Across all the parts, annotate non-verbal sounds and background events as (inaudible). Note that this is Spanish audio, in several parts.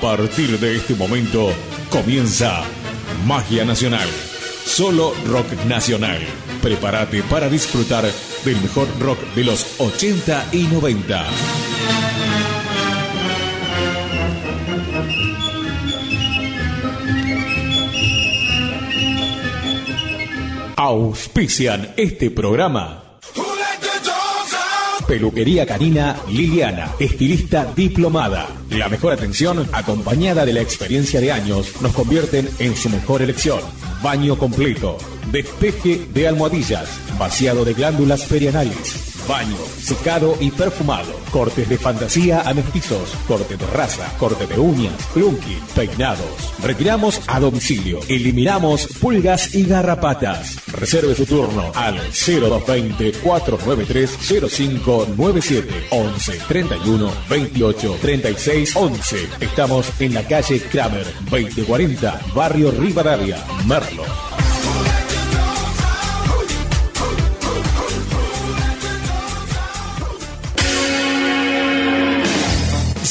partir de este momento comienza Magia Nacional. Solo rock nacional. Prepárate para disfrutar del mejor rock de los 80 y 90. Auspician este programa. Peluquería Canina Liliana, estilista diplomada. La mejor atención, acompañada de la experiencia de años, nos convierten en su mejor elección. Baño completo, despeje de almohadillas, vaciado de glándulas perianales baño, secado y perfumado, cortes de fantasía a mestizos, corte de raza, corte de uñas, plunking, peinados. Retiramos a domicilio, eliminamos pulgas y garrapatas. Reserve su turno al 0220 493 0597 11 31 28 36 11. Estamos en la calle Kramer 2040, barrio Rivadavia, Merlo.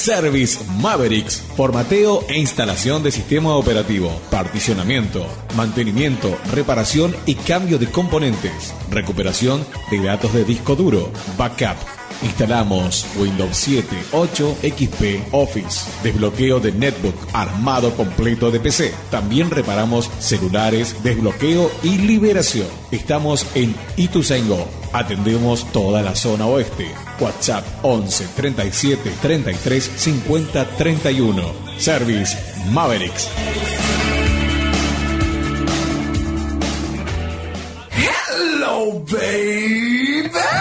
Service Mavericks, formateo e instalación de sistema operativo, particionamiento, mantenimiento, reparación y cambio de componentes, recuperación de datos de disco duro, backup. Instalamos Windows 7, 8, XP, Office, desbloqueo de netbook, armado completo de PC. También reparamos celulares, desbloqueo y liberación. Estamos en Ituzaingó. Atendemos toda la zona oeste. WhatsApp 11 37 33 50 31. Service Mavericks. Hello, baby.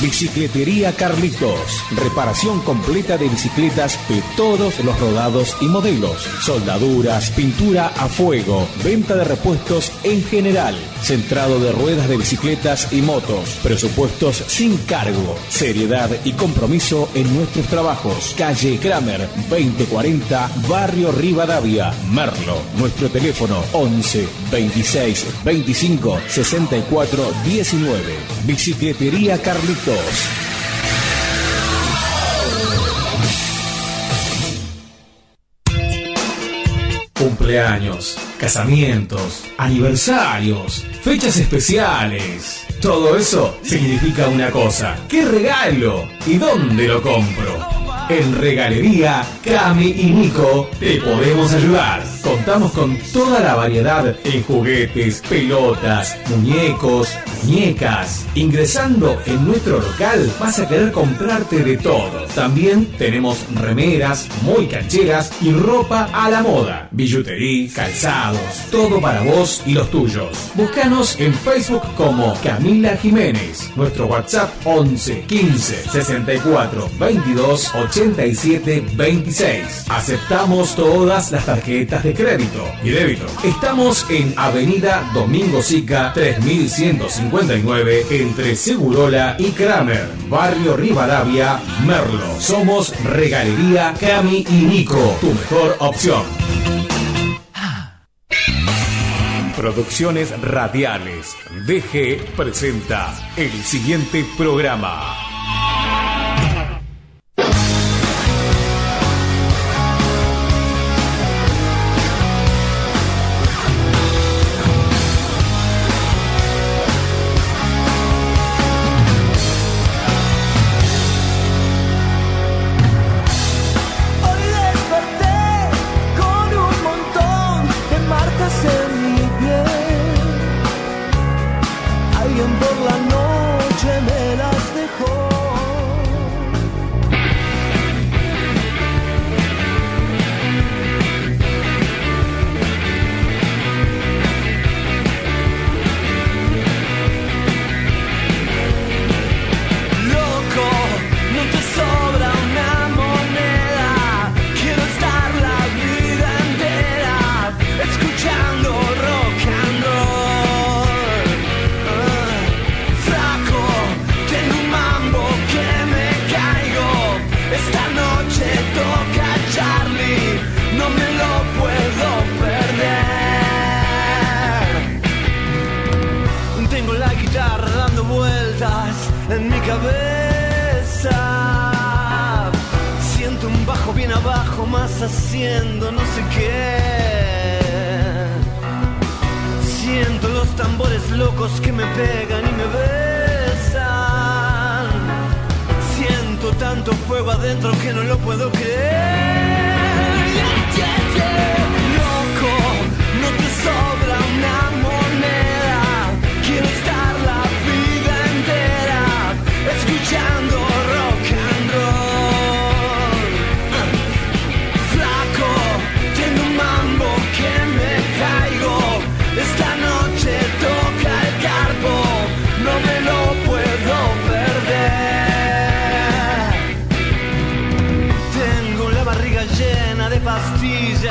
Bicicletería Carlitos. Reparación completa de bicicletas de todos los rodados y modelos. Soldaduras, pintura a fuego, venta de repuestos en general. Centrado de ruedas de bicicletas y motos. Presupuestos sin cargo. Seriedad y compromiso en nuestros trabajos. Calle Kramer 2040, Barrio Rivadavia, Merlo. Nuestro teléfono 11 26 25 64 19. Bicicletería Carlitos. Cumpleaños, casamientos, aniversarios, fechas especiales. Todo eso significa una cosa. ¿Qué regalo? ¿Y dónde lo compro? En Regalería Cami y Nico te podemos ayudar. Contamos con toda la variedad en juguetes, pelotas, muñecos, muñecas. Ingresando en nuestro local vas a querer comprarte de todo. También tenemos remeras muy cancheras y ropa a la moda. Billutería, calzados, todo para vos y los tuyos. Búscanos en Facebook como Camila Jiménez. Nuestro WhatsApp 11 15 64 22 87 26. Aceptamos todas las tarjetas de crédito y débito. Estamos en Avenida Domingo Sica 3159 entre Segurola y Kramer, Barrio Rivadavia, Merlo. Somos Regalería Cami y Nico, tu mejor opción. Producciones Radiales. DG presenta el siguiente programa.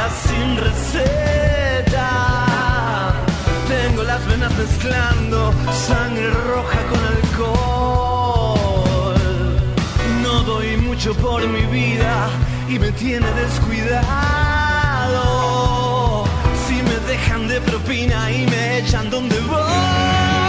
sin receta. Tengo las venas mezclando sangre roja con alcohol. No doy mucho por mi vida y me tiene descuidado. Si me dejan de propina y me echan donde voy.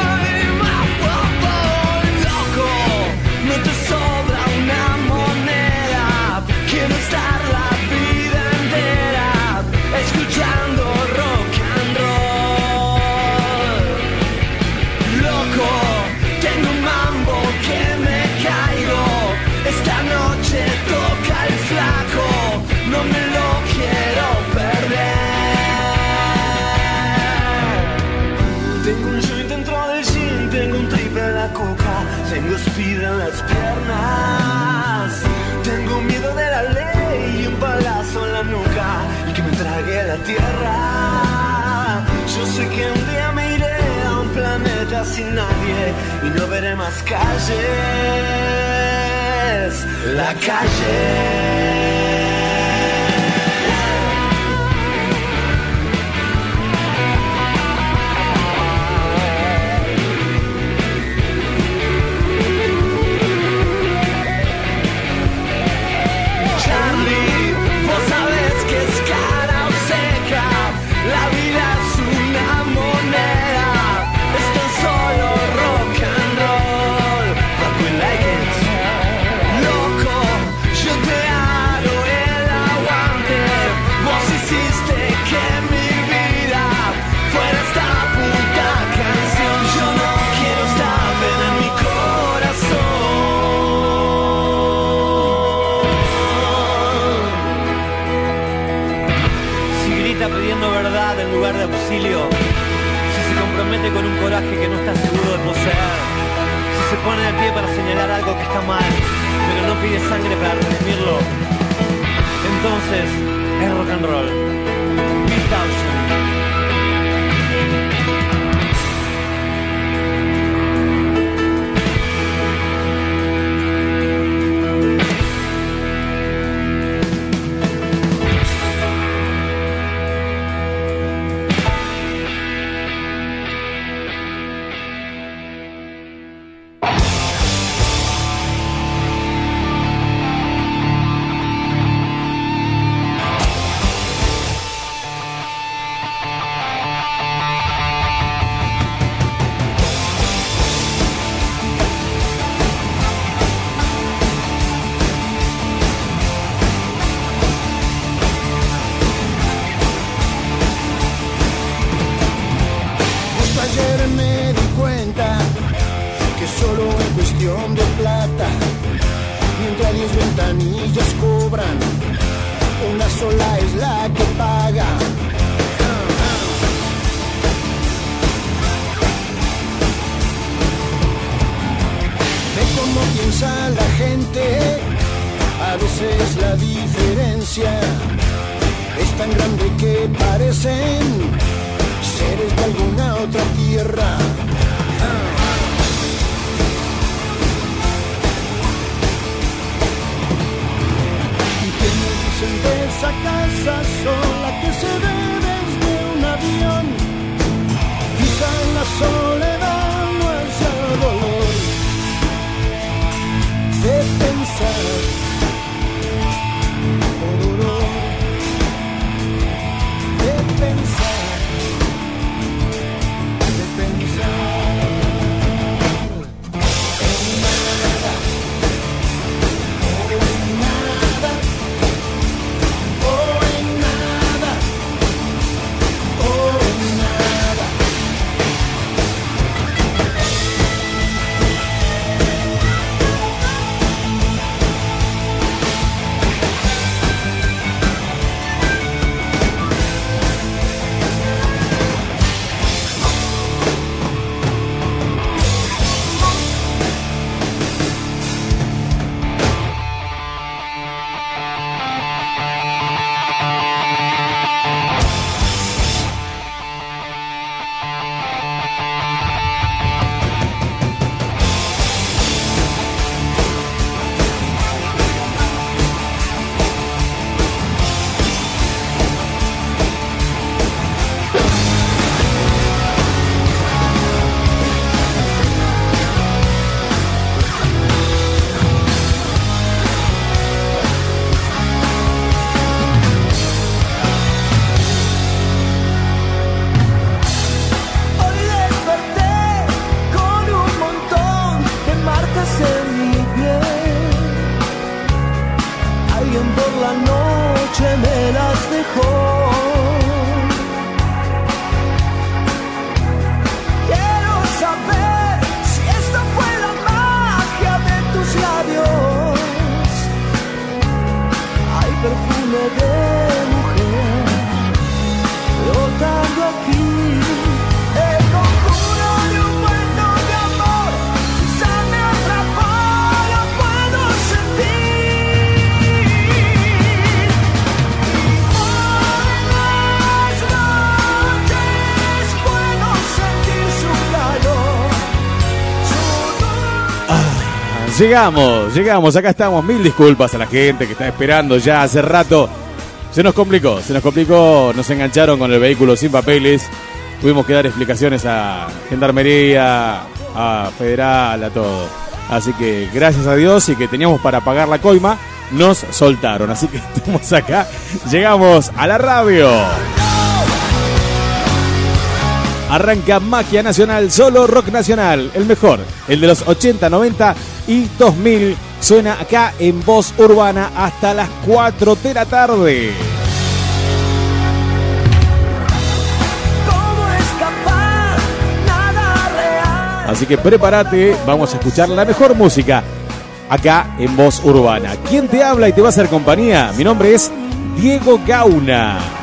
sin nadie y no veré más calles, la calle. con un coraje que no está seguro de poseer. Si se pone de pie para señalar algo que está mal, pero no pide sangre para reprimirlo, entonces es rock and roll. Llegamos, llegamos, acá estamos. Mil disculpas a la gente que está esperando ya hace rato. Se nos complicó, se nos complicó, nos engancharon con el vehículo sin papeles. Tuvimos que dar explicaciones a Gendarmería, a Federal, a todo. Así que gracias a Dios y que teníamos para pagar la coima, nos soltaron. Así que (laughs) estamos acá, llegamos a la radio. Arranca Magia Nacional, solo rock nacional, el mejor, el de los 80, 90 y 2000. Suena acá en voz urbana hasta las 4 de la tarde. Así que prepárate, vamos a escuchar la mejor música acá en voz urbana. ¿Quién te habla y te va a hacer compañía? Mi nombre es Diego Gauna.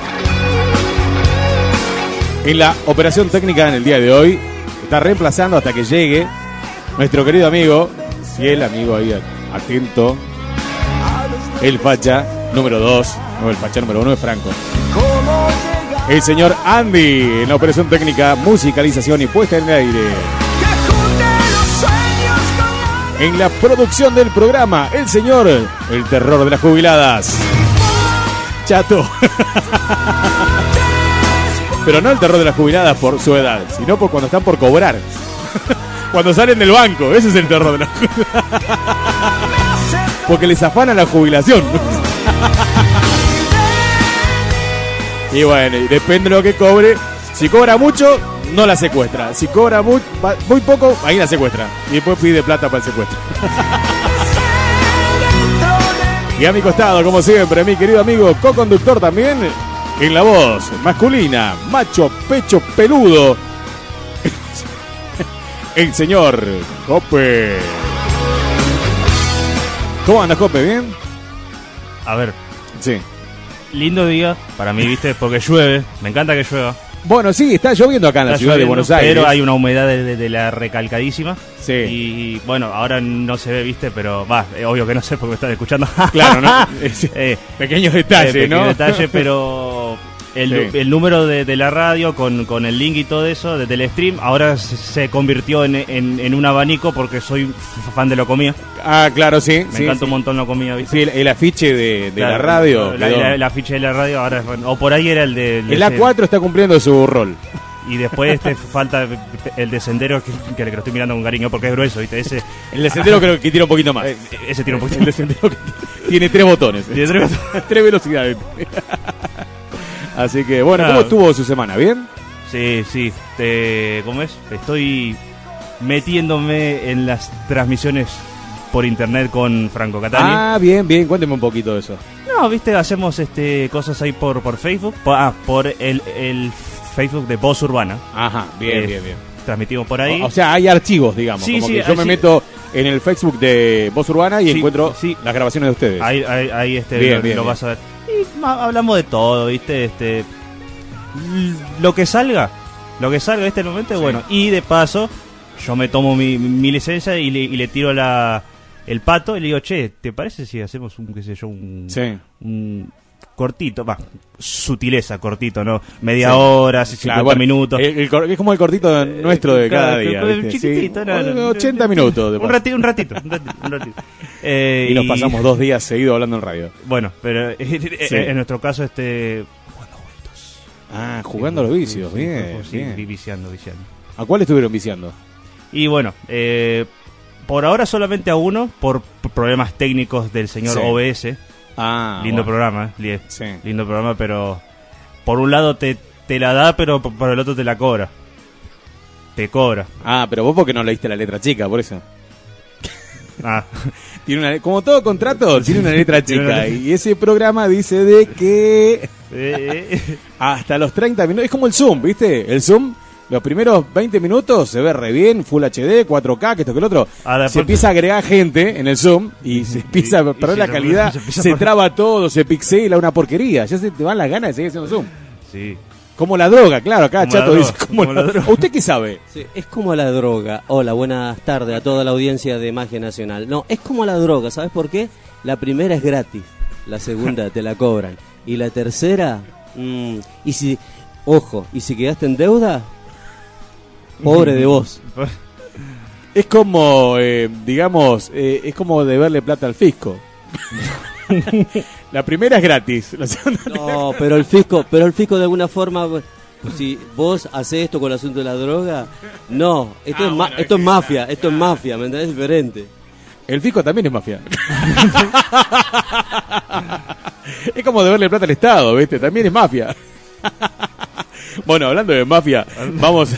En la operación técnica en el día de hoy está reemplazando hasta que llegue nuestro querido amigo, fiel amigo ahí atento, el facha número 2, no el facha número 1 es Franco. El señor Andy en la operación técnica, musicalización y puesta en el aire. En la producción del programa, el señor, el terror de las jubiladas. Chato. (laughs) Pero no el terror de las jubiladas por su edad, sino por cuando están por cobrar. (laughs) Cuando salen del banco, ese es el terror de las jubiladas. Porque les afana la jubilación. (laughs) Y bueno, y depende de lo que cobre. Si cobra mucho, no la secuestra. Si cobra muy, muy poco, ahí la secuestra. Y después pide plata para el secuestro. (laughs) Y a mi costado, como siempre, mi querido amigo co-conductor también, en la voz masculina, macho, pecho, peludo, (laughs) el señor Jope. ¿Cómo andas, Jope? ¿Bien? A ver, Sí. lindo día para mí, viste, porque llueve. Me encanta que llueva. Bueno, sí, está lloviendo acá en la ciudad de Buenos Aires. Pero hay una humedad de, de- de la recalcadísima. Sí. Y bueno, ahora no se ve, viste, pero va, eh, obvio que no sé porque me están escuchando. Claro, ¿no? (laughs) Eh, Pequeños eh, detalles, pequeño ¿no? detalle, pero (laughs) el, Sí. el número de, de la radio con, con el link y todo eso de Telestream ahora se, convirtió en, en- en un abanico porque soy fan de lo comía. Ah, claro, sí. Me sí, encanta sí. un montón lo comía, viste. Sí, el, el afiche de, de la radio. La, quedó- la- la ficha de la radio ahora es- o por ahí era el de el A4 está cumpliendo su rol. y después este (laughs) falta el de sendero que, que le estoy mirando con cariño porque es grueso, ¿viste? Ese (laughs) El de Sendero creo que tira un poquito más. eh, ese tiene un poquito El de Sendero que (laughs) tiene tres botones. Tiene tres tres velocidades. Así que, bueno, ¿cómo estuvo su semana? ¿Bien? Sí, sí. te- ¿Cómo es? Estoy metiéndome en las transmisiones por internet con Franco Catani. Ah, bien, bien. Cuénteme un poquito de eso. No, viste, hacemos este cosas ahí por, por Facebook. Po- Ah, por el, el Facebook de Voz Urbana. Ajá, bien, Eh, bien, bien. Transmitimos por ahí. O, o sea, hay archivos, digamos. Sí, como sí, que yo me sí. meto en el Facebook de Voz Urbana y encuentro las grabaciones de ustedes. Ahí, ahí, ahí, este, Bien, lo, bien, lo bien. vas a ver. Y hablamos de todo, ¿viste? Este, lo que salga, lo que salga en este momento, bueno. Y de paso, yo me tomo mi, mi licencia y le, y le tiro la, el pato y le digo, che, ¿te parece si hacemos un, qué sé yo, un, Sí. un cortito, va, sutileza, cortito, ¿no? Media Sí. hora, 50 Claro, bueno, minutos. el- el es como el cortito nuestro de cada Claro, día. ¿viste? chiquitito, Sí. no, no. 80 minutos. un, ratito, un ratito, un ratito, (laughs) un ratito. Eh, Y nos pasamos dos días seguidos hablando en radio. Bueno, pero (laughs) eh, Sí. en nuestro caso, este. Jugando jueguitos. Ah, jugando a los vicios. Bien, bien. vi- viciando, viciando. ¿A cuál estuvieron viciando? Y bueno, eh, por ahora solamente a uno, por problemas técnicos del señor. OBS. Ah, lindo bueno. programa, eh, Sí. lindo programa, pero por un lado te, te la da, pero por el otro te la cobra. Te cobra. Ah, pero vos porque no leíste la letra chica, por eso. (laughs) Ah, (laughs) Tiene una, como todo contrato, tiene una letra (laughs) chica. Y ese programa dice de que hasta los 30 minutos, es como el Zoom, ¿viste? El Zoom, los primeros 20 minutos se ve re bien, Full HD, 4K, que esto que el otro. Ahora, se empieza a agregar gente en el Zoom y se empieza a perder la calidad, se traba todo, se pixela, una porquería. Ya se te van las ganas de seguir haciendo Zoom. sí. Como la droga, claro, acá Como la Chato droga, dice. Como como la- la droga. ¿Usted qué sabe? Sí, es como la droga. Hola, buenas tardes a toda la audiencia de Magia Nacional. No, es como la droga, ¿sabes por qué? La primera es gratis, la segunda te la cobran. Y la tercera, mm, y si, ojo, y si quedaste en deuda, pobre de (laughs) vos. Es como, eh, digamos, eh, es como deberle plata al fisco. La primera es gratis. la segunda- No, pero el fisco, pero el fisco de alguna forma, pues, si vos haces esto con el asunto de la droga, no, esto, Ah, es, bueno, esto es es mafia, esto es mafia, ¿me entendés? Es diferente. El fisco también es mafia. (laughs) es como deberle plata al Estado, ¿viste? También es mafia. Bueno, hablando de mafia, vamos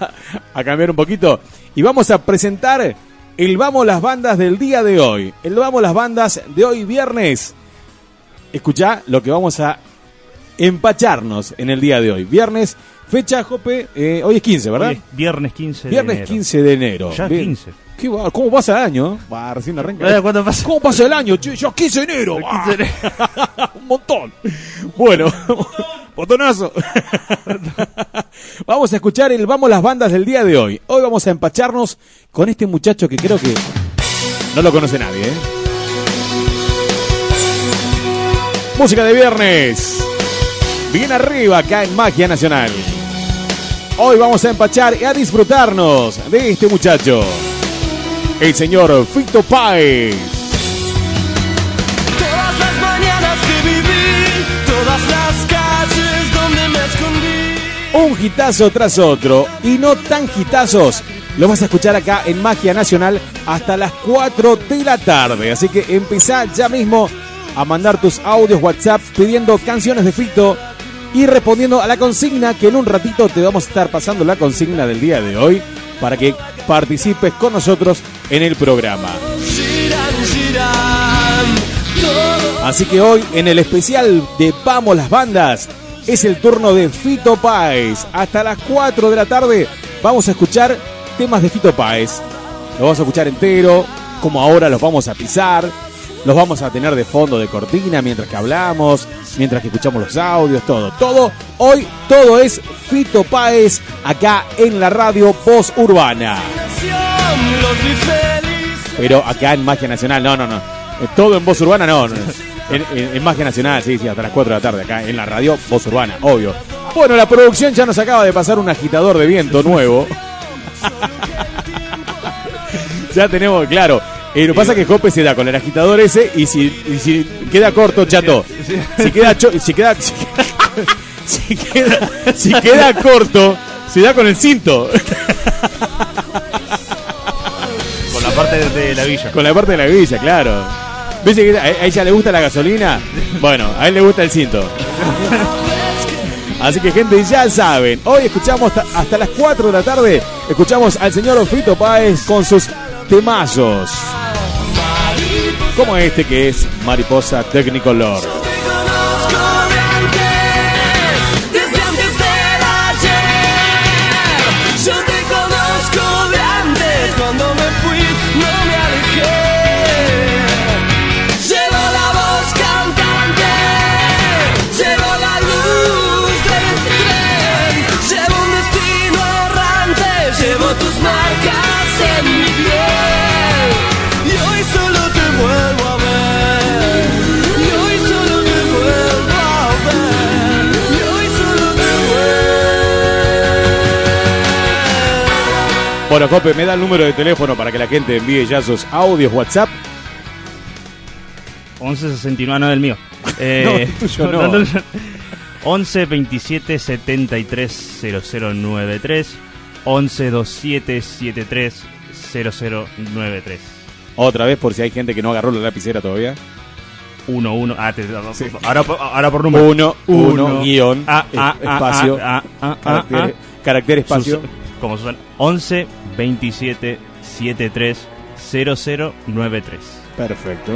a, (laughs) a cambiar un poquito y vamos a presentar el Vamos las Bandas del día de hoy. El Vamos las Bandas de hoy viernes. Escuchá lo que vamos a empacharnos en el día de hoy. Viernes, fecha, Jope, eh, hoy es 15, ¿verdad? Es viernes 15 de Viernes enero. 15 de enero. Ya Bien. 15. ¿Qué va? ¿Cómo pasa el año? Va, recién arranca. ¿Cuánto pasa? ¿Cómo pasa el año? che? Ya 15 de enero. (laughs) Un montón. Bueno, botonazo. (laughs) vamos a escuchar el Vamos las bandas del día de hoy. Hoy vamos a empacharnos con este muchacho que creo que no lo conoce nadie. ¿eh? Música de viernes. Bien arriba acá en Magia Nacional. Hoy vamos a empachar y a disfrutarnos de este muchacho. El señor Fito Páez. Un hitazo tras otro y no tan hitazos. Lo vas a escuchar acá en Magia Nacional hasta las 4 de la tarde. Así que empezá ya mismo a mandar tus audios WhatsApp pidiendo canciones de Fito y respondiendo a la consigna que en un ratito te vamos a estar pasando la consigna del día de hoy para que participes con nosotros en el programa. Así que hoy en el especial de Vamos las Bandas es el turno de Fito Páez. Hasta las 4 de la tarde vamos a escuchar temas de Fito Páez. Los vamos a escuchar entero, como ahora los vamos a pisar. Los vamos a tener de fondo de cortina mientras que hablamos, mientras que escuchamos los audios, todo. Todo, hoy todo es Fito Páez acá en la radio Voz Urbana. Pero acá en Magia Nacional, no, no, no. Eh, Todo en voz urbana, no. En, en- en Magia Nacional, sí, sí, hasta las 4 de la tarde, acá en la radio, voz urbana, obvio. Bueno, la producción ya nos acaba de pasar un agitador de viento nuevo. (laughs) ya tenemos, claro. Eh, lo que pasa es que Jope se da con el agitador ese y si, y si queda corto, chato. Si queda, cho- si queda, si queda, (laughs) si queda corto, se da con el cinto. Con la parte de la villa. Con la parte de la villa, claro. ¿Viste que a ella le gusta la gasolina? Bueno, a él le gusta el cinto. Así que gente, ya saben, hoy escuchamos hasta, hasta las 4 de la tarde, escuchamos al señor Frito Páez con sus temazos. Como este que es Mariposa Technicolor. Jope, me da el número de teléfono para que la gente envíe ya sus audios WhatsApp. 1169, no del mío. (laughs) Eh, No, tuyo no. 11 27 73 0093 11 27 73 0093 Otra vez por si hay gente que no agarró la lapicera todavía. 1 1 ah, te- ahora, por- ahora por número Uno, uno, Uno. guion, Ah, es- ah, ah, espacio, ah, ah, ah, carácter, ah. carácter, espacio. Sus- como suena 11 27 73 0093 Perfecto.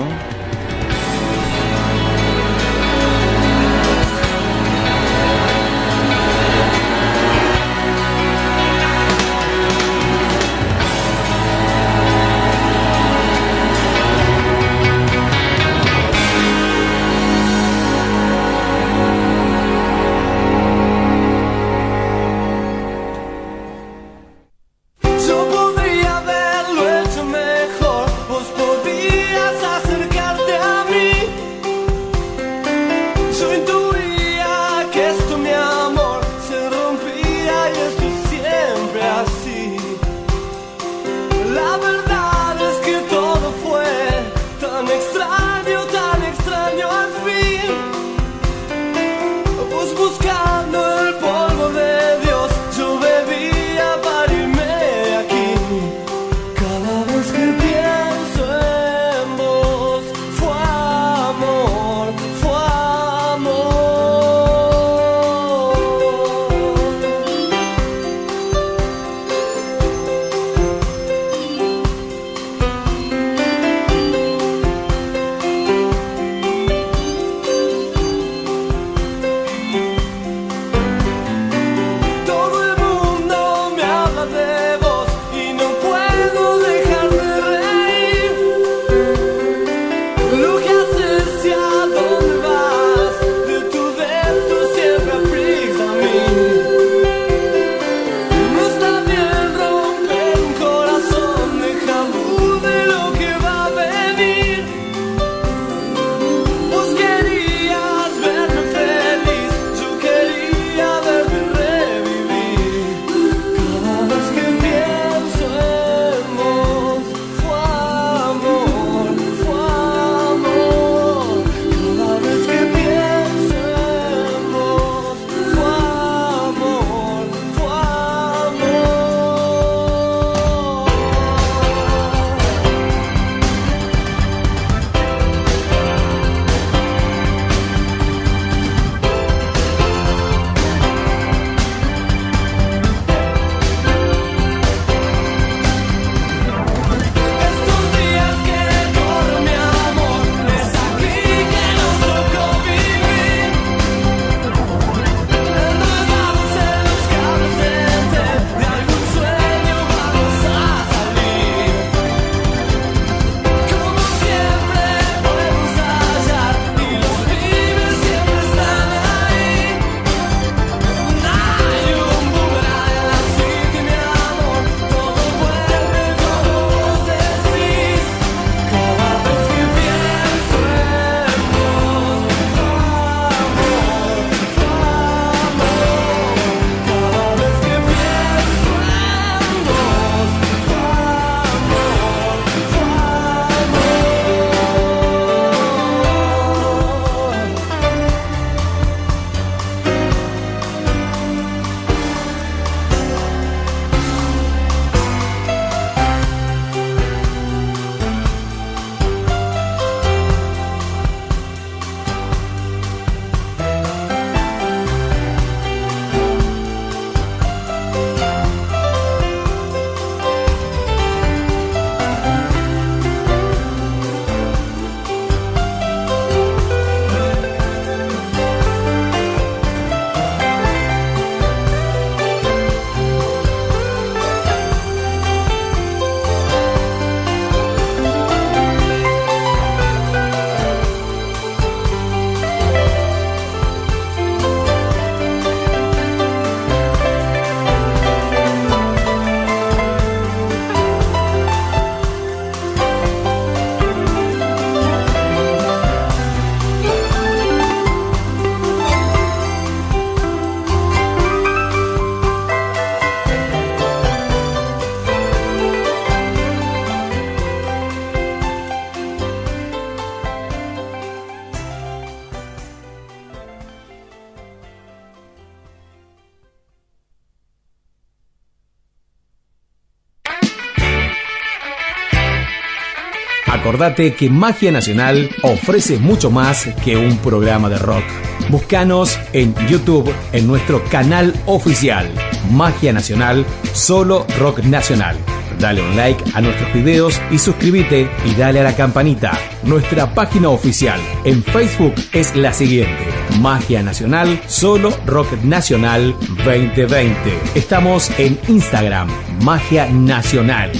Acordate que Magia Nacional ofrece mucho más que un programa de rock. Búscanos en YouTube en nuestro canal oficial Magia Nacional, solo rock nacional. Dale un like a nuestros videos y suscríbete y dale a la campanita. Nuestra página oficial en Facebook es la siguiente. Magia Nacional, solo Rock Nacional 2020. Estamos en Instagram, Magia Nacional.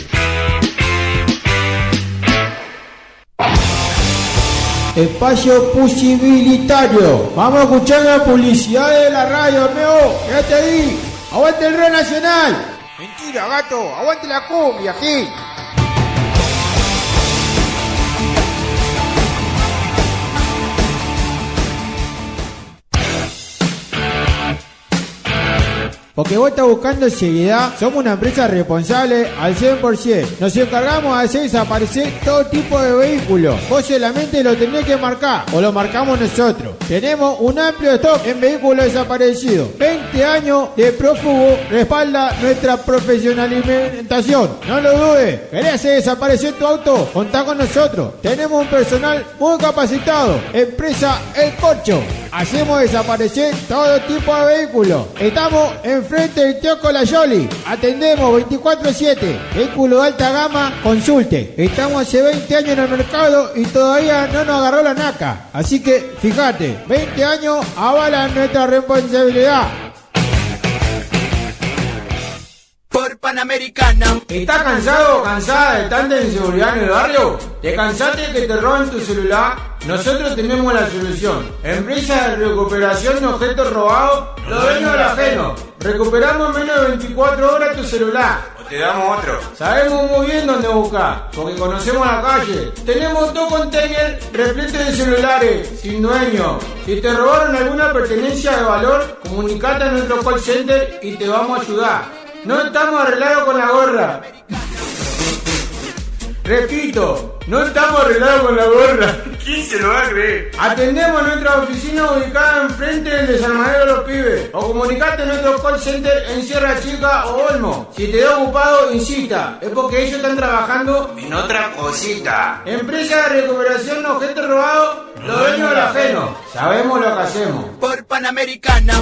Espacio posibilitario. Vamos a escuchar la publicidad de la radio, amigo. Quédate ahí. Aguante el Red Nacional. Mentira, gato. Aguante la cumbia, aquí. Porque vos estás buscando seriedad, somos una empresa responsable al 100%. Nos encargamos de hacer desaparecer todo tipo de vehículos. Vos solamente lo tenés que marcar o lo marcamos nosotros. Tenemos un amplio stock en vehículos desaparecidos. 20 años de prófugo respalda nuestra profesionalización. No lo dudes. ¿Querés hacer desaparecer tu auto? Contá con nosotros. Tenemos un personal muy capacitado. Empresa El Corcho. Hacemos desaparecer todo tipo de vehículos. Estamos enfrente del Teoco La Yoli. Atendemos 24-7. Vehículo de alta gama, consulte. Estamos hace 20 años en el mercado y todavía no nos agarró la naca. Así que fíjate, 20 años avalan nuestra responsabilidad. Panamericana. ¿Estás cansado o cansada de tanta inseguridad en el barrio? ¿Te cansaste de que te roben tu celular? Nosotros tenemos la solución. Empresa de recuperación de objetos robados, lo dueños del ajeno. Recuperamos en menos de 24 horas tu celular. O te damos otro. Sabemos muy bien dónde buscar, porque conocemos la calle. Tenemos dos containers repletos de celulares, sin dueño. Si te robaron alguna pertenencia de valor, comunicate a nuestro call center y te vamos a ayudar. No estamos arreglados con la gorra. Repito, no estamos arreglados con la gorra. ¿Quién se lo va a creer? Atendemos nuestra oficina ubicada enfrente del desarmadero de los pibes. O comunicate a nuestro call center en Sierra Chica o Olmo. Si te da ocupado, insista. Es porque ellos están trabajando En otra cosita. Empresa de recuperación de objetos robados, los dueños del ajeno. Sabemos lo que hacemos. Por Panamericana.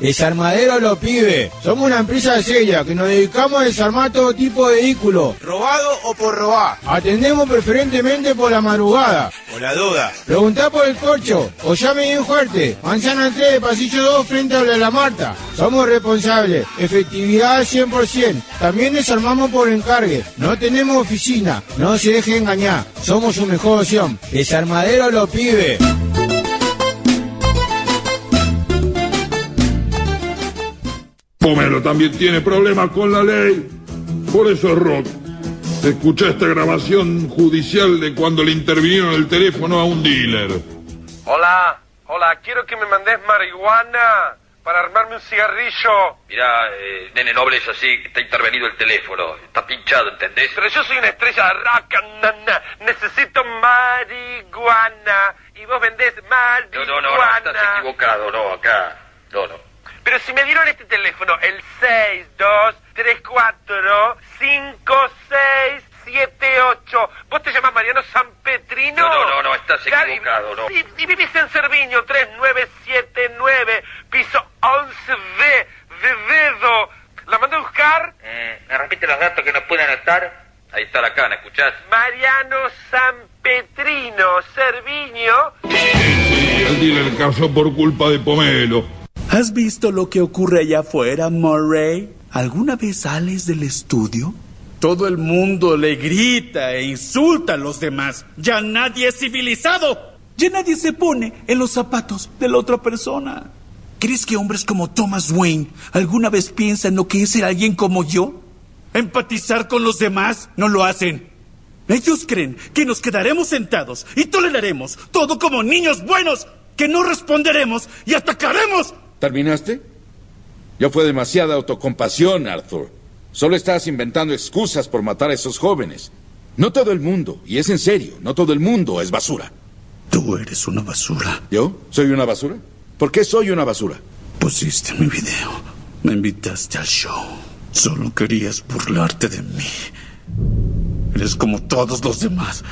Desarmadero Los Pibes. Somos una empresa seria que nos dedicamos a desarmar todo tipo de vehículos. ¿Robado o por robar? Atendemos preferentemente por la madrugada. Por la duda. Preguntá por el corcho o llame bien fuerte. Manzana 3, pasillo 2, frente a la Marta. Somos responsables. Efectividad al 100%. También desarmamos por encargue. No tenemos oficina. No se deje engañar. Somos su mejor opción. Desarmadero Los Pibes. Pomelo también tiene problemas con la ley. Por eso es rock. Escucha esta grabación judicial de cuando le intervinieron el teléfono a un dealer. Hola, hola, quiero que me mandes marihuana para armarme un cigarrillo. Mirá, eh, nene noble es así, está intervenido el teléfono, está pinchado, ¿entendés? Pero yo soy una estrella de rock, nana. necesito marihuana. Y vos vendés marihuana. No, no, no, no, estás equivocado, no, acá, no, no. Pero si me dieron este teléfono, el 62345678, ¿vos te llamas Mariano San Petrino? No, no, no, no, estás equivocado, no. Y, y vivís en Cerviño, 3979, piso 11D, de dedo. ¿La mando a buscar? Eh, ¿Me repite los datos que no pueden anotar? Ahí está la cana, ¿escuchás? Mariano San Petrino, Cerviño. El dealer casó por culpa de Pomelo. ¿Has visto lo que ocurre allá afuera, Murray? ¿Alguna vez sales del estudio? Todo el mundo le grita e insulta a los demás. Ya nadie es civilizado. Ya nadie se pone en los zapatos de la otra persona. ¿Crees que hombres como Thomas Wayne alguna vez piensan lo que es ser alguien como yo? ¿Empatizar con los demás? No lo hacen. Ellos creen que nos quedaremos sentados y toleraremos todo como niños buenos, que no responderemos y atacaremos ¿Terminaste? Ya fue demasiada autocompasión, Arthur. Solo estás inventando excusas por matar a esos jóvenes. No todo el mundo, y es en serio, no todo el mundo es basura. Tú eres una basura. ¿Yo? ¿Soy una basura? ¿Por qué soy una basura? pusiste mi video. Me invitaste al show. Solo querías burlarte de mí. Eres como todos los demás.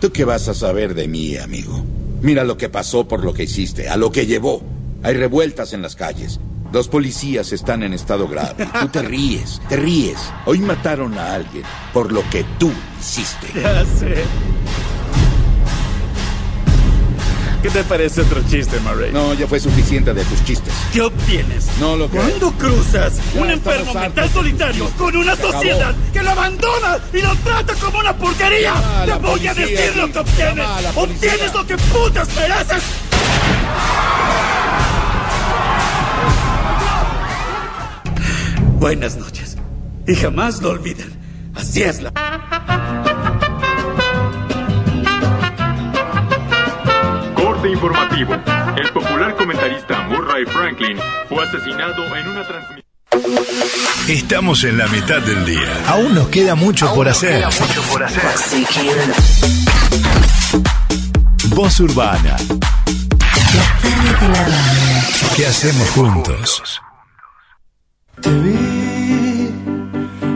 ¿Tú qué vas a saber de mí, amigo? Mira lo que pasó por lo que hiciste, a lo que llevó. Hay revueltas en las calles. Los policías están en estado grave. Tú te ríes, te ríes. Hoy mataron a alguien por lo que tú hiciste. Ya sé. ¿Qué te parece otro chiste, Murray? No, ya fue suficiente de tus chistes. ¿Qué obtienes? No lo creo. Cuando cruzas Ya un enfermo mental solitario con una Se acabó. sociedad que lo abandona y lo trata como una porquería, te voy a decir lo que obtienes. Obtienes lo que putas mereces. Buenas noches. Y jamás lo olviden. Así es la... Corte informativo. El popular comentarista Murray Franklin fue asesinado en una transmisión. Estamos en la mitad del día. Aún nos queda mucho por hacer. Voz Urbana. ¿Qué hacemos juntos? Te vi,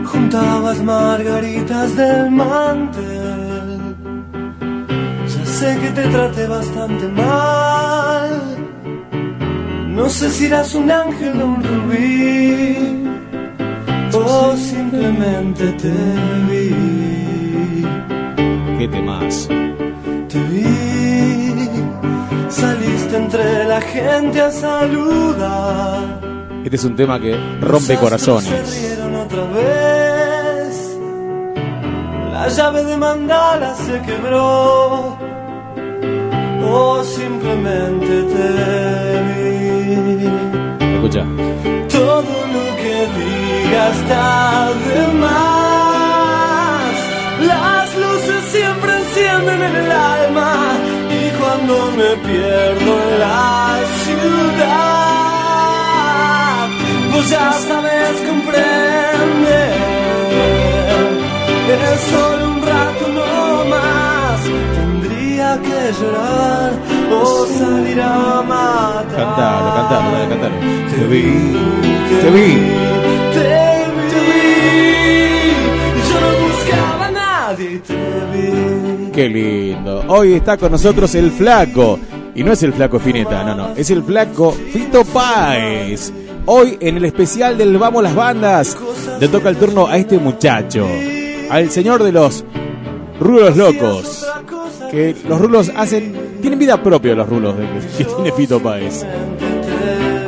juntabas margaritas del mantel. Ya sé que te traté bastante mal. No sé si eras un ángel o un rubí, o simplemente te vi. ¿Qué temas? Te vi, saliste entre la gente a saludar. Este es un tema que rompe corazones. otra vez. La llave de mandala se quebró. O simplemente te vi. Escucha. Todo lo que diga está de más. Las luces siempre encienden en el alma. Y cuando me pierdo en la ciudad, vos ya sabes comprender. Es solo un rato no más. Tendría que llorar o salir a matar. Cantalo, cantalo, dale, cantalo. Te vi, Te vi. te vi. Yo no buscaba a nadie te vi. Qué lindo. Hoy está con nosotros el flaco. Y no es el flaco Fineta, no, no. Es el flaco Fito Páez. Hoy en el especial del Vamos las Bandas le toca el turno a este muchacho. Al señor de los rulos locos. Que los rulos hacen... Tienen vida propia los rulos de- que tiene Fito Páez.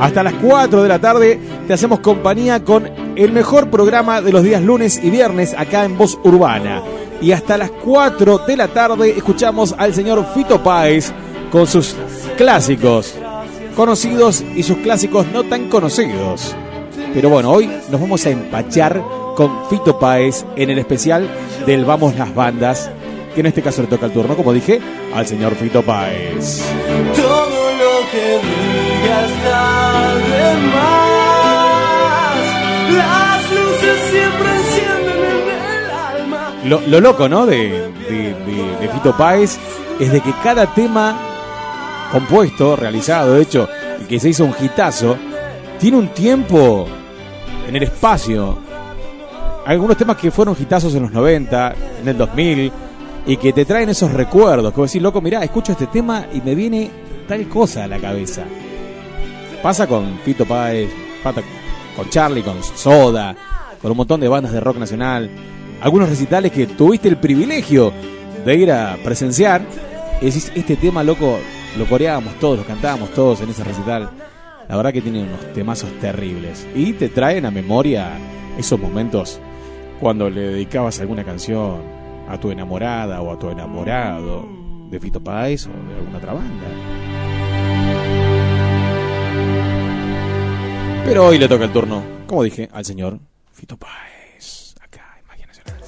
Hasta las 4 de la tarde te hacemos compañía con el mejor programa de los días lunes y viernes acá en Voz Urbana. Y hasta las 4 de la tarde escuchamos al señor Fito Páez con sus clásicos conocidos y sus clásicos no tan conocidos. Pero bueno, hoy nos vamos a empachar con Fito Páez en el especial del Vamos las Bandas, que en este caso le toca el turno, como dije, al señor Fito Páez. Todo lo que diga está de más. Las luces siempre encienden en el alma. Lo, lo loco, ¿no? De, de- de- de Fito Páez es de que cada tema compuesto, realizado, de hecho, y que se hizo un hitazo, tiene un tiempo en el espacio. Algunos temas que fueron hitazos en los 90, en el 2000, y que te traen esos recuerdos. Vos decís, loco, mirá, escucho este tema y me viene tal cosa a la cabeza. Pasa con Fito Páez, con Charlie, con Soda, con un montón de bandas de rock nacional. Algunos recitales que tuviste el privilegio de ir a presenciar. Y decís, este tema, loco, lo coreábamos todos, lo cantábamos todos en ese recital. La verdad que tiene unos temazos terribles. Y te traen a memoria esos momentos cuando le dedicabas alguna canción a tu enamorada o a tu enamorado de Fito Páez o de alguna otra banda. Pero hoy le toca el turno, como dije, al señor Fito Páez. Acá, en Magia Nacional.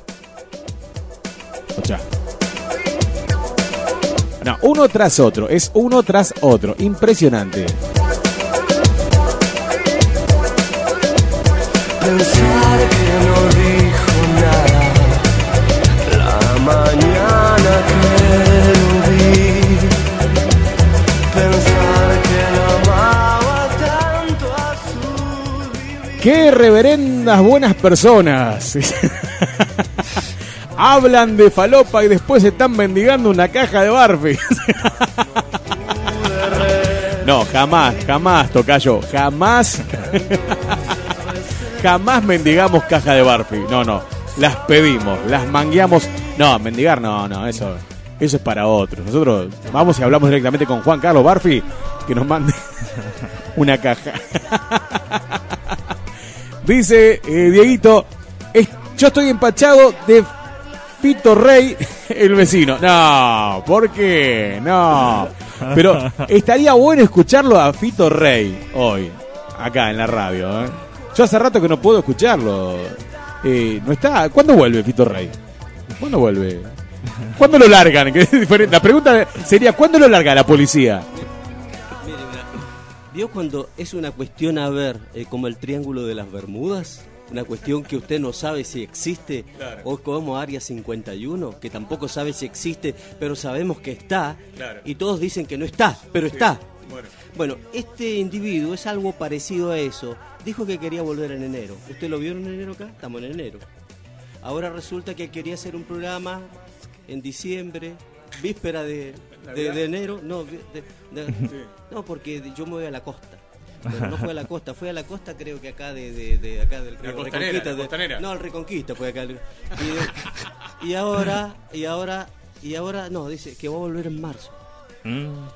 No, uno tras otro, es uno tras otro. Impresionante. Pensar que no dijo nada la mañana que lo vi. Pensar que lo amaba tanto Qué reverendas buenas personas. (laughs) Hablan de falopa y después están mendigando una caja de Barfi. (laughs) no, jamás, jamás, Tocayo, jamás. (laughs) jamás mendigamos caja de Barfi. No, no. Las pedimos, las mangueamos. No, mendigar, no, no, eso, eso es para otros. Nosotros vamos y hablamos directamente con Juan Carlos Barfi que nos mande (laughs) una caja. Dice eh, Dieguito, "Es- yo estoy empachado de Fito Rey, (laughs) el vecino. No, ¿por qué? No. Pero estaría bueno escucharlo a Fito Rey hoy, acá en la radio. ¿eh? Yo hace rato que no puedo escucharlo. Eh, no está. ¿Cuándo vuelve Fito Rey? ¿Cuándo vuelve? ¿Cuándo lo largan? (laughs) La pregunta sería, ¿cuándo lo larga la policía? ¿Vio cuando es una cuestión a ver, eh, como el Triángulo de las Bermudas? Una cuestión que usted no sabe si existe, Claro. o como Área 51, que tampoco sabe si existe, pero sabemos que está, Claro. y todos dicen que no está, pero Sí, está. bueno. Bueno, este individuo es algo parecido a eso. Dijo que quería volver en enero. ¿Usted lo vio en enero acá? Estamos en enero. Ahora resulta que quería hacer un programa en diciembre, víspera de, de- enero. No, de- no, porque yo me voy a la costa. No fue a la costa, fue a la costa creo que acá de, de- de acá del río Reconquista, de- no, el Reconquista fue acá. Y, ahora, y ahora, y ahora, no, dice que va a volver en marzo.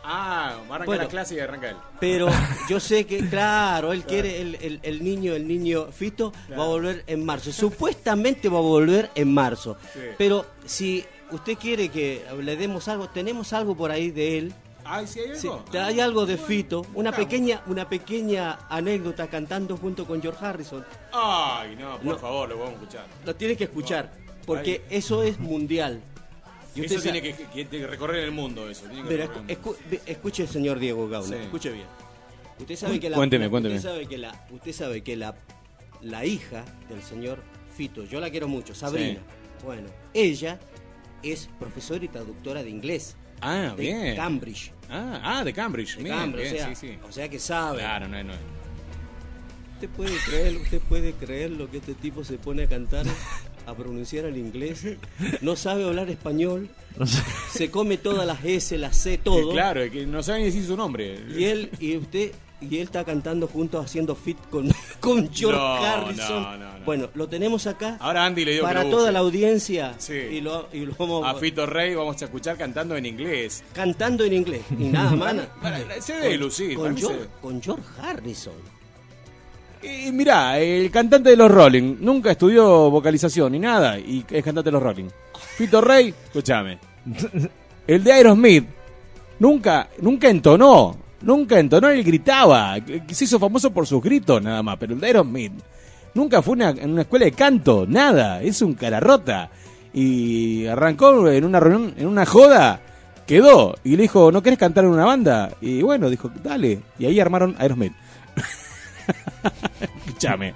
Ah, arranca Bueno. la clase y arranca él. Pero yo sé que, claro, él (laughs) quiere, el, el- el niño, el niño Fito va a volver en marzo. Supuestamente va a volver en marzo. Sí. Pero si usted quiere que le demos algo, tenemos algo por ahí de él. Ay, ¿sí hay algo? Sí, hay algo de Fito, una pequeña, una pequeña anécdota cantando junto con George Harrison. Ay, no, por No. favor, lo vamos a escuchar. Lo tiene que escuchar, porque eso es mundial. Y usted Eso sa- tiene que, que- que- que recorrer el mundo, eso. tiene que Mira, recorrer el escu- mundo. escu- ve- escuche, señor Diego Gauna, Sí. escuche bien. Usted sabe que la, Cuénteme, la- cuénteme. Usted sabe que la, usted sabe que la, la hija del señor Fito, yo la quiero mucho, Sabrina. Bueno, ella es profesora y traductora de inglés. Ah, de bien. Cambridge. Ah, ah, de Cambridge. De bien, Cambridge, bien, o, sea, sí, sí. o sea que sabe. Claro, no, no. ¿Usted puede creer, usted puede creer lo que este tipo se pone a cantar, a pronunciar el inglés? No sabe hablar español, se come todas las S, las C, todo. Claro, es que no saben ni decir su nombre. Y él, y usted, y él está cantando juntos haciendo fit con, (laughs) con George No, Harrison. no, no, no. Bueno, lo tenemos acá Ahora Andy le dio para que lo toda la audiencia Sí. y lo, y lo vamos A Fito Rey vamos a escuchar cantando en inglés. cantando en inglés y nada más. Se debe lucir, Con, George, con George Harrison. Y mirá, el cantante de los Rolling nunca estudió vocalización ni nada y es cantante de los Rolling. Fito Rey, escúchame. El de Aerosmith nunca, nunca entonó, nunca entonó, él gritaba. Se hizo famoso por sus gritos nada más, pero el de Aerosmith nunca fue una- en una escuela de canto, nada, es un cara rota. Y arrancó en una reunión, en una joda, quedó y le dijo, ¿no querés cantar en una banda? Y bueno, dijo, dale. Y ahí armaron Aerosmith. (laughs) Escúchame.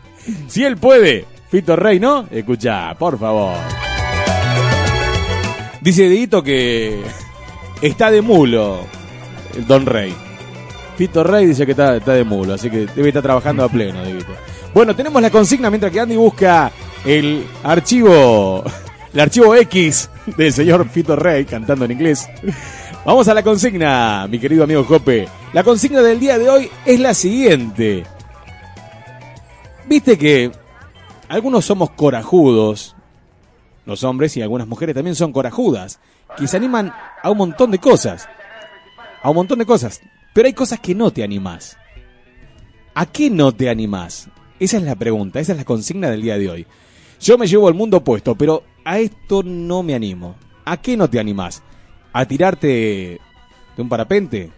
Si él puede, Fito Rey, ¿no? Escucha, por favor. Dice Dieguito que está de mulo el Don Rey. Fito Rey dice que está, está de mulo, así que debe estar trabajando a (laughs) pleno, Dieguito. Bueno, tenemos la consigna mientras que Andy busca el archivo, (laughs) el archivo X del señor Fito Rey cantando en inglés. Vamos a la consigna, mi querido amigo Jope. La consigna del día de hoy es la siguiente. Viste que algunos somos corajudos, los hombres y algunas mujeres también son corajudas, que se animan a un montón de cosas. A un montón de cosas. Pero hay cosas que no te animás. ¿A qué no te animás? Esa es la pregunta, esa es la consigna del día de hoy. Yo me llevo el mundo opuesto, pero a esto no me animo. ¿A qué no te animás? ¿A tirarte de un parapente?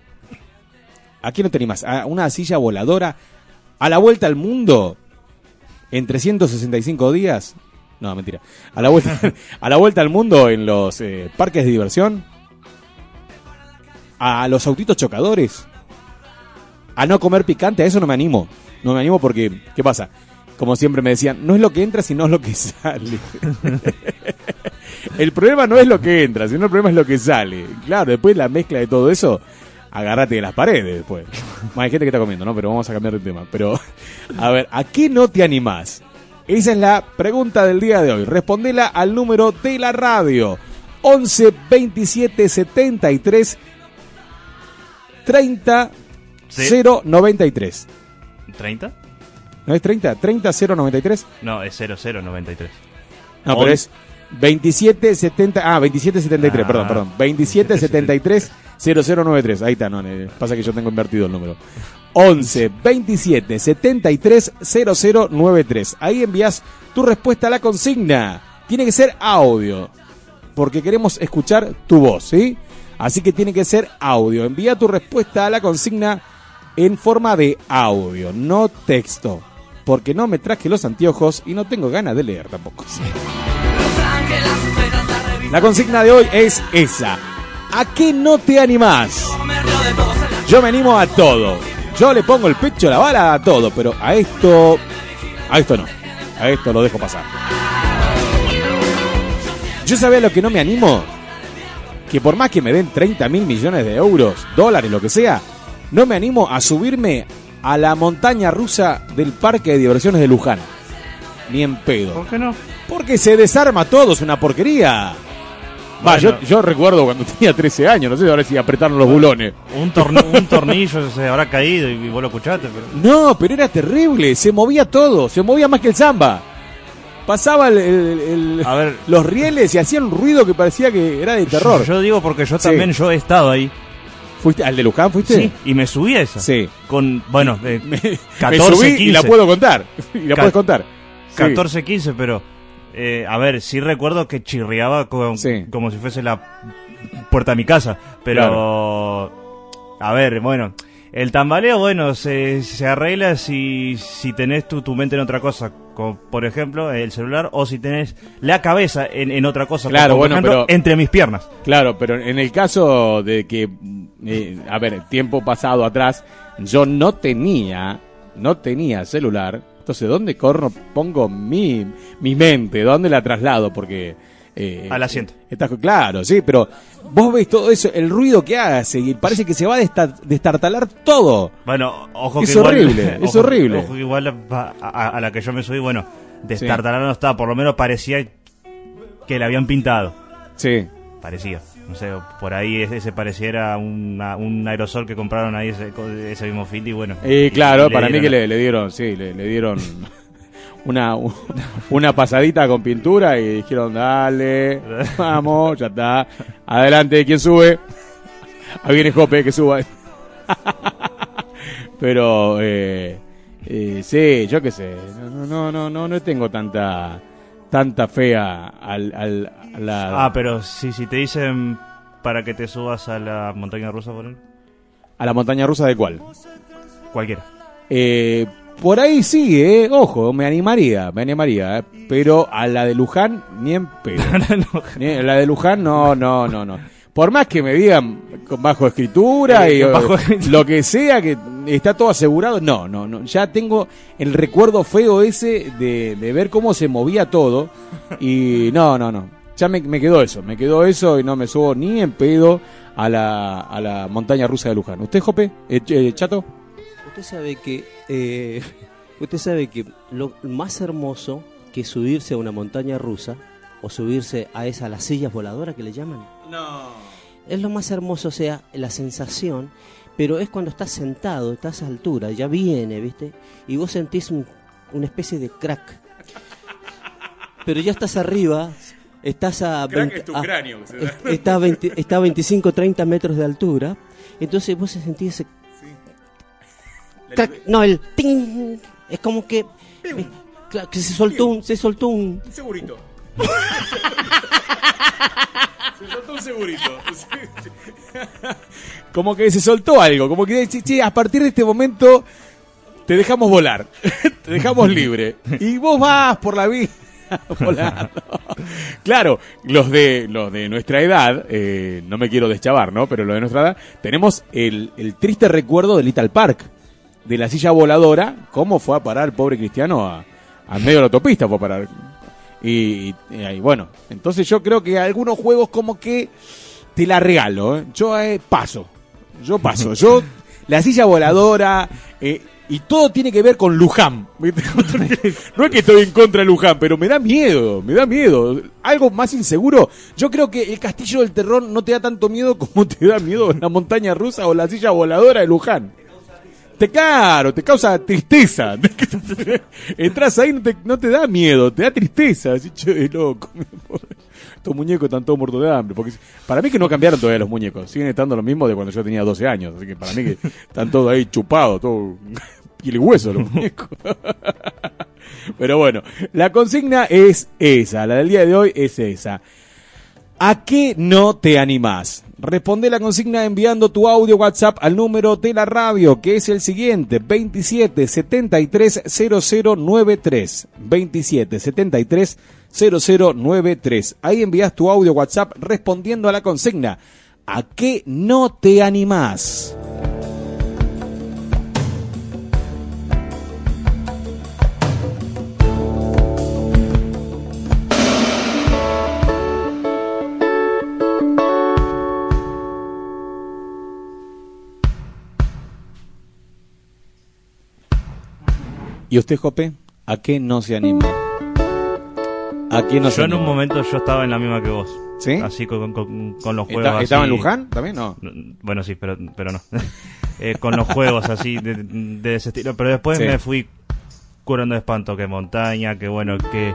¿A qué no te animás? ¿A una silla voladora? ¿A la vuelta al mundo? ¿En 365 días? No, mentira. ¿A la vuelta, (laughs) a la vuelta al mundo en los eh, parques de diversión? ¿A los autitos chocadores? ¿A no comer picante? A eso no me animo. No me animo porque, ¿qué pasa? Como siempre me decían, no es lo que entra, sino es lo que (laughs) sale. el problema no es lo que entra, sino el problema es lo que sale. Claro, después la mezcla de todo eso Agárrate de las paredes después. Hay gente que está comiendo, ¿no? Pero vamos a cambiar de tema. Pero, a ver, ¿a qué no te animás? Esa es la pregunta del día de hoy. Respondela al número de la radio. 11 27 73 30 Sí. 093. ¿30? ¿No es 30? ¿30 093? No, es 0093. No, pero es 27 70. Ah, 27 73, Ah, perdón, perdón. 27 73 0093. Ahí está, no, pasa que yo tengo invertido el número. 11 27 73 0093. Ahí envías tu respuesta a la consigna. Tiene que ser audio, porque queremos escuchar tu voz, ¿sí? Así que tiene que ser audio. Envía tu respuesta a la consigna en forma de audio, no texto. Porque no me traje los anteojos y no tengo ganas de leer tampoco. La consigna de hoy es esa. ¿A qué no te animás? Yo me animo a todo. Yo le pongo el pecho a la bala a todo, pero a esto. A esto no. A esto lo dejo pasar. Yo sabía lo que no me animo. Que por más que me den 30 mil millones de euros, dólares, lo que sea, no me animo a subirme a la montaña rusa del parque de diversiones de Luján. Ni en pedo. ¿Por qué no? Porque se desarma todo, es una porquería. Va, Bueno. yo, yo recuerdo cuando (laughs) tenía 13 años, no sé ahora si apretaron los bulones. Un, torni- un tornillo se habrá caído y vos lo escuchaste, pero... No, pero era terrible, se movía todo, se movía más que el samba. Pasaba el- el- el- A ver. los rieles y hacían un ruido que parecía que era de terror. Yo digo porque yo Sí. también yo he estado ahí. ¿Fuiste al de Luján fuiste? Sí, y me subí a esa. Sí. Con, bueno, eh, (laughs) Me 14, subí 15. y la puedo contar. (laughs) Y la Ca- puedes contar. Sí. 14, 15, pero... eh, a ver, sí recuerdo que chirriaba con- Sí. como si fuese la puerta de mi casa. Pero... A ver, bueno... El tambaleo, bueno, se, se arregla si, si tenés tu, tu mente en otra cosa. Como, por ejemplo, el celular. O si tenés la cabeza en, en otra cosa. Claro, como, por bueno, ejemplo, pero- entre mis piernas. Claro, pero en el caso de que, eh, a ver, tiempo pasado atrás, yo no tenía, no tenía celular. Entonces, ¿dónde corro? Pongo mi, mi mente, ¿dónde la traslado? Porque... eh, Al asiento. Está, claro, sí, pero vos ves todo eso, el ruido que hace y parece que se va a desta- destartalar todo. Bueno, ojo Es que igual- horrible, (laughs) es ojo- horrible. Ojo que igual a, a- a la que yo me subí, bueno, destartalar no estaba, por lo menos parecía que la habían pintado. Sí. Parecía. No sé, por ahí ese, pareciera una- un aerosol que compraron ahí ese, ese mismo fit y bueno. Y claro, para mí que le, le dieron, sí, le, le dieron (laughs) una, una pasadita con pintura y dijeron, dale, vamos, ya está. Adelante, ¿quién sube? Ahí viene Jope, que suba. Pero, eh, eh, sí, yo qué sé, no, no, no, no, no tengo tanta, tanta fe a, al, al- a la, Ah, pero si, si te dicen para que te subas a la montaña rusa, por él, a la montaña rusa de cuál. cualquiera. Eh, por ahí sí, eh, ojo, me animaría, me animaría, eh, pero a la de Luján ni en pedo. (laughs) Ni- a la de Luján no, no, no, no. Por más que me digan con bajo escritura Eh, y bajo- eh, lo que sea, que está todo asegurado, no, no, no. Ya tengo el recuerdo feo ese de, de ver cómo se movía todo y no, no, no. Ya me, me quedó eso, me quedó eso y no me subo ni en pedo a la, a la montaña rusa de Luján. ¿Usted, Jope? Eh, Ch- eh, ¿Chato? Usted sabe que eh, (laughs) usted sabe que lo más hermoso que subirse a una montaña rusa o subirse a esas las sillas voladoras que le llaman. No. Es lo más hermoso, o sea, la sensación, pero es cuando estás sentado, estás a altura, ya viene, ¿viste? Y vos sentís un- una especie de crack. (laughs) Pero ya estás arriba, estás a... Crack 20 es tu cráneo está, a 20 está a 25, 30 metros de altura, entonces vos sentís ese... crack, no, el... ting, es como que... eh, claro, que se soltó un... Se soltó un... Un segurito. (laughs) se soltó un segurito. (laughs) como que se soltó algo, como que che, che, a partir de este momento te dejamos volar, (laughs) te dejamos libre y vos vas por la vida volando. Claro, los de los de nuestra edad, eh, no me quiero deschavar, ¿no? Pero los de nuestra edad tenemos el, el triste recuerdo de Little Park, de la silla voladora, cómo fue a parar el pobre cristiano a, a medio de la autopista fue a parar. Y, y- y bueno, entonces yo creo que algunos juegos como que te la regalo, ¿eh? yo eh, paso. Yo paso. Yo, (laughs) la silla voladora, eh, y todo tiene que ver con Luján. (laughs) No es que estoy en contra de Luján, pero me da miedo, me da miedo. Algo más inseguro. Yo creo que el castillo del terror no te da tanto miedo como te da miedo la montaña rusa o la silla voladora de Luján. Te claro, te causa tristeza. (laughs) Entras ahí no te, no te da miedo, te da tristeza. Así, che, loco. Estos muñecos están todos muertos de hambre. Porque para mí que no cambiaron todavía los muñecos. Siguen estando lo mismo de cuando yo tenía 12 años. Así que para mí que están todos ahí chupados, todo (laughs) y hueso los muñecos. (laughs) Pero bueno, la consigna es esa. La del día de hoy es esa. ¿A qué no te animás? Responde la consigna enviando tu audio WhatsApp al número de la radio, que es el siguiente, 27 73 0093. 27 73 0093. Ahí envías tu audio WhatsApp respondiendo a la consigna. ¿A qué no te animás? ¿Y usted, Jope? ¿A qué no se anima? ¿A qué no se Yo en un momento yo estaba en la misma que vos. ¿Sí? Así con, con- con los ¿Está- juegos. estaba en así- Luján también? No. Bueno, sí, pero, pero no. (laughs) Eh, con los juegos así de, de ese estilo. Pero después Sí. me fui curando de espanto. Que montaña, que bueno, que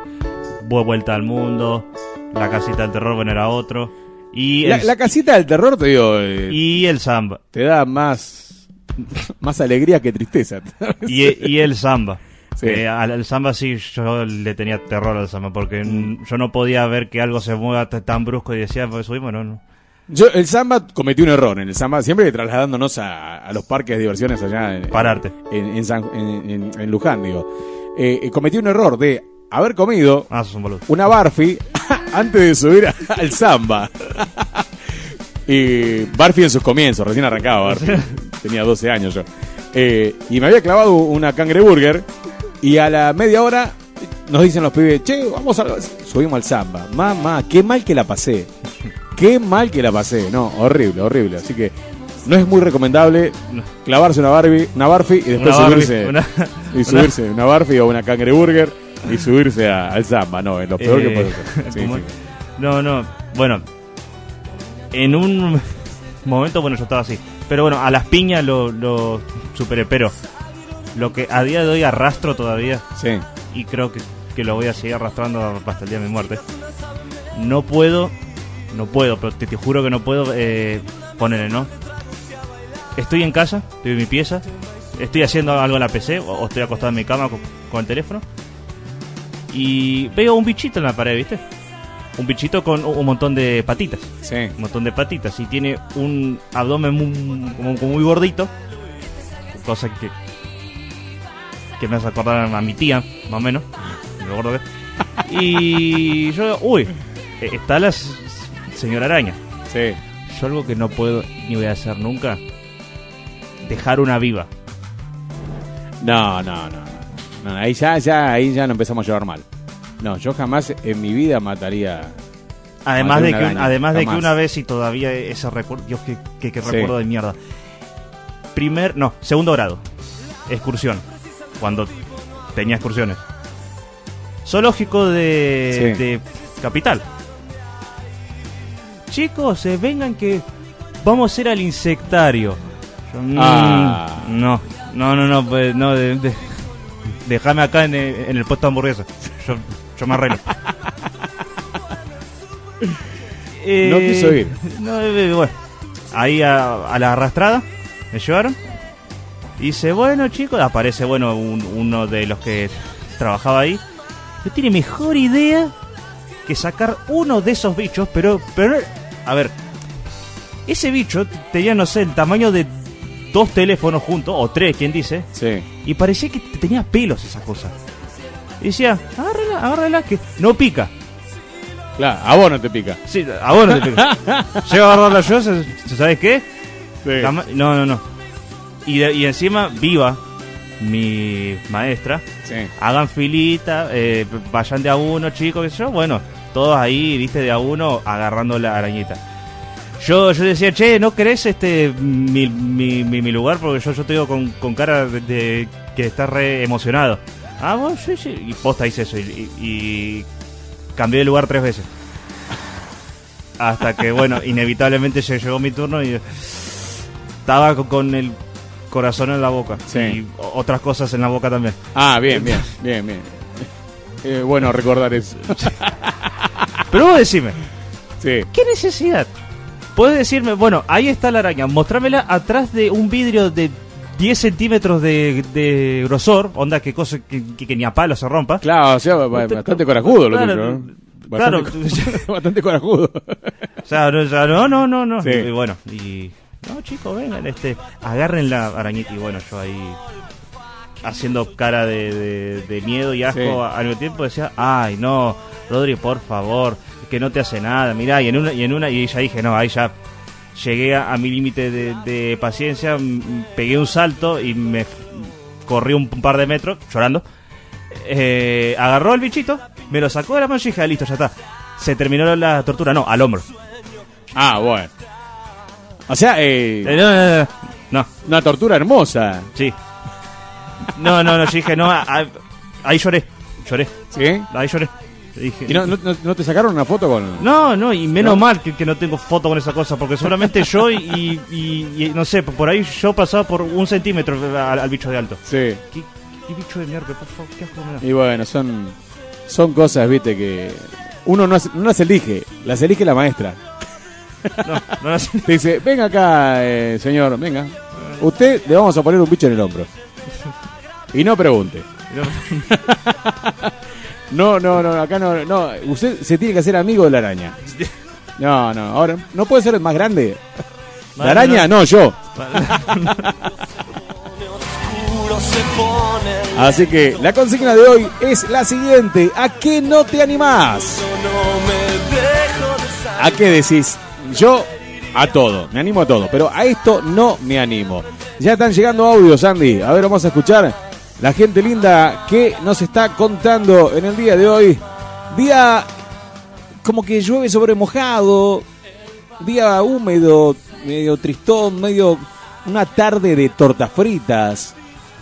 vuelta al mundo. La casita del terror, bueno, era otro. Y La, el, la casita del terror, te digo, eh, y el samba. te da más, (laughs) más alegría que tristeza. Y, y el samba. Sí. Eh, al, al samba sí, yo le tenía terror al samba. Porque Mm. yo no podía ver que algo se mueva tan brusco y decía, pues subimos, no, no. Yo, el samba cometí un error en el samba, siempre trasladándonos a, a los parques de diversiones allá en, Pararte. en, en, San- en- Luján, digo. Eh, eh, cometí un error de haber comido Ah, un una barfi (laughs) antes de subir al samba. (laughs) y Barfi en sus comienzos, recién arrancaba Barfi. Tenía 12 años yo. Eh, y me había clavado una cangreburger y a la media hora nos dicen los pibes, che, vamos a... Subimos al samba. Mamá, qué mal que la pasé. Qué mal que la pasé. No, horrible, horrible. Así que no es muy recomendable clavarse una Barbie, una Barfi y después Una Barbie, subirse una- y subirse una Barfi o una cangreburger y subirse a- al samba. No, es lo peor que Eh, puede. (laughs) Sí, sí. No, no. Bueno, en un momento, bueno, yo estaba así. Pero bueno, a las piñas lo, lo superé. Pero lo que a día de hoy arrastro todavía, Sí. y creo que, que lo voy a seguir arrastrando hasta el día de mi muerte. No puedo, no puedo, pero te, te juro que no puedo eh, ponerle, ¿no? Estoy en casa, estoy en mi pieza, estoy haciendo algo en la PC o, o estoy acostado en mi cama con, con el teléfono y veo un bichito en la pared, ¿viste? Un bichito con un montón de patitas. Sí. Un montón de patitas. Y tiene un abdomen muy, como, como muy gordito. Cosa que. que me hace acordar a mi tía, más o menos. lo gordo que. Y yo, uy, eh, está la señora araña. Sí. Yo algo que no puedo ni voy a hacer nunca. Dejar una viva. No, no, no. no. ahí ya, ya, ahí ya no empezamos a llevar mal. No, yo jamás en mi vida mataría. Además de que, araña, además de que una vez y todavía ese recuerdo, Dios, Sí. recuerdo de mierda. Primer, no, segundo grado, excursión, cuando tenía excursiones. Zoológico de, Sí. de Capital. Chicos, eh, vengan que vamos a ir al insectario. Yo, mm, Ah. No, no, no, no, pues, no, de- de- (laughs) déjame acá en el, en el puesto de hamburguesa. Yo, yo me arreglo. (laughs) Eh, No quiso ir. no, eh, bueno, ahí a, a la arrastrada me llevaron. Dice, bueno chicos, aparece bueno un- uno de los que trabajaba ahí. No tiene mejor idea que sacar uno de esos bichos, pero, pero, a ver, ese bicho tenía, no sé, el tamaño de dos teléfonos juntos, o tres, quien dice, Sí. y parecía que tenía pelos esa cosa. Y decía, agárrala, agárrala, que no pica. Claro, a vos no te pica. Sí, a vos no te pica. (laughs) Llego a agarrarla yo, ¿sabes qué? Sí. La ma- no, no, no. Y, de- y encima, viva mi maestra. Sí. Hagan filita, eh, vayan de a uno, chicos, qué sé yo. Bueno, todos ahí, viste, de a uno, agarrando la arañita. Yo, yo decía, che, ¿no querés este mi, mi, mi, mi lugar? Porque yo, yo te digo con, con cara de, de que estás re emocionado. Ah, vos, sí, sí. Y posta hice eso. Y, y- y cambié de lugar tres veces. Hasta que, bueno, inevitablemente lle- llegó mi turno y estaba con, el corazón en la boca. Y o- otras cosas en la boca también. Ah, bien, bien, bien, bien. Eh, bueno, recordar eso. (laughs) Pero vos decime, Sí. ¿qué necesidad? Puedes decirme, bueno, ahí está la araña, mostrámela atrás de un vidrio de 10 centímetros de, de grosor, onda que cosa que, que- que ni a palo se rompa. Claro, o sea, ba- bastante corajudo lo Claro, tuyo, ¿no? claro. Bastante, (laughs) (laughs) bastante corajudo. O sea, no, ya no, no, no, no. Sí. Y bueno, y no, chicos, vengan, este, agarren la arañita y bueno, yo ahí haciendo cara de, de- de miedo y asco Sí. al mismo tiempo decía, ay, no, Rodri, por favor, que no te hace nada, mirá, y en una, y en una, y ya dije, no, ahí ya llegué a, a mi límite de, de paciencia, pegué un salto y me corrí un par de metros, llorando, eh, agarró el bichito, me lo sacó de la mano y dije, listo, ya está. Se terminó la tortura, no, al hombro. Ah, bueno. O sea, eh, Eh, no, no, no, no. una tortura hermosa. Sí. No, no, no, yo dije, no, a- ahí lloré, lloré. ¿Sí? Ahí lloré. Dije, ¿Y no, no, no- no te sacaron una foto con...? No, no, y menos ¿No? mal que, que no tengo foto con esa cosa, porque seguramente yo y, y- y, no sé, por ahí yo pasaba por un centímetro al, al bicho de alto. Sí. ¿Qué, qué bicho de mierda, por favor? ¿Qué asco? Y bueno, son, son cosas, viste, que uno no, no las elige, las elige la maestra. No, no las Te (laughs) dice, venga acá, eh, señor, venga. Usted le vamos a poner un bicho en el hombro. Y no pregunte. (laughs) No, no, no, acá no, no. Usted se tiene que hacer amigo de la araña. (laughs) No, no, ahora, ¿no puede ser más grande? La araña, no, yo. (laughs) Así que la consigna de hoy es la siguiente. ¿A qué no te animás? ¿A qué decís? Yo a todo, me animo a todo, pero a esto no me animo. Ya están llegando audios, Andy. A ver, vamos a escuchar la gente linda que nos está contando en el día de hoy. Día como que llueve sobre mojado, día húmedo, medio tristón, medio una tarde de tortas fritas.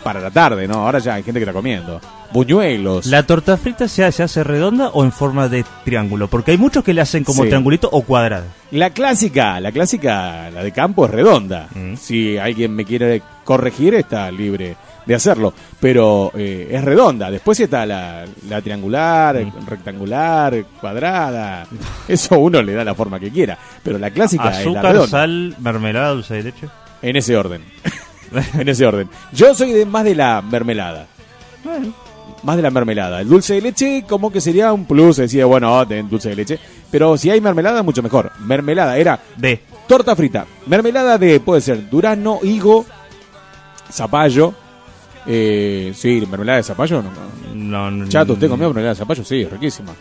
Para la tarde, ¿no? Ahora ya hay gente que está comiendo. Buñuelos. ¿La torta frita se, se hace redonda o en forma de triángulo? Porque hay muchos que le hacen como Sí. triangulito o cuadrado. La clásica, la clásica, la de campo es redonda. Si alguien me quiere corregir, está libre de hacerlo. Pero eh, es redonda. Después está la, la triangular, rectangular, cuadrada. Eso uno le da la forma que quiera. Pero la clásica es la Azúcar, redonda. sal, mermelada, dulce de leche. En ese orden. (laughs) en ese orden. Yo soy de más de la mermelada. Más de la mermelada. El dulce de leche como que sería un plus. Decía, bueno, oh, ten dulce de leche. Pero si hay mermelada, mucho mejor. Mermelada era de torta frita. Mermelada de, puede ser durazno, higo, zapallo. Eh, sí, mermelada de zapallo. No, No, no, Chato, ¿usted comió mermelada de zapallo? Sí, riquísima.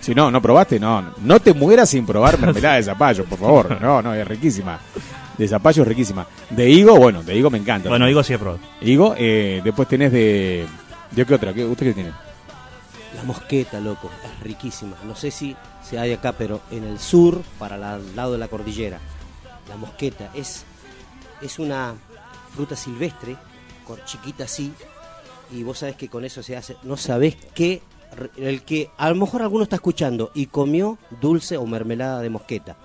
Si no, no probaste, no. No te mueras sin probar mermelada de zapallo, por favor. (laughs) No, no, es riquísima. De zapallo es riquísima. De higo, bueno, de higo me encanta. Bueno, higo sí he probado. Higo, eh, después tenés de... ¿De qué otra? ¿Qué- ¿Usted qué tiene? La mosqueta, loco, es riquísima. No sé si se hay acá, pero en el sur, para la- al lado de la cordillera, la mosqueta es, es una fruta silvestre, chiquita así, y vos sabés que con eso se hace, no sabés qué, el que a lo mejor alguno está escuchando y comió dulce o mermelada de mosqueta.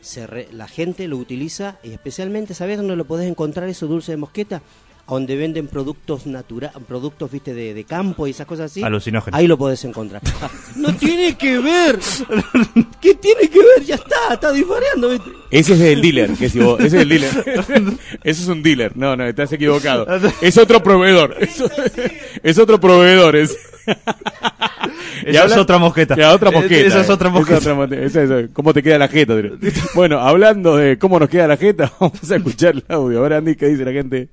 Se re- la gente lo utiliza y especialmente, ¿sabés dónde lo podés encontrar eso dulce de mosqueta? Donde venden productos naturales, productos, viste, de, de campo y esas cosas así. Alucinógenos. Ahí lo podés encontrar. (laughs) no tiene que ver. ¿Qué tiene que ver? Ya está, está dispareando, viste. Ese es el dealer, que si vos- ese es el dealer. (laughs) Ese es un dealer. No, no, estás equivocado. Es otro proveedor. (laughs) Es, es otro proveedor. Es. Esa es otra mosqueta. Ya, otra mosqueta. esa es otra mosqueta. otra mosqueta. Esa es- ¿Cómo te queda la jeta? Bueno, hablando de cómo nos queda la jeta, vamos a escuchar el audio. Ahora, Andy, ¿qué dice la gente?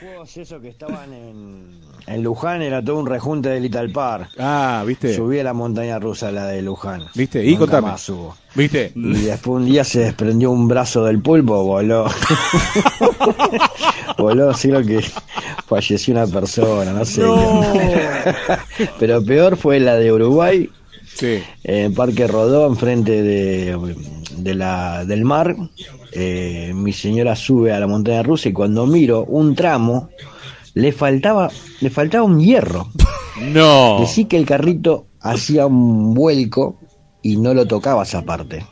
Juegos esos que estaban en, en Luján era todo un rejunte de Little Park. Ah, ¿viste? Subí a la montaña rusa, la de Luján. ¿Viste? Y Nunca contame. más subo. ¿Viste? Y después un día se desprendió un brazo del pulpo, voló. (laughs) voló, sí lo que falleció una persona, no sé. (laughs) Pero peor fue la de Uruguay. Sí. En Parque Rodó, enfrente de, de la, del mar, eh, mi señora sube a la montaña rusa y cuando miro un tramo, le faltaba, le faltaba un hierro. (laughs) No. Decí que el carrito hacía un vuelco y no lo tocaba esa parte.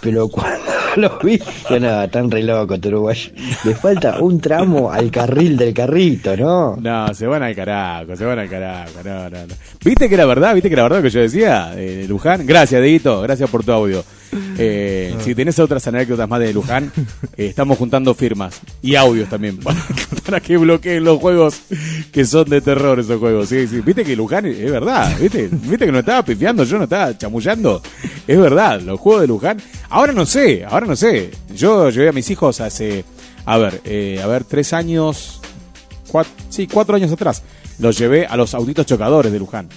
Pero (laughs) cuando lo vi, yo nada, tan re loco, este uruguayo. Le falta un tramo al carril del carrito, ¿no? No, se van al carajo, se van al carajo. No, no, no. ¿Viste que era verdad? ¿Viste que era verdad lo que yo decía eh, Luján? Gracias, Deito, gracias por tu audio. Eh, si tenés otras anécdotas más de Luján, eh, estamos juntando firmas y audios también (laughs) para, que bloqueen los juegos que son de terror esos juegos. Viste que Luján es verdad, ¿viste? Viste que no estaba pifiando, yo no estaba chamullando. Es verdad, los juegos de Luján. Ahora no sé, ahora no sé. Yo llevé a mis hijos hace, a ver, eh, a ver, tres años, cuatro, sí, cuatro años atrás. Los llevé a los autitos chocadores de Luján.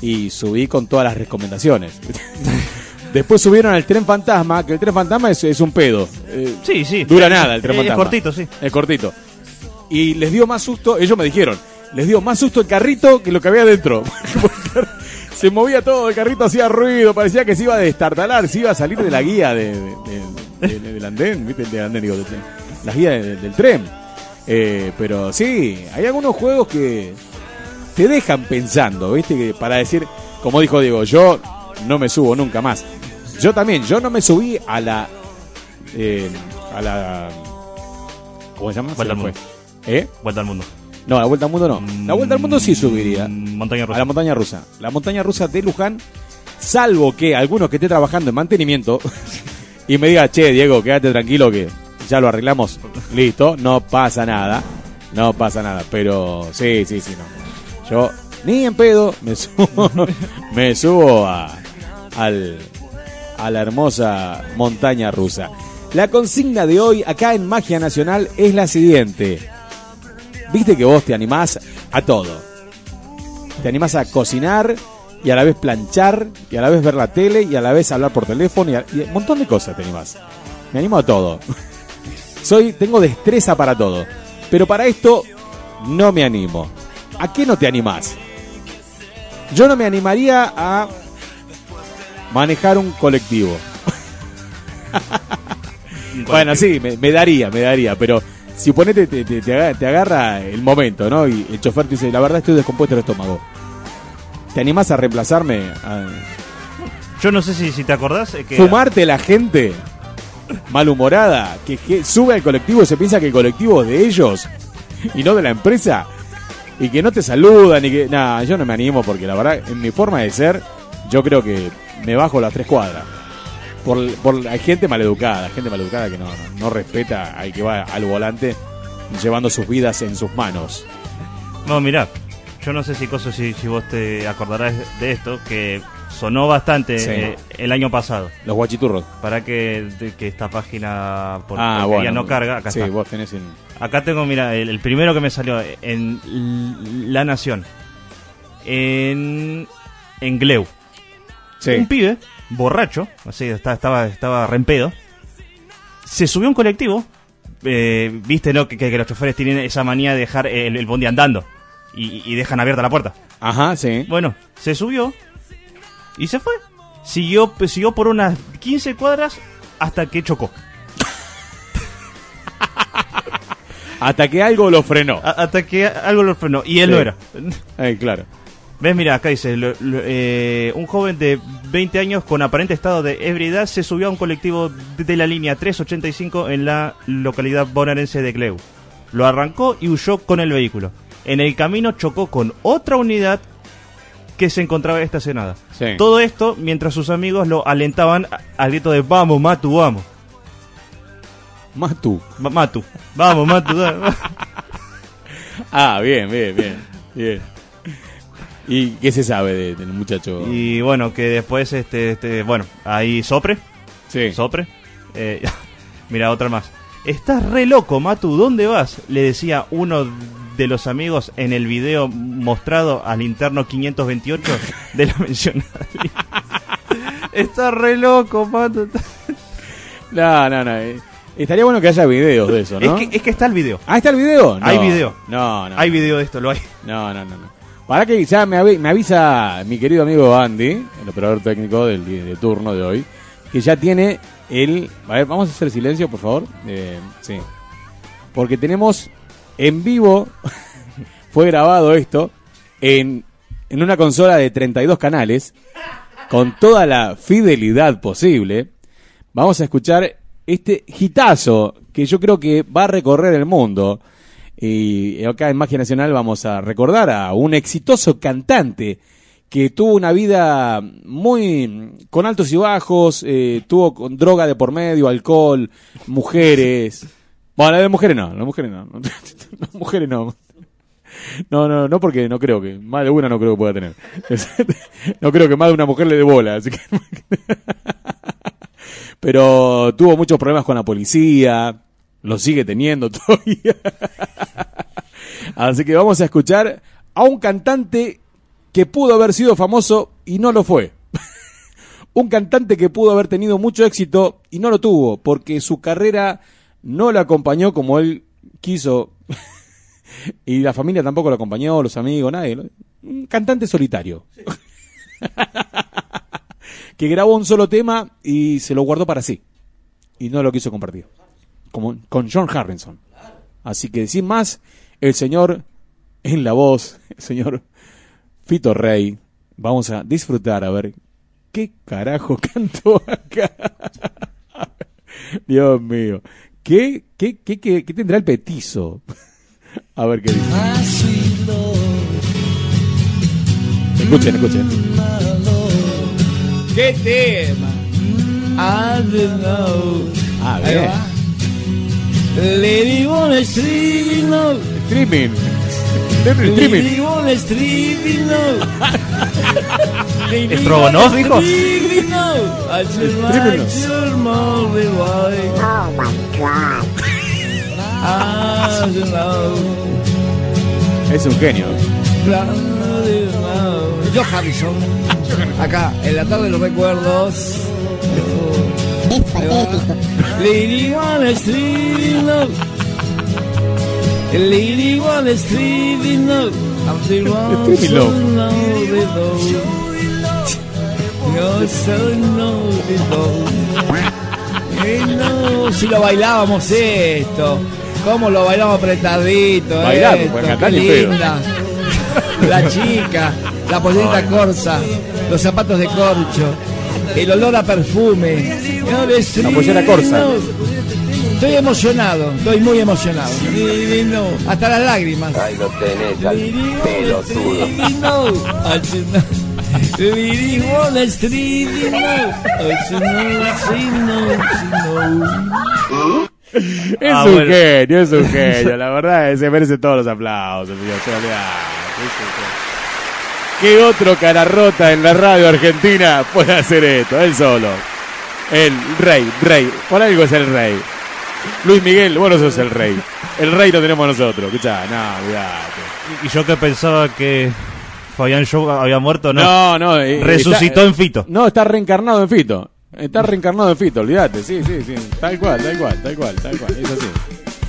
Y subí con todas las recomendaciones. (laughs) Después subieron al tren fantasma, que el tren fantasma es, es un pedo. Eh, Sí, sí. Dura nada el tren Eh, es fantasma. cortito, sí. Es cortito. Y les dio más susto, ellos me dijeron, les dio más susto el carrito que lo que había dentro. (laughs) se movía todo, el carrito hacía ruido, parecía que se iba a destartalar, se iba a salir de la guía de, de- de- de- del andén, ¿viste? Del andén, digo, del tren. La guía de- del tren. Eh, pero sí, hay algunos juegos que te dejan pensando, ¿viste? Que para decir, como dijo Diego, yo no me subo nunca más. Yo también, yo no me subí a la. eh, a la. ¿Cómo se llama? Vuelta al fue. mundo. ¿Eh? Vuelta al mundo. No, la vuelta al mundo no. La vuelta al mundo sí subiría. Montaña rusa. A la montaña rusa. La montaña rusa de Luján, salvo que algunos que esté trabajando en mantenimiento (laughs) y me diga, che, Diego, quédate tranquilo que ya lo arreglamos. Listo, no pasa nada. No pasa nada. Pero sí, sí, sí, no. Yo ni en pedo me (laughs) subo, me subo a, al, a la hermosa montaña rusa. La consigna de hoy acá en Magia Nacional es la siguiente. Viste que vos te animás a todo. Te animás a cocinar y a la vez planchar y a la vez ver la tele y a la vez hablar por teléfono y, a- y un montón de cosas te animás. Me animo a todo. (laughs) Soy, tengo destreza para todo. Pero para esto no me animo. ¿A qué no te animás? Yo no me animaría a manejar un colectivo. bueno, sí, me, me daría, me daría, pero si ponete, te, te- te agarra, te agarra el momento, ¿no? Y el chofer te dice, la verdad estoy descompuesto el estómago. ¿Te animás a reemplazarme? A Yo no sé si, si te acordás eh, que... fumarte la gente malhumorada que, que sube al colectivo y se piensa que el colectivo es de ellos y no de la empresa y que no te saludan y que nada yo no me animo porque la verdad en mi forma de ser yo creo que me bajo las tres cuadras por, por hay gente maleducada gente maleducada que no, no, no respeta al que va al volante llevando sus vidas en sus manos No, mirá, yo no sé si cosa si, si vos te acordarás de esto, que sonó bastante Sí. eh, el año pasado. los guachiturros Para que, de- que esta página por Ah, bueno. no carga, acá Sí, está. vos tenés en- Acá tengo, mira, el, el primero que me salió en La Nación. En, en Gleu. Sí. Un pibe, borracho, así estaba, estaba rempedo. Se subió a un colectivo. eh, Viste, ¿no? Que, que los choferes tienen esa manía de dejar el, el bondi andando. Y, y dejan abierta la puerta. Ajá, sí. Bueno, se subió y se fue. Siguió, siguió por unas 15 cuadras hasta que chocó. (laughs) hasta que algo lo frenó hasta que algo lo frenó y él Sí. no era. Eh, claro ¿Ves? Mira, acá dice, lo- lo- eh, un joven de 20 años con aparente estado de ebriedad se subió a un colectivo de, de la línea 385 en la localidad bonaerense de Gleu. Lo arrancó y huyó con el vehículo. En el camino chocó con otra unidad que se encontraba estacionada. Sí. Todo esto mientras sus amigos lo alentaban al grito de vamos, Matu, vamos. Matu. Matu. Vamos, Matu. (laughs) Ah, bien, bien, bien, bien. ¿Y qué se sabe de- del muchacho? Y bueno, que después, este, este bueno, ahí sopre. Sí. Sopre. Eh, (laughs) mira, otra más. Estás re loco, Matu, ¿dónde vas? Le decía uno de los amigos en el video mostrado al interno 528 de la (laughs) mencionada. Estás re loco, Matu. (laughs) No, no, no. eh, Estaría bueno que haya videos de eso, ¿no? Es, que, es que está el video. Ah, ¿está el video? No. Hay video. No, no. Hay video de esto, lo hay. No, no, no. no. Para que ya me, avi- me avisa mi querido amigo Andy, el operador técnico del de turno de hoy, que ya tiene el... A ver, vamos a hacer silencio, por favor. Eh, sí. Porque tenemos en vivo, (laughs) fue grabado esto, en, en una consola de 32 canales, con toda la fidelidad posible. Vamos a escuchar este hitazo que yo creo que va a recorrer el mundo. Y acá en Magia Nacional vamos a recordar a un exitoso cantante que tuvo una vida muy con altos y bajos, eh, tuvo con droga de por medio, alcohol, mujeres. Bueno, de mujeres no, las mujeres no. (laughs) Las mujeres no. No, no, no porque no creo que, más de una no creo que pueda tener. (laughs) No creo que más de una mujer le dé bola, así que... (laughs) Pero tuvo muchos problemas con la policía, lo sigue teniendo (laughs) todavía. Así que vamos a escuchar a un cantante que pudo haber sido famoso y no lo fue. (laughs) un cantante que pudo haber tenido mucho éxito y no lo tuvo, porque su carrera no lo acompañó como él quiso. (laughs) y la familia tampoco lo acompañó, los amigos, nadie. Un cantante solitario. que grabó un solo tema y se lo guardó para sí. Y no lo quiso compartir. Como con John Harrison. Así que sin más, el señor en la voz, (laughs) el señor Fito Rey. Vamos a disfrutar a ver qué carajo (laughs) cantó acá. Dios mío. ¿Qué, qué, qué, qué, qué tendrá el petizo? (laughs) A ver qué dice. Escuchen, escuchen. ¿Qué tema? I don't know. Ah, bien. va. Lady One Street, no. Streaming. Lady Streaming. One Street, no. Lady ¿Estrogonoff, dijo? Street, no. I just Streaming. like your. Oh my God. I. Es un genio. Yo Harrison, acá en la tarde de los recuerdos. Es patético. Lady One Street, no. Lady (laughs) One Street, the one Street, so no. know Yo soy no no, si lo bailábamos esto. ¿Cómo lo bailamos apretadito? Esto, pues, qué linda. La chica, la pollerita corsa, los zapatos de corcho, el olor a perfume. La pollera corsa. Estoy emocionado, estoy muy emocionado. Hasta las lágrimas. Ahí lo tenés, al pelotudo. Es Ah, un bueno. genio, es un (laughs) genio. La verdad, es- se merece todos los aplausos, señor. Es un genio. ¿Qué otro cara rota en la radio argentina puede hacer esto? Él solo. El rey, rey. Por algo es el rey. Luis Miguel, vos no sos el rey. El rey lo tenemos nosotros. Escuchá, no, olvidate. Y yo que pensaba que Fabián Show había muerto, no. No, no. eh, Resucitó está- en Fito. No, está reencarnado en Fito. Está reencarnado en Fito, olvídate. Sí, sí, sí. Tal cual, tal cual, tal cual, tal cual. Es así.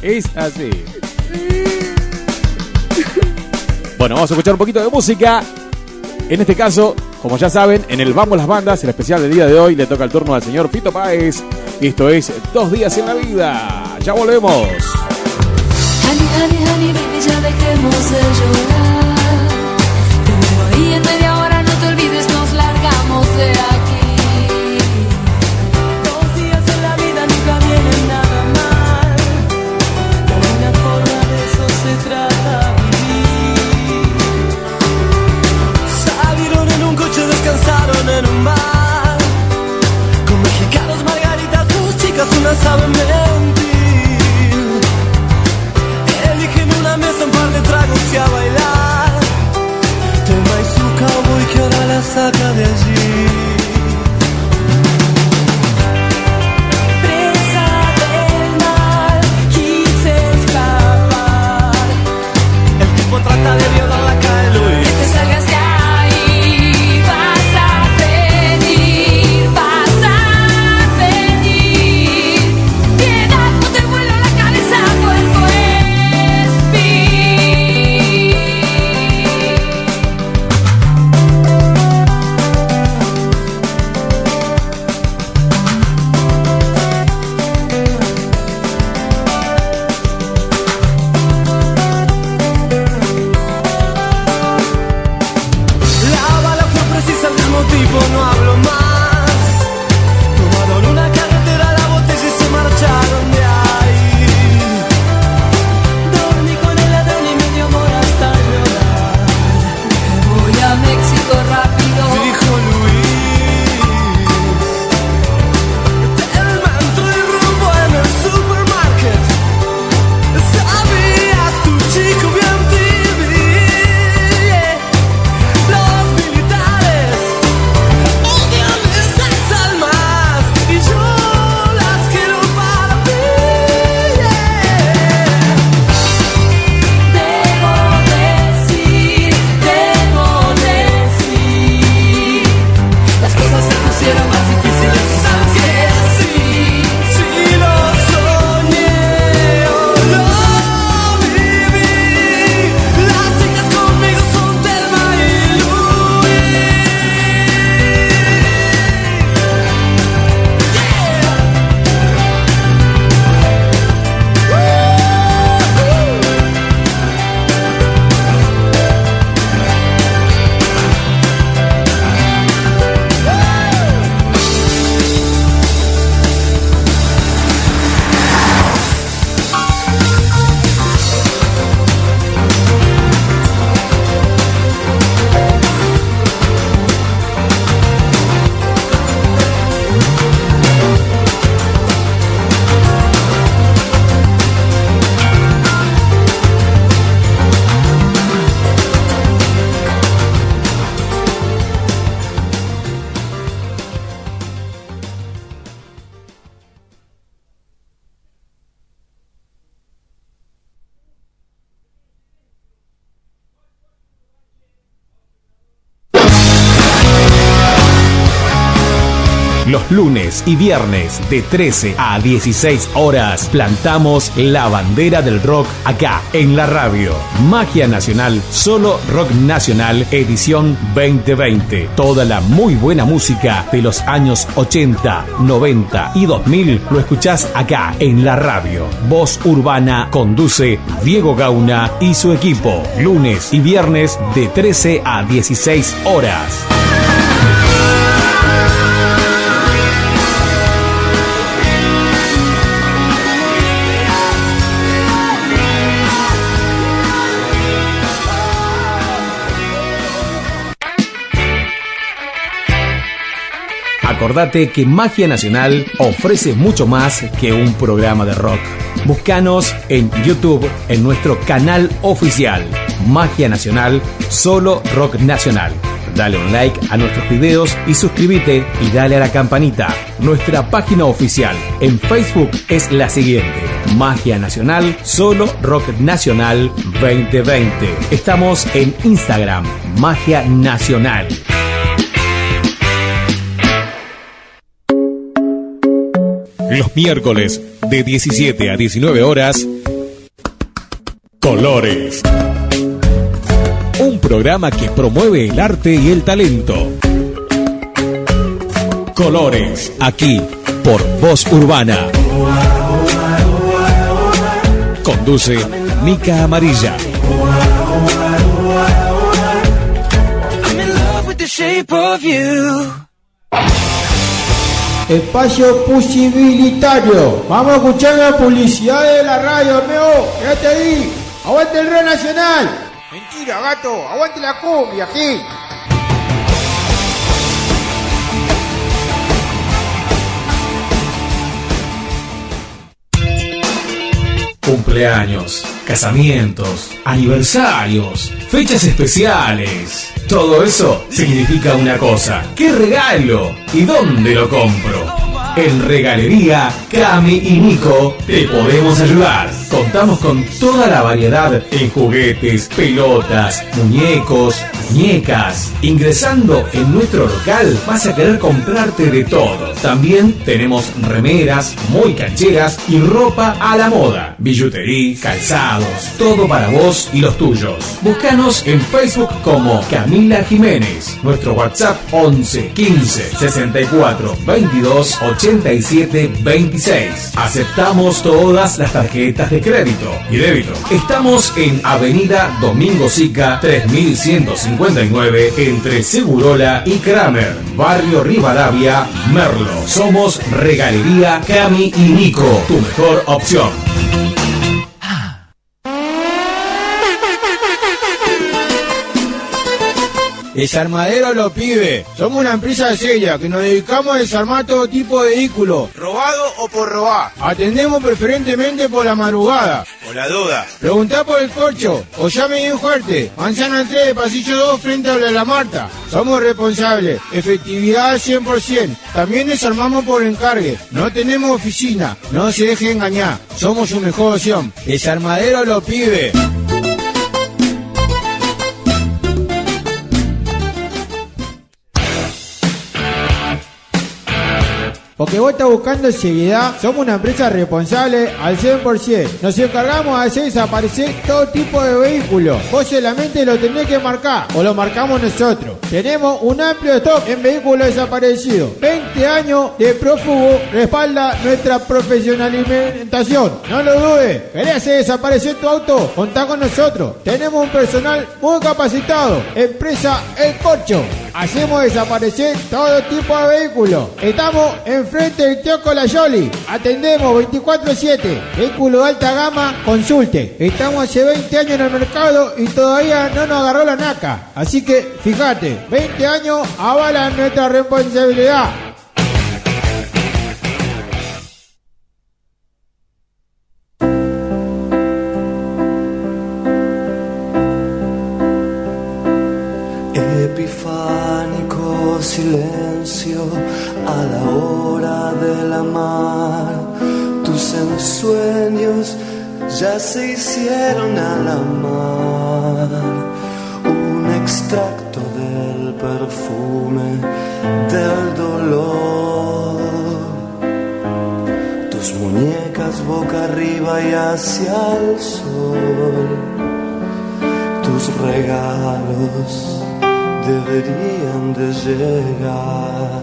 Es así. Bueno, vamos a escuchar un poquito de música. En este caso, como ya saben, en el Vamos las Bandas, el especial del día de hoy, le toca el turno al señor Fito Páez. Esto es Dos Días en la Vida. Ya volvemos. Dos chicas, y viernes de 13 a 16 horas plantamos la bandera del rock acá en la radio. Magia Nacional, solo rock nacional, edición 2020. Toda la muy buena música de los años 80, 90 y 2000 lo escuchás acá en la radio. Voz Urbana conduce Diego Gauna y su equipo. Lunes y viernes de 13 a 16 horas. Acordate que Magia Nacional ofrece mucho más que un programa de rock. Búscanos en YouTube en nuestro canal oficial Magia Nacional, solo rock nacional. Dale un like a nuestros videos y suscríbete y dale a la campanita. Nuestra página oficial en Facebook es la siguiente. Magia Nacional, solo rock nacional 2020. Estamos en Instagram, Magia Nacional. Los miércoles de 17 a 19 horas, Colores. Un programa que promueve el arte y el talento. Colores, aquí por Voz Urbana. Conduce Mica Amarilla. Shape of you. Espacio posibilitario. Vamos a escuchar la publicidad de la radio, meo. Quédate ahí. Aguante el Rey Nacional. Mentira, gato. Aguante la cumbia aquí. Cumpleaños, casamientos, aniversarios, fechas especiales. Todo eso significa una cosa. ¿Qué regalo? ¿Y dónde lo compro? En Regalería Cami y Nico te podemos ayudar. Contamos con toda la variedad en juguetes, pelotas, muñecos, muñecas. Ingresando en nuestro local vas a querer comprarte de todo. También tenemos remeras muy cancheras y ropa a la moda. Billutería, calzados, todo para vos y los tuyos. Búscanos en Facebook como Camila Jiménez. Nuestro WhatsApp 11 15 64 22 87 26. Aceptamos todas las tarjetas de crédito y débito. Estamos en Avenida Domingo Sica 3159 entre Segurola y Kramer, Barrio Rivadavia, Merlo. Somos Regalería Cami y Nico, tu mejor opción. Desarmadero lo pide. Somos una empresa seria que nos dedicamos a desarmar todo tipo de vehículos. ¿Robado o por robar? Atendemos preferentemente por la madrugada. Por la duda. Preguntá por el corcho o llame bien fuerte. Manzana 3 de pasillo 2 frente a la Marta. Somos responsables. Efectividad al 100%. También desarmamos por encargue. No tenemos oficina. No se deje engañar. Somos su mejor opción. Desarmadero lo pide. Porque vos estás buscando seriedad, somos una empresa responsable al 100%. Nos encargamos de hacer desaparecer todo tipo de vehículos. Vos solamente lo tenés que marcar o lo marcamos nosotros. Tenemos un amplio stock en vehículos desaparecidos. 20 años de prófugo respalda nuestra profesionalización. No lo dudes. ¿Querés hacer desaparecer tu auto? Contá con nosotros. Tenemos un personal muy capacitado. Empresa El Corcho. Hacemos desaparecer todo tipo de vehículos. Estamos enfrente del Teoco La Yoli. Atendemos 24-7. Vehículo de alta gama, consulte. Estamos hace 20 años en el mercado y todavía no nos agarró la naca. Así que fíjate, 20 años avalan nuestra responsabilidad. se hicieron a la mar, Un extracto del perfume del dolor. Tus muñecas boca arriba y hacia el sol. Tus regalos deberían de llegar.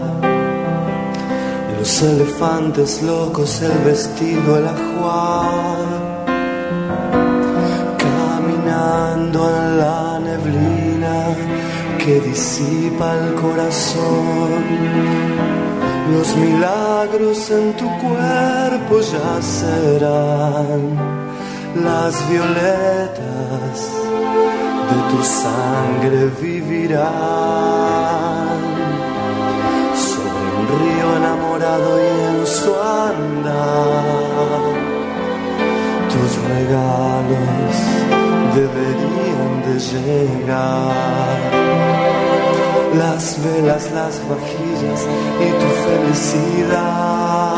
Los elefantes locos, el vestido, el ajuar. Que disipa el corazón. Los milagros en tu cuerpo ya serán las violetas de tu sangre vivirán sobre un río enamorado y en su andar. Tus regalos deberían de llegar las velas, las vajillas y tu felicidad.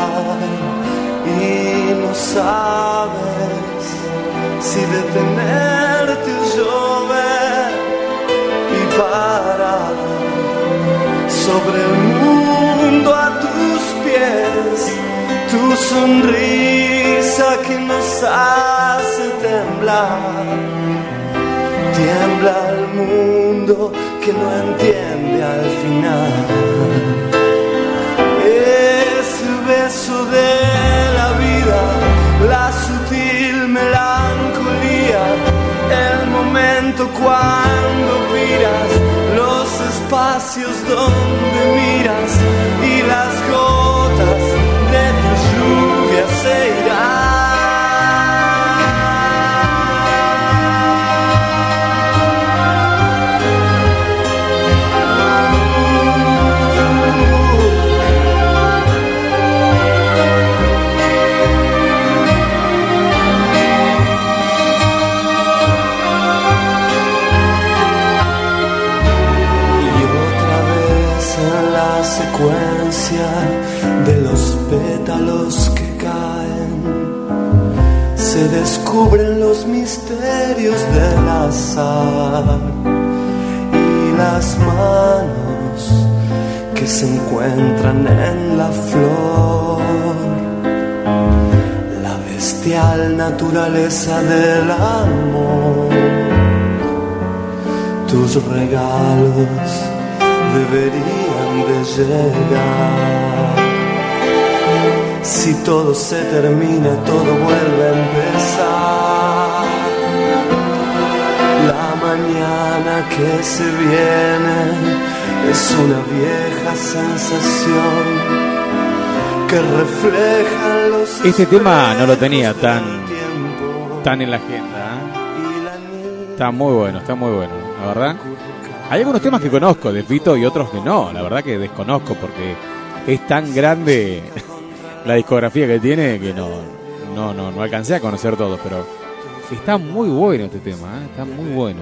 Y no sabes si detenerte o llover y parar sobre el mundo a tus pies. Tu sonrisa que nos hace temblar tiembla el mundo que no entiende al final. Ese beso de la vida, la sutil melancolía, el momento cuando miras los espacios donde miras y las gotas descubren los misterios del azar y las manos que se encuentran en la flor. La bestial naturaleza del amor tus regalos deberían de llegar. Si todo se termina, todo vuelve a empezar. La mañana que se viene es una vieja sensación que refleja los Este tema no lo tenía tan, tan en la agenda. ¿eh? Está muy bueno, está muy bueno, la verdad. Hay algunos temas que conozco de Fito y otros que no, la verdad que desconozco porque es tan grande la discografía que tiene que no, no, no, no alcancé a conocer todo, pero está muy bueno este tema, ¿eh? está muy bueno.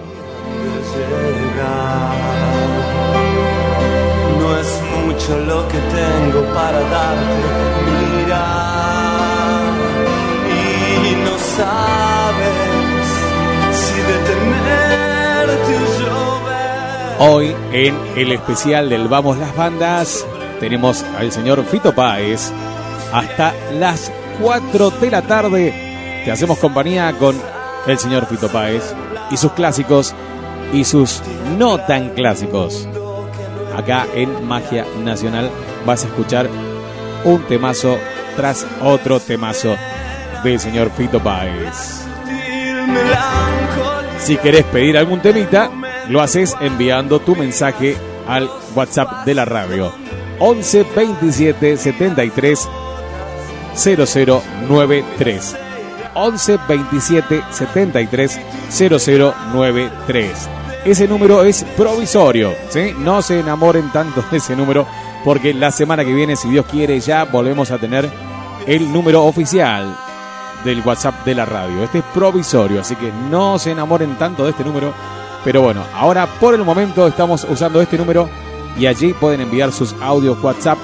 No es mucho lo que tengo para darte, mira, y no sabes si detenerte. Hoy en el especial del Vamos las Bandas tenemos al señor Fito Páez hasta las 4 de la tarde. Te hacemos compañía con el señor Fito Páez y sus clásicos y sus no tan clásicos. Acá en Magia Nacional vas a escuchar un temazo tras otro temazo del señor Fito Páez. Si querés pedir algún temita, lo haces enviando tu mensaje al WhatsApp de la radio. 11 27 73 0093. 11 27 73 0093. Ese número es provisorio, ¿sí? No se enamoren tanto de ese número porque la semana que viene, si Dios quiere, ya volvemos a tener el número oficial del WhatsApp de la radio. Este es provisorio, así que no se enamoren tanto de este número. Pero bueno, ahora por el momento estamos usando este número y allí pueden enviar sus audios WhatsApp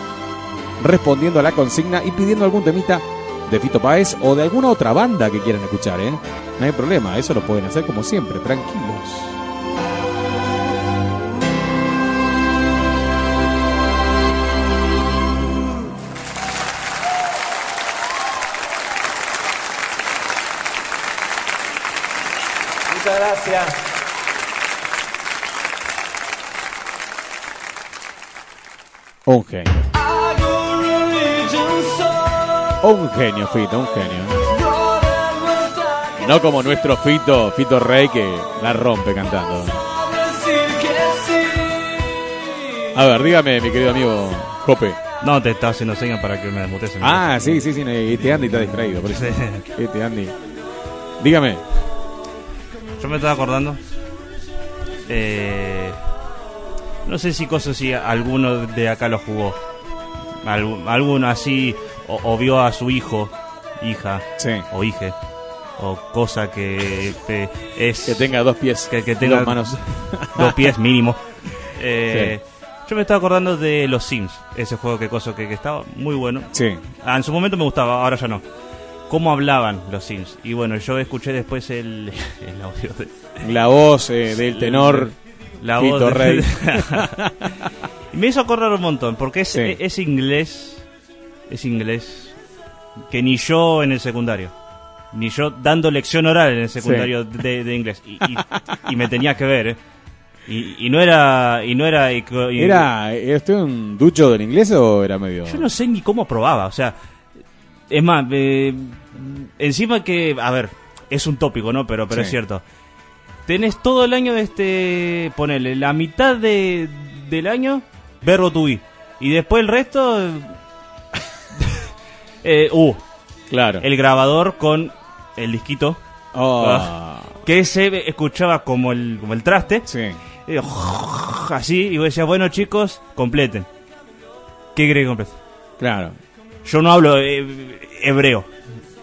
respondiendo a la consigna y pidiendo algún temita de Fito Páez o de alguna otra banda que quieran escuchar, ¿eh? No hay problema, eso lo pueden hacer como siempre, tranquilos. Muchas gracias. Ongen genio. Un genio, Fito, un genio. No como nuestro Fito, Fito Rey, que la rompe cantando. A ver, dígame, mi querido amigo Jope. No, te estaba haciendo señas para que me desmutes. Ah, sí, sí, sí, este Andy está distraído, por eso. Este Andy. Dígame. Yo me estaba acordando. Eh, no sé si cosas si alguno de acá lo jugó. Algu- alguno así o, o vio a su hijo, hija o hije o cosa que es Que tenga dos pies, que, que tenga dos manos. (laughs) dos pies mínimo. (laughs) Eh, Yo me estaba acordando de los Sims, ese juego que cosa que, que estaba muy bueno. Sí. Ah, en su momento me gustaba, ahora ya no. Cómo hablaban los Sims. Y bueno, yo escuché después el, (laughs) el audio de, La voz eh, del tenor la voz de- Rey. y me hizo acordar un montón, porque es, es inglés, es inglés, que ni yo en el secundario, ni yo dando lección oral en el secundario de, de inglés, y, y- y me tenía que ver, ¿eh? Y, y no era, y no era, ¿Era, ¿Era usted un ducho del inglés o era medio.? yo no sé ni cómo probaba, o sea, es más, eh, encima que, a ver, es un tópico, ¿no? Pero, pero Sí. es cierto. Tenés todo el año de este, ponele, la mitad de, del año, verbo be. Y después el resto, eh, uh, Claro. el grabador con el disquito. Oh. Ah, que se escuchaba como el, como el traste. Sí. Y así, y vos decías, bueno chicos, completen. ¿Qué creen que completen? Claro. Yo no hablo eh, hebreo.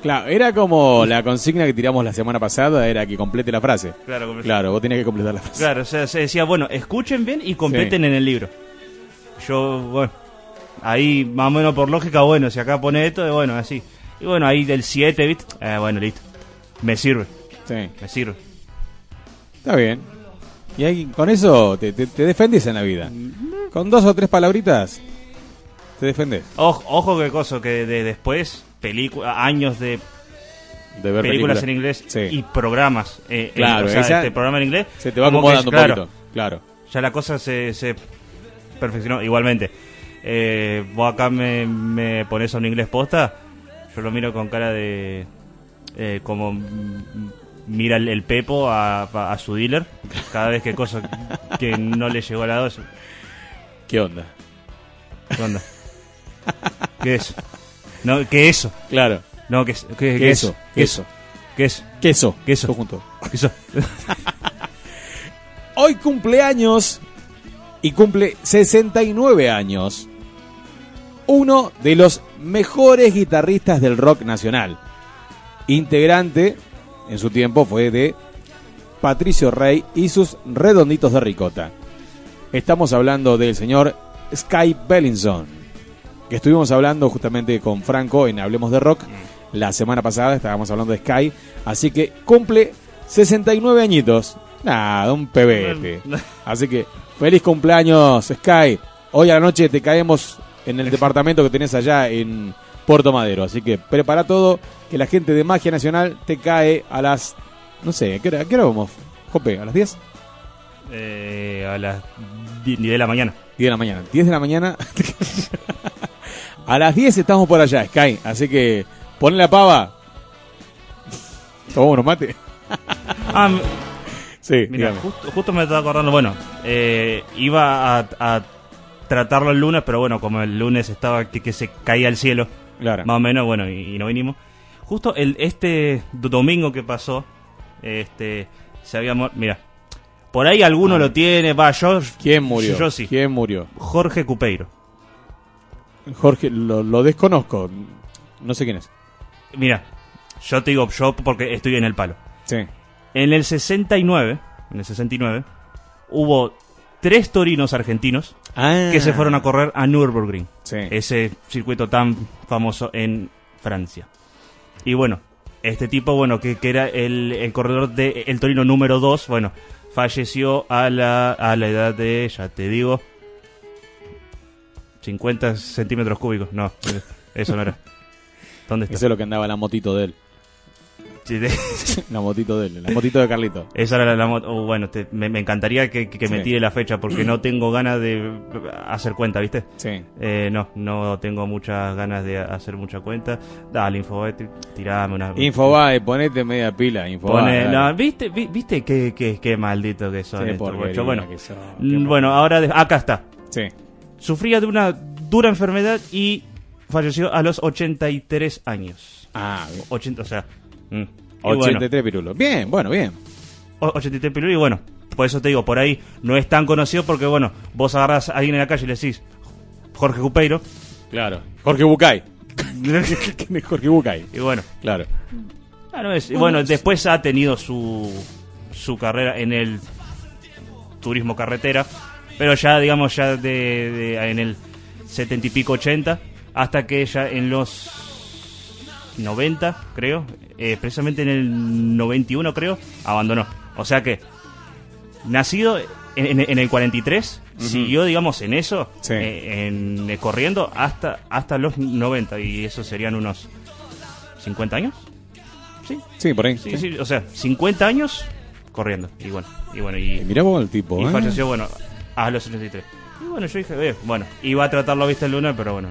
Claro, era como la consigna que tiramos la semana pasada, era que complete la frase. Claro, complete. Claro, vos tenías que completar la frase. Claro, o sea, se decía, bueno, escuchen bien y completen Sí. en el libro. Yo, bueno, ahí más o menos por lógica, bueno, si acá pone esto, bueno, así. Y bueno, ahí del 7 bit, eh, bueno, listo. Me sirve. Sí. Me sirve. Está bien. Y ahí, con eso te, te, te defendés en la vida. Con dos o tres palabritas, te defendés. Ojo, ojo que cosa, que de después, película, años de De ver películas películas. en inglés Sí. y programas. eh, en- Claro, o sea, este programa en inglés. se te va como acomodando que, un claro, poquito. Claro. Ya la cosa se, se perfeccionó. Igualmente, eh, vos acá me, me pones a un inglés posta, yo lo miro con cara de. eh, como mira el, el Pepo a, a- a su dealer cada vez que cosa que no le llegó a la dos. ¿Qué onda? ¿Qué onda? ¿Qué es? No, ¿qué eso? Claro. No, ¿qué, es- qué, qué Queso, es? queso. ¿Qué es? Queso. Queso. Todo junto. Queso. (laughs) Hoy cumpleaños y cumple 69 años. Uno de los mejores guitarristas del rock nacional. Integrante, en su tiempo, fue de Patricio Rey y sus redonditos de ricota. Estamos hablando del señor Sky Bellinson, que estuvimos hablando justamente con Franco en Hablemos de Rock. La semana pasada estábamos hablando de Sky, así que cumple 69 añitos. Nada, un pebete. (laughs) Así que feliz cumpleaños, Sky. Hoy a la noche te caemos en el departamento que tenés allá en Puerto Madero. Así que prepara todo, que la gente de Magia Nacional te cae a las... No sé, ¿a qué hora, a qué hora vamos? Jope, ¿a las 10? Eh, a las 10 de la mañana. 10 de la mañana. 10 de la mañana. (laughs) a las 10 estamos por allá, Sky. Así que ponle la pava. Tomamos unos mate. Ah, Sí, Mira, justo, justo me estaba acordando, bueno, eh, iba a, a tratarlo el lunes, pero bueno, como el lunes estaba que, que se caía el cielo, Claro. más o menos, bueno, y, y no vinimos. Justo el este do- domingo que pasó, este, se había mira, por ahí alguno lo tiene, va, yo... Ah. ¿Quién murió? Yo sí. ¿Quién murió? Jorge Cupeiro. Jorge, lo, lo desconozco. No sé quién es. Mira, yo te digo, yo porque estoy en el palo. Sí. En el 69, en el 69, hubo tres torinos argentinos Ah. que se fueron a correr a Nürburgring. Sí. Ese circuito tan famoso en Francia. Y bueno, este tipo, bueno, que, que era el, el corredor de el torino número 2, bueno, falleció a la, a la edad de, ya te digo, 50 centímetros cúbicos. No, eso no era. ¿Dónde está? Eso es lo que andaba la motito de él. (laughs) La motito de él, la motito de Carlito. Esa era la, la moto. oh, bueno, te- me, me encantaría que, que- me tire la fecha porque no tengo ganas de hacer cuenta, ¿viste? Sí. Eh, no, no tengo muchas ganas de hacer mucha cuenta. Dale, Infobae, ti- tirame una. Infobae, ponete media pila, Infobae. Pone- no, ¿Viste, vi- viste qué, qué, qué maldito que son Sí, estos? Bueno, que son, mm, bueno, ahora de- acá está. Sí. Sufría de una dura enfermedad y falleció a los 83 años. Ah, 80, o sea. Mm. Y bueno, 83 pirulos. Bien, bueno, bien. o- 83 pilulos y bueno, por eso te digo, por ahí no es tan conocido porque bueno, vos agarrás a alguien en la calle y le decís Jorge Cupeiro. Claro. Jorge Bucay. (laughs) ¿Quién es Jorge Bucay? Y bueno, Claro. Claro, es- y bueno, después ha tenido su, su carrera en el turismo carretera, pero ya, digamos, ya de, de- en el 70 y pico 80, hasta que ya en los 90, creo, eh, precisamente en el 91, creo, abandonó. O sea que, nacido en, el 43, Ujú. siguió, digamos, en eso, Sí. eh, en, eh, corriendo hasta, hasta los 90, y eso serían unos 50 años. Sí, Sí, por ahí. Sí, sí, o sea, 50 años corriendo. Y bueno, y bueno, y, Mirá vos el tipo, y ¿eh? falleció, bueno, a los 73. Y bueno, yo dije, eh, bueno, iba a tratarlo vista el lunes, pero bueno.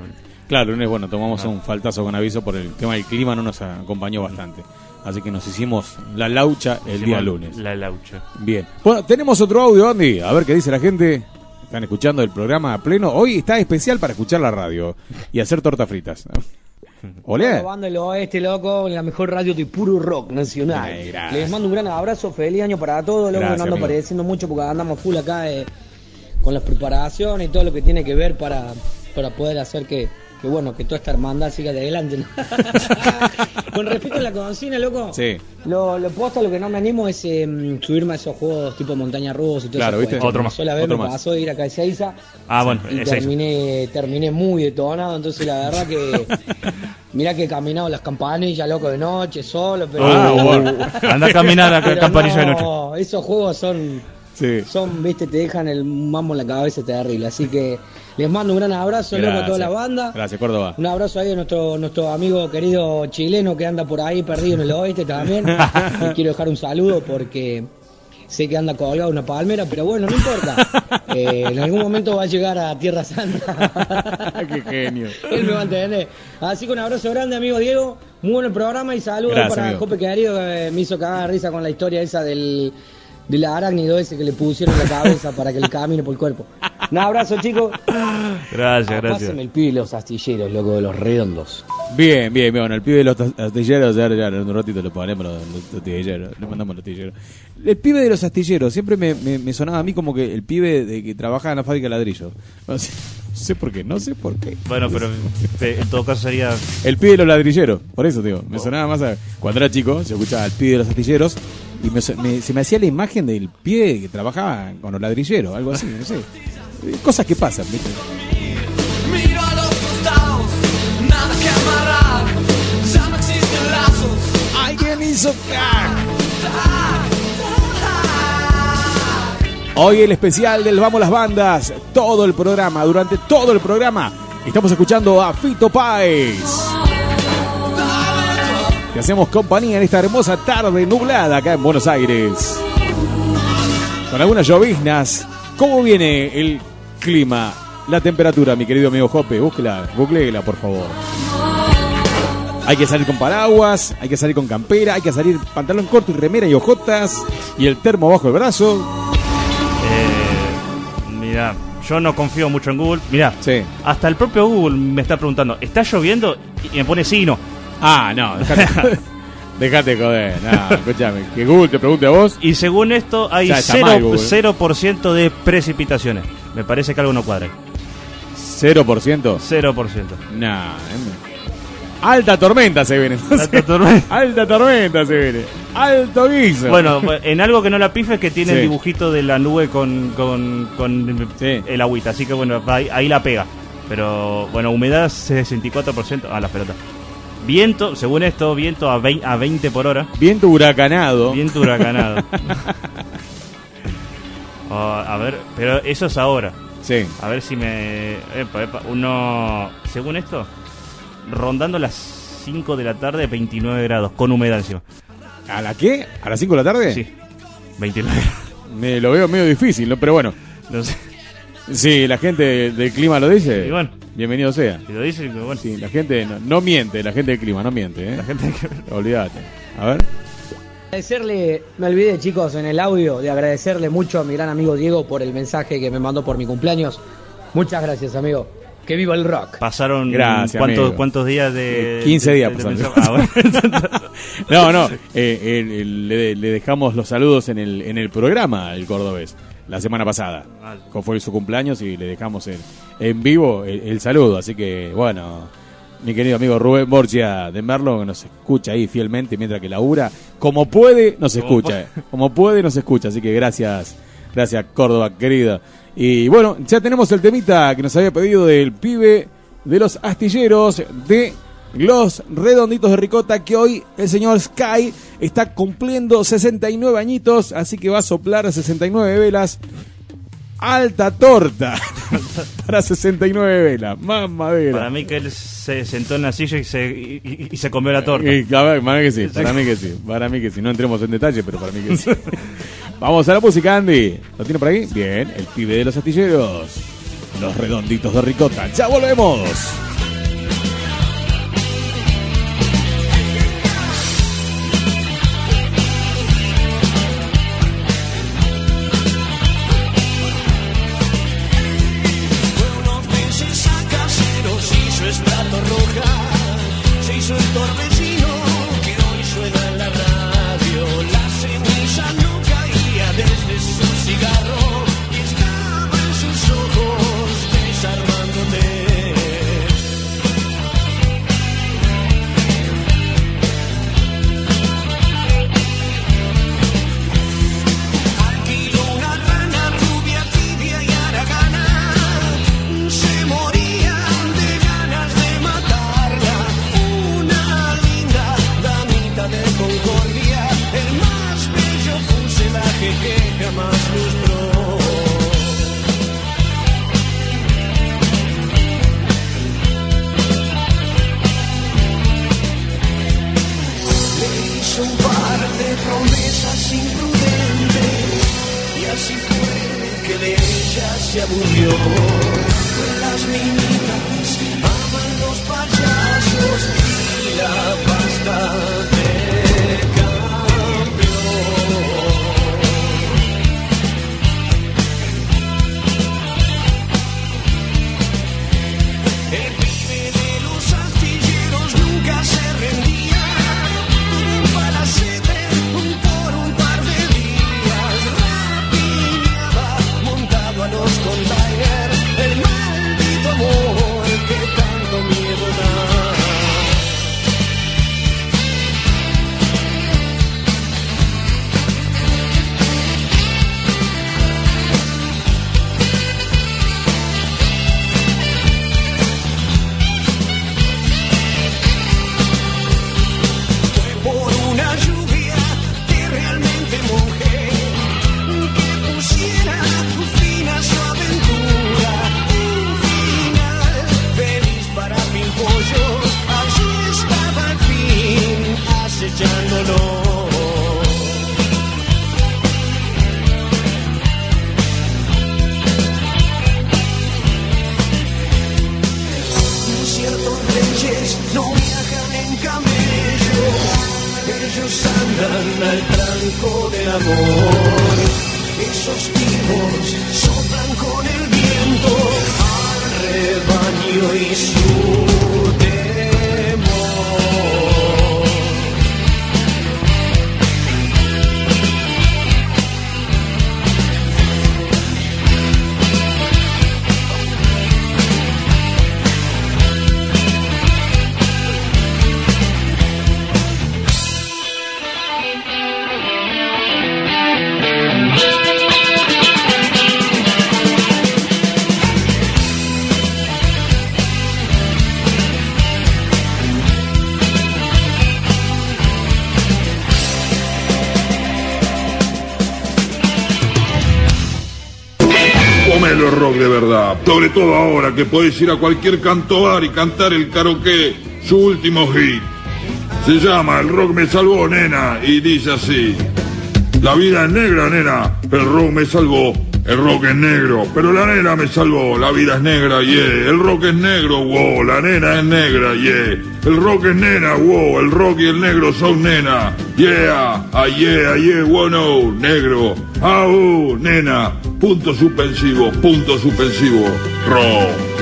Claro, lunes, bueno, tomamos Ah. un faltazo con aviso por el tema del clima, no nos acompañó bastante. Así que nos hicimos la laucha el hicimos día lunes. La laucha. Bien. Bueno, tenemos otro audio, Andy. A ver qué dice la gente. Están escuchando el programa a pleno. Hoy está especial para escuchar la radio y hacer tortas fritas. (laughs) Olé. Banda del Oeste, loco, la mejor radio de puro rock nacional. Ay. Les mando un gran abrazo, feliz año para todos, loco, Gracias, no ando apareciendo mucho porque andamos full acá eh, con las preparaciones y todo lo que tiene que ver para, para poder hacer que, que, bueno, que toda esta hermandad siga adelante. ¿no? (laughs) con respecto a la cocina, loco, Sí. lo, lo posta, lo que no me animo es eh, subirme a esos juegos tipo montaña rusa y todo Claro. ¿viste? Otro más, Sola vez otro me más. pasó de ir acá a Ezeiza Ah, bueno, y Ezeiza. terminé, terminé muy detonado, entonces la verdad que (laughs) mirá que he caminado las campanillas, loco, de noche, solo, pero... Ah, bueno. Anda a caminar a Pero campanilla de no, Esos juegos son, Sí. son, viste, te dejan el mambo en la cabeza terrible, así que les mando un gran abrazo, loco, a toda la banda. Gracias, Córdoba. Un abrazo ahí a nuestro, nuestro amigo querido chileno que anda por ahí perdido en el oeste también. Le quiero dejar un saludo porque sé que anda colgado una palmera, pero bueno, no importa. (laughs) Eh, en algún momento va a llegar a Tierra Santa. (laughs) Qué genio. Él me va a entender. Así que un abrazo grande, amigo Diego. Muy bueno el programa y saludos Gracias, para amigo. Jope querido que me hizo cagar risa con la historia esa del, del arácnido ese que le pusieron en la cabeza para que le camine por el cuerpo. Un abrazo, chicos. Gracias, gracias. Pásame el pibe de los astilleros, loco, de los redondos. Bien, bien, bien. Bueno, el pibe de los astilleros, ya, ya, en un ratito le ponemos los, los astilleros, le mandamos los astilleros. El pibe de los astilleros, siempre me, me- me sonaba a mí como que el pibe de que trabajaba en la fábrica de ladrillo. (laughs) No sé, no sé por qué, no sé por qué. Bueno, pero en todo caso sería. El pibe de los ladrilleros, por eso digo, me sonaba más a... Cuando era chico, yo escuchaba al pibe de los astilleros y me, se me hacía la imagen del pibe que trabajaba con los ladrilleros, algo así, no sé. Cosas que pasan, ¿viste? Miro a los costados, nada que amarrar, ya no existen lazos. Alguien hizo Hoy el especial del Vamos las Bandas, todo el programa, durante todo el programa, estamos escuchando a Fito Páez. Te hacemos compañía en esta hermosa tarde nublada acá en Buenos Aires. Con algunas lloviznas. ¿Cómo viene el clima? La temperatura, mi querido amigo Jope, búsquela, googleela, por favor. Hay que salir con paraguas, hay que salir con campera, hay que salir pantalón corto y remera y ojotas y el termo bajo el brazo. Eh, mira, yo no confío mucho en Google. Mira, Sí. hasta el propio Google me está preguntando, ¿está lloviendo? Y me pone sí y no. Ah, no, (laughs) dejate, dejate joder, no, escúchame, que Google te pregunte a vos. Y según esto hay Ya Google. 0% de precipitaciones. Me parece que algo no cuadra. ahí. ¿Cero por ciento? 0%. Nah, alta tormenta se viene. entonces. Alta tormenta. (laughs) Alta tormenta se viene. Alto guiso. Bueno, en algo que no la pife es que tiene Sí. el dibujito de la nube con, con, con el agüita. Así que bueno, ahí, ahí la pega. Pero bueno, humedad 64%. Ah, la pelota. Viento, según esto, viento a 20, a 20 por hora. Viento huracanado. Viento huracanado. (laughs) Oh, a ver, pero eso es ahora. Sí. A ver si me. Epa, epa, uno. Según esto, rondando las 5 de la tarde, 29 grados, con humedad encima. ¿A la qué? ¿A las 5 de la tarde? Sí. 29. Me lo veo medio difícil, ¿no? pero bueno. No sé. Sí, la gente del clima lo dice. Y bueno. Bienvenido sea. Si lo dice, bueno. Sí, la gente no, no miente, la gente del clima no miente, ¿eh? La gente Olvídate. A ver. Agradecerle, me olvidé chicos en el audio de agradecerle mucho a mi gran amigo Diego por el mensaje que me mandó por mi cumpleaños. Muchas gracias amigo. Que viva el rock. Pasaron Gracias, cuántos, amigo. cuántos días de. 15 de- días de- de pasaron. mensaje? Ah, bueno. (laughs) No, no, eh, el- le, le dejamos los saludos en el, en el programa, el cordobés, la semana pasada. Vale. Fue su cumpleaños y le dejamos en, en vivo el, el saludo. Así que, bueno, mi querido amigo Rubén Borgia de Merlo, que nos escucha ahí fielmente mientras que labura. Como puede, nos Como escucha. eh. Como puede, nos escucha. Así que gracias, gracias Córdoba, querida. Y bueno, ya tenemos el temita que nos había pedido del pibe de los astilleros de los redonditos de ricota que hoy el señor Sky está cumpliendo 69 añitos, así que va a soplar 69 velas. Alta torta (laughs) para 69 velas, más madera. Para mí que él se sentó en la silla y se, y, se comió la torta. Y, a ver, para mí que sí, para mí que sí, para mí que sí. No entremos en detalle, pero para mí que sí. (laughs) Vamos a la música, Andy. ¿Lo tiene por ahí? Bien, el pibe de los astilleros. Los redonditos de ricota. ¡Ya volvemos! Sobre todo ahora que podés ir a cualquier canto bar y cantar el karaoke, su último hit. Se llama El rock me salvó, nena, y dice así. La vida es negra, nena, el rock me salvó. El rock es negro, pero la nena me salvó. La vida es negra, yeah. El rock es negro, wow. La nena es negra, yeah. El rock es nena, wow. El rock y el negro son nena. Yeah, ah, yeah, yeah, wow, no. Negro. Ah, uh, nena. Punto suspensivo, punto suspensivo. Rock.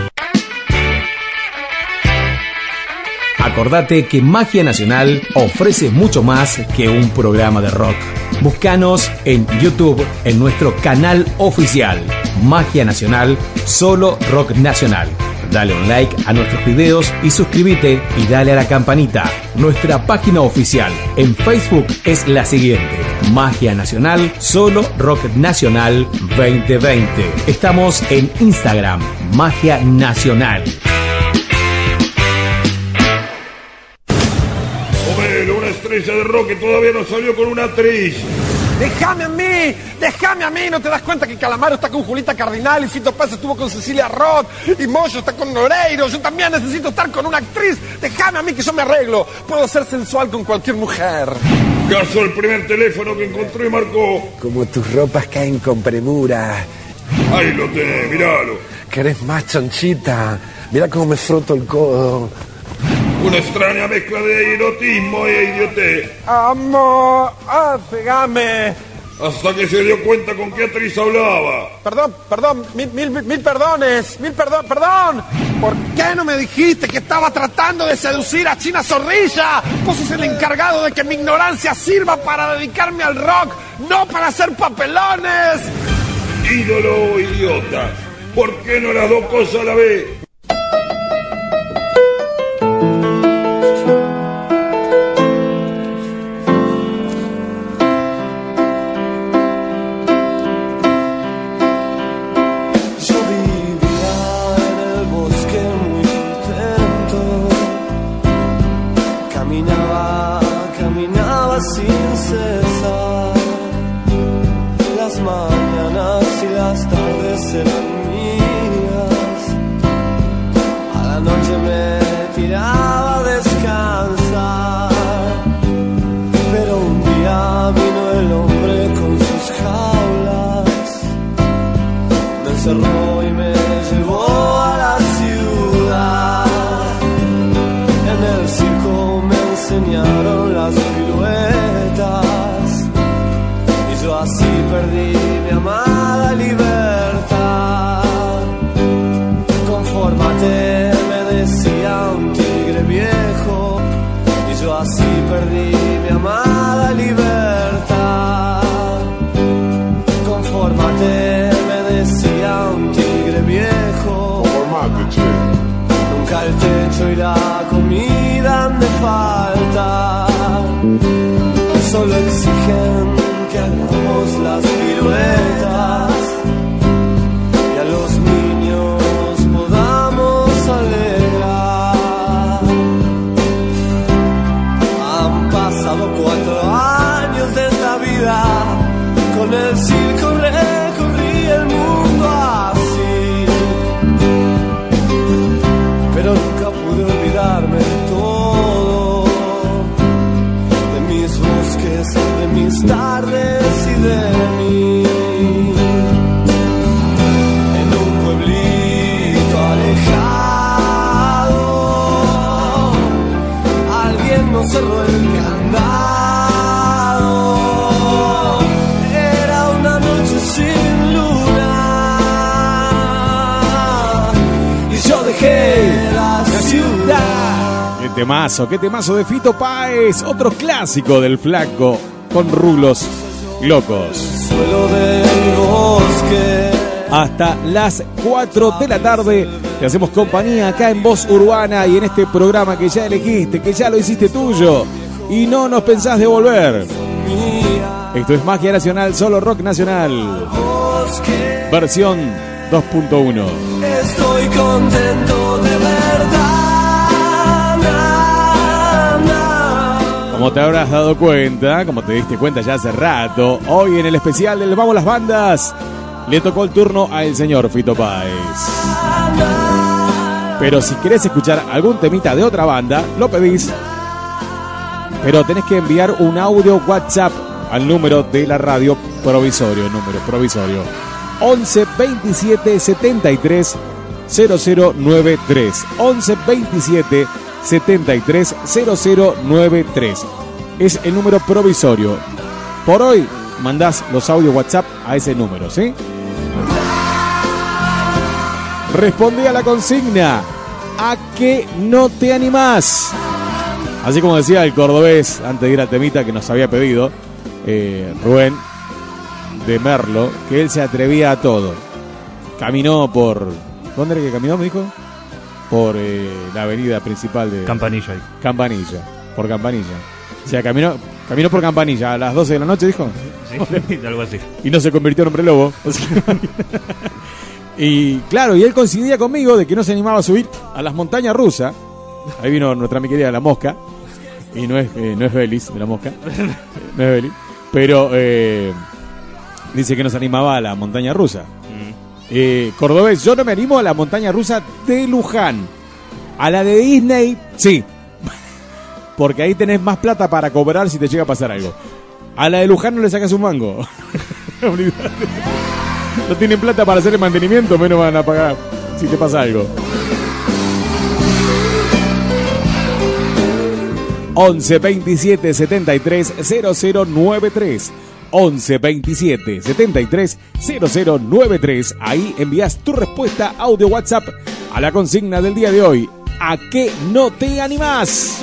Acordate que Magia Nacional ofrece mucho más que un programa de rock. Búscanos en YouTube en nuestro canal oficial Magia Nacional, solo rock nacional. Dale un like a nuestros videos y suscríbete y dale a la campanita. Nuestra página oficial en Facebook es la siguiente. Magia Nacional, solo rock nacional 2020. Estamos en Instagram, Magia Nacional. Estrella de rock que todavía no salió con una actriz. Déjame a mí, déjame a mí, ¿no te das cuenta que Calamaro está con Julita Cardinal y Fito Paz estuvo con Cecilia Roth y Moyo está con Noreiro? Yo también necesito estar con una actriz. Déjame a mí que yo me arreglo. Puedo ser sensual con cualquier mujer. Caso el primer teléfono que encontró y marcó. Como tus ropas caen con premura. Ahí lo tenés, miralo. ¿Querés más chonchita? Mira cómo me froto el codo. Una extraña mezcla de erotismo e idiotez. Amor, ah, pegame. Hasta que se dio cuenta con qué actriz hablaba. Perdón, perdón, mil, mil, mil perdones, mil perdón, perdón. ¿Por qué no me dijiste que estaba tratando de seducir a China Zorrilla? Vos sos el encargado de que mi ignorancia sirva para dedicarme al rock, no para hacer papelones. Ídolo o idiota. ¿Por qué no las dos cosas a la vez? Temazo, qué temazo de Fito Páez, otro clásico del flaco con rulos locos. Hasta las 4 de la tarde te hacemos compañía acá en Voz Urbana y en este programa que ya elegiste, que ya lo hiciste tuyo y no nos pensás devolver. Esto es Magia Nacional, solo rock nacional. Versión 2.1. Estoy contento Como te habrás dado cuenta, como te diste cuenta ya hace rato, hoy en el especial del Vamos las Bandas, le tocó el turno al señor Fito Páez. Pero si querés escuchar algún temita de otra banda, lo pedís Pero tenés que enviar un audio WhatsApp al número de la radio provisorio, número provisorio. 11 27 73 0093. 11 27 73 0093. Es el número provisorio. Por hoy mandás los audios WhatsApp a ese número, ¿sí? Responde a la consigna. ¿A qué no te animás? Así como decía el cordobés antes de ir al temita que nos había pedido, eh, Rubén de Merlo, que él se atrevía a todo. Caminó por. ¿Dónde era que caminó, me dijo? Por eh, la avenida principal de. Campanilla. Campanilla. Por Campanilla. O sea, caminó, caminó por Campanilla a las 12 de la noche, dijo. Sí, algo así. Y no se convirtió en hombre lobo. Y claro, y él coincidía conmigo de que no se animaba a subir a las montañas rusas. Ahí vino nuestra mi querida La Mosca. Y no es, eh, no es Belis de La Mosca. No es Belis. Pero eh, dice que nos animaba a la montaña rusa. Eh, Cordobés, yo no me animo a la montaña rusa de Luján. A la de Disney, sí. (laughs) Porque ahí tenés más plata para cobrar si te llega a pasar algo. A la de Luján no le sacas un mango. (laughs) No tienen plata para hacer el mantenimiento, menos van a pagar si te pasa algo. 11 27 73 0093. 11 27 73 0093. Ahí envías tu respuesta audio WhatsApp a la consigna del día de hoy. ¿A qué no te animás?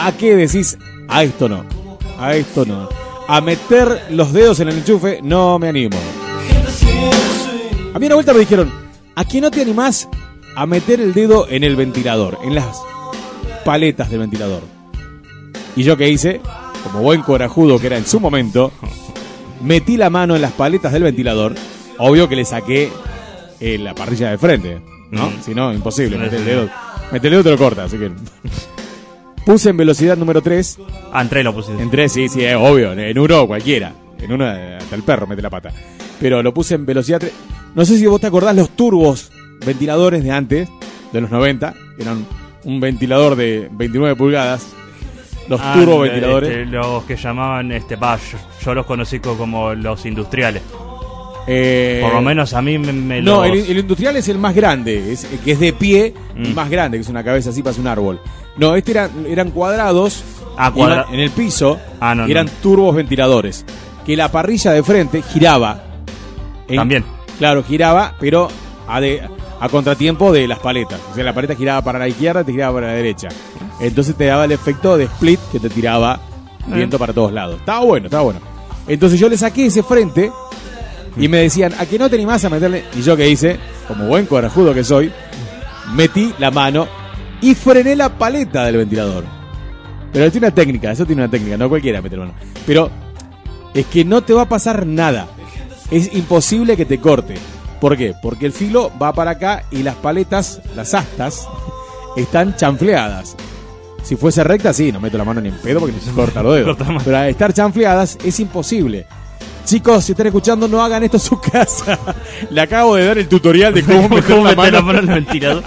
¿A qué decís? A esto no. A esto no. A meter los dedos en el enchufe no me animo. A mí una vuelta me dijeron, ¿a qué no te animás a meter el dedo en el ventilador? En las paletas del ventilador. ¿Y yo qué hice? Como buen corajudo que era en su momento, metí la mano en las paletas del ventilador. Obvio que le saqué eh, la parrilla de frente, ¿no? Mm. Si no, imposible. Meter el dedo. Meter el dedo te lo corta, así que. (laughs) Puse en velocidad número 3. Ah, en tres lo pusiste. En 3, sí, sí, es obvio. En uno cualquiera. En uno hasta el perro mete la pata. Pero lo puse en velocidad 3. No sé si vos te acordás los turbos ventiladores de antes, de los 90. que Eran un ventilador de 29 pulgadas. Los Ah, turbo eh, ventiladores. este, los que llamaban, este, va, yo, yo los conocí co- como los industriales. Eh, Por lo menos a mí me, me No, los- el, el industrial es el más grande, es, que es de pie, Mm. el más grande, que es una cabeza así, parece un árbol. No, este era, eran cuadrados Ah, cuadra- en el piso, Ah, no, y eran no. turbos ventiladores. Que la parrilla de frente giraba. en- También. Claro, giraba, pero a, de- a contratiempo de las paletas. O sea, la paleta giraba para la izquierda, te giraba para la derecha. Entonces te daba el efecto de split que te tiraba viento para todos lados. Estaba bueno, estaba bueno. Entonces yo le saqué ese frente y me decían, ¿a que no te animás a meterle? Y yo que hice, como buen corajudo que soy, metí la mano y frené la paleta del ventilador. Pero tiene una técnica, eso tiene una técnica, no cualquiera mete la mano. Pero es que no te va a pasar nada. Es imposible que te corte. ¿Por qué? Porque el filo va para acá y las paletas, las astas, están chanfleadas. Si fuese recta, sí, no meto la mano ni en pedo porque se (laughs) corta los dedos. Pero estar chanfleadas es imposible. Chicos, si están escuchando, no hagan esto en su (laughs) casa. Le acabo de dar el tutorial de cómo (laughs) meter, ¿Cómo la, meter mano. la mano en el ventilador?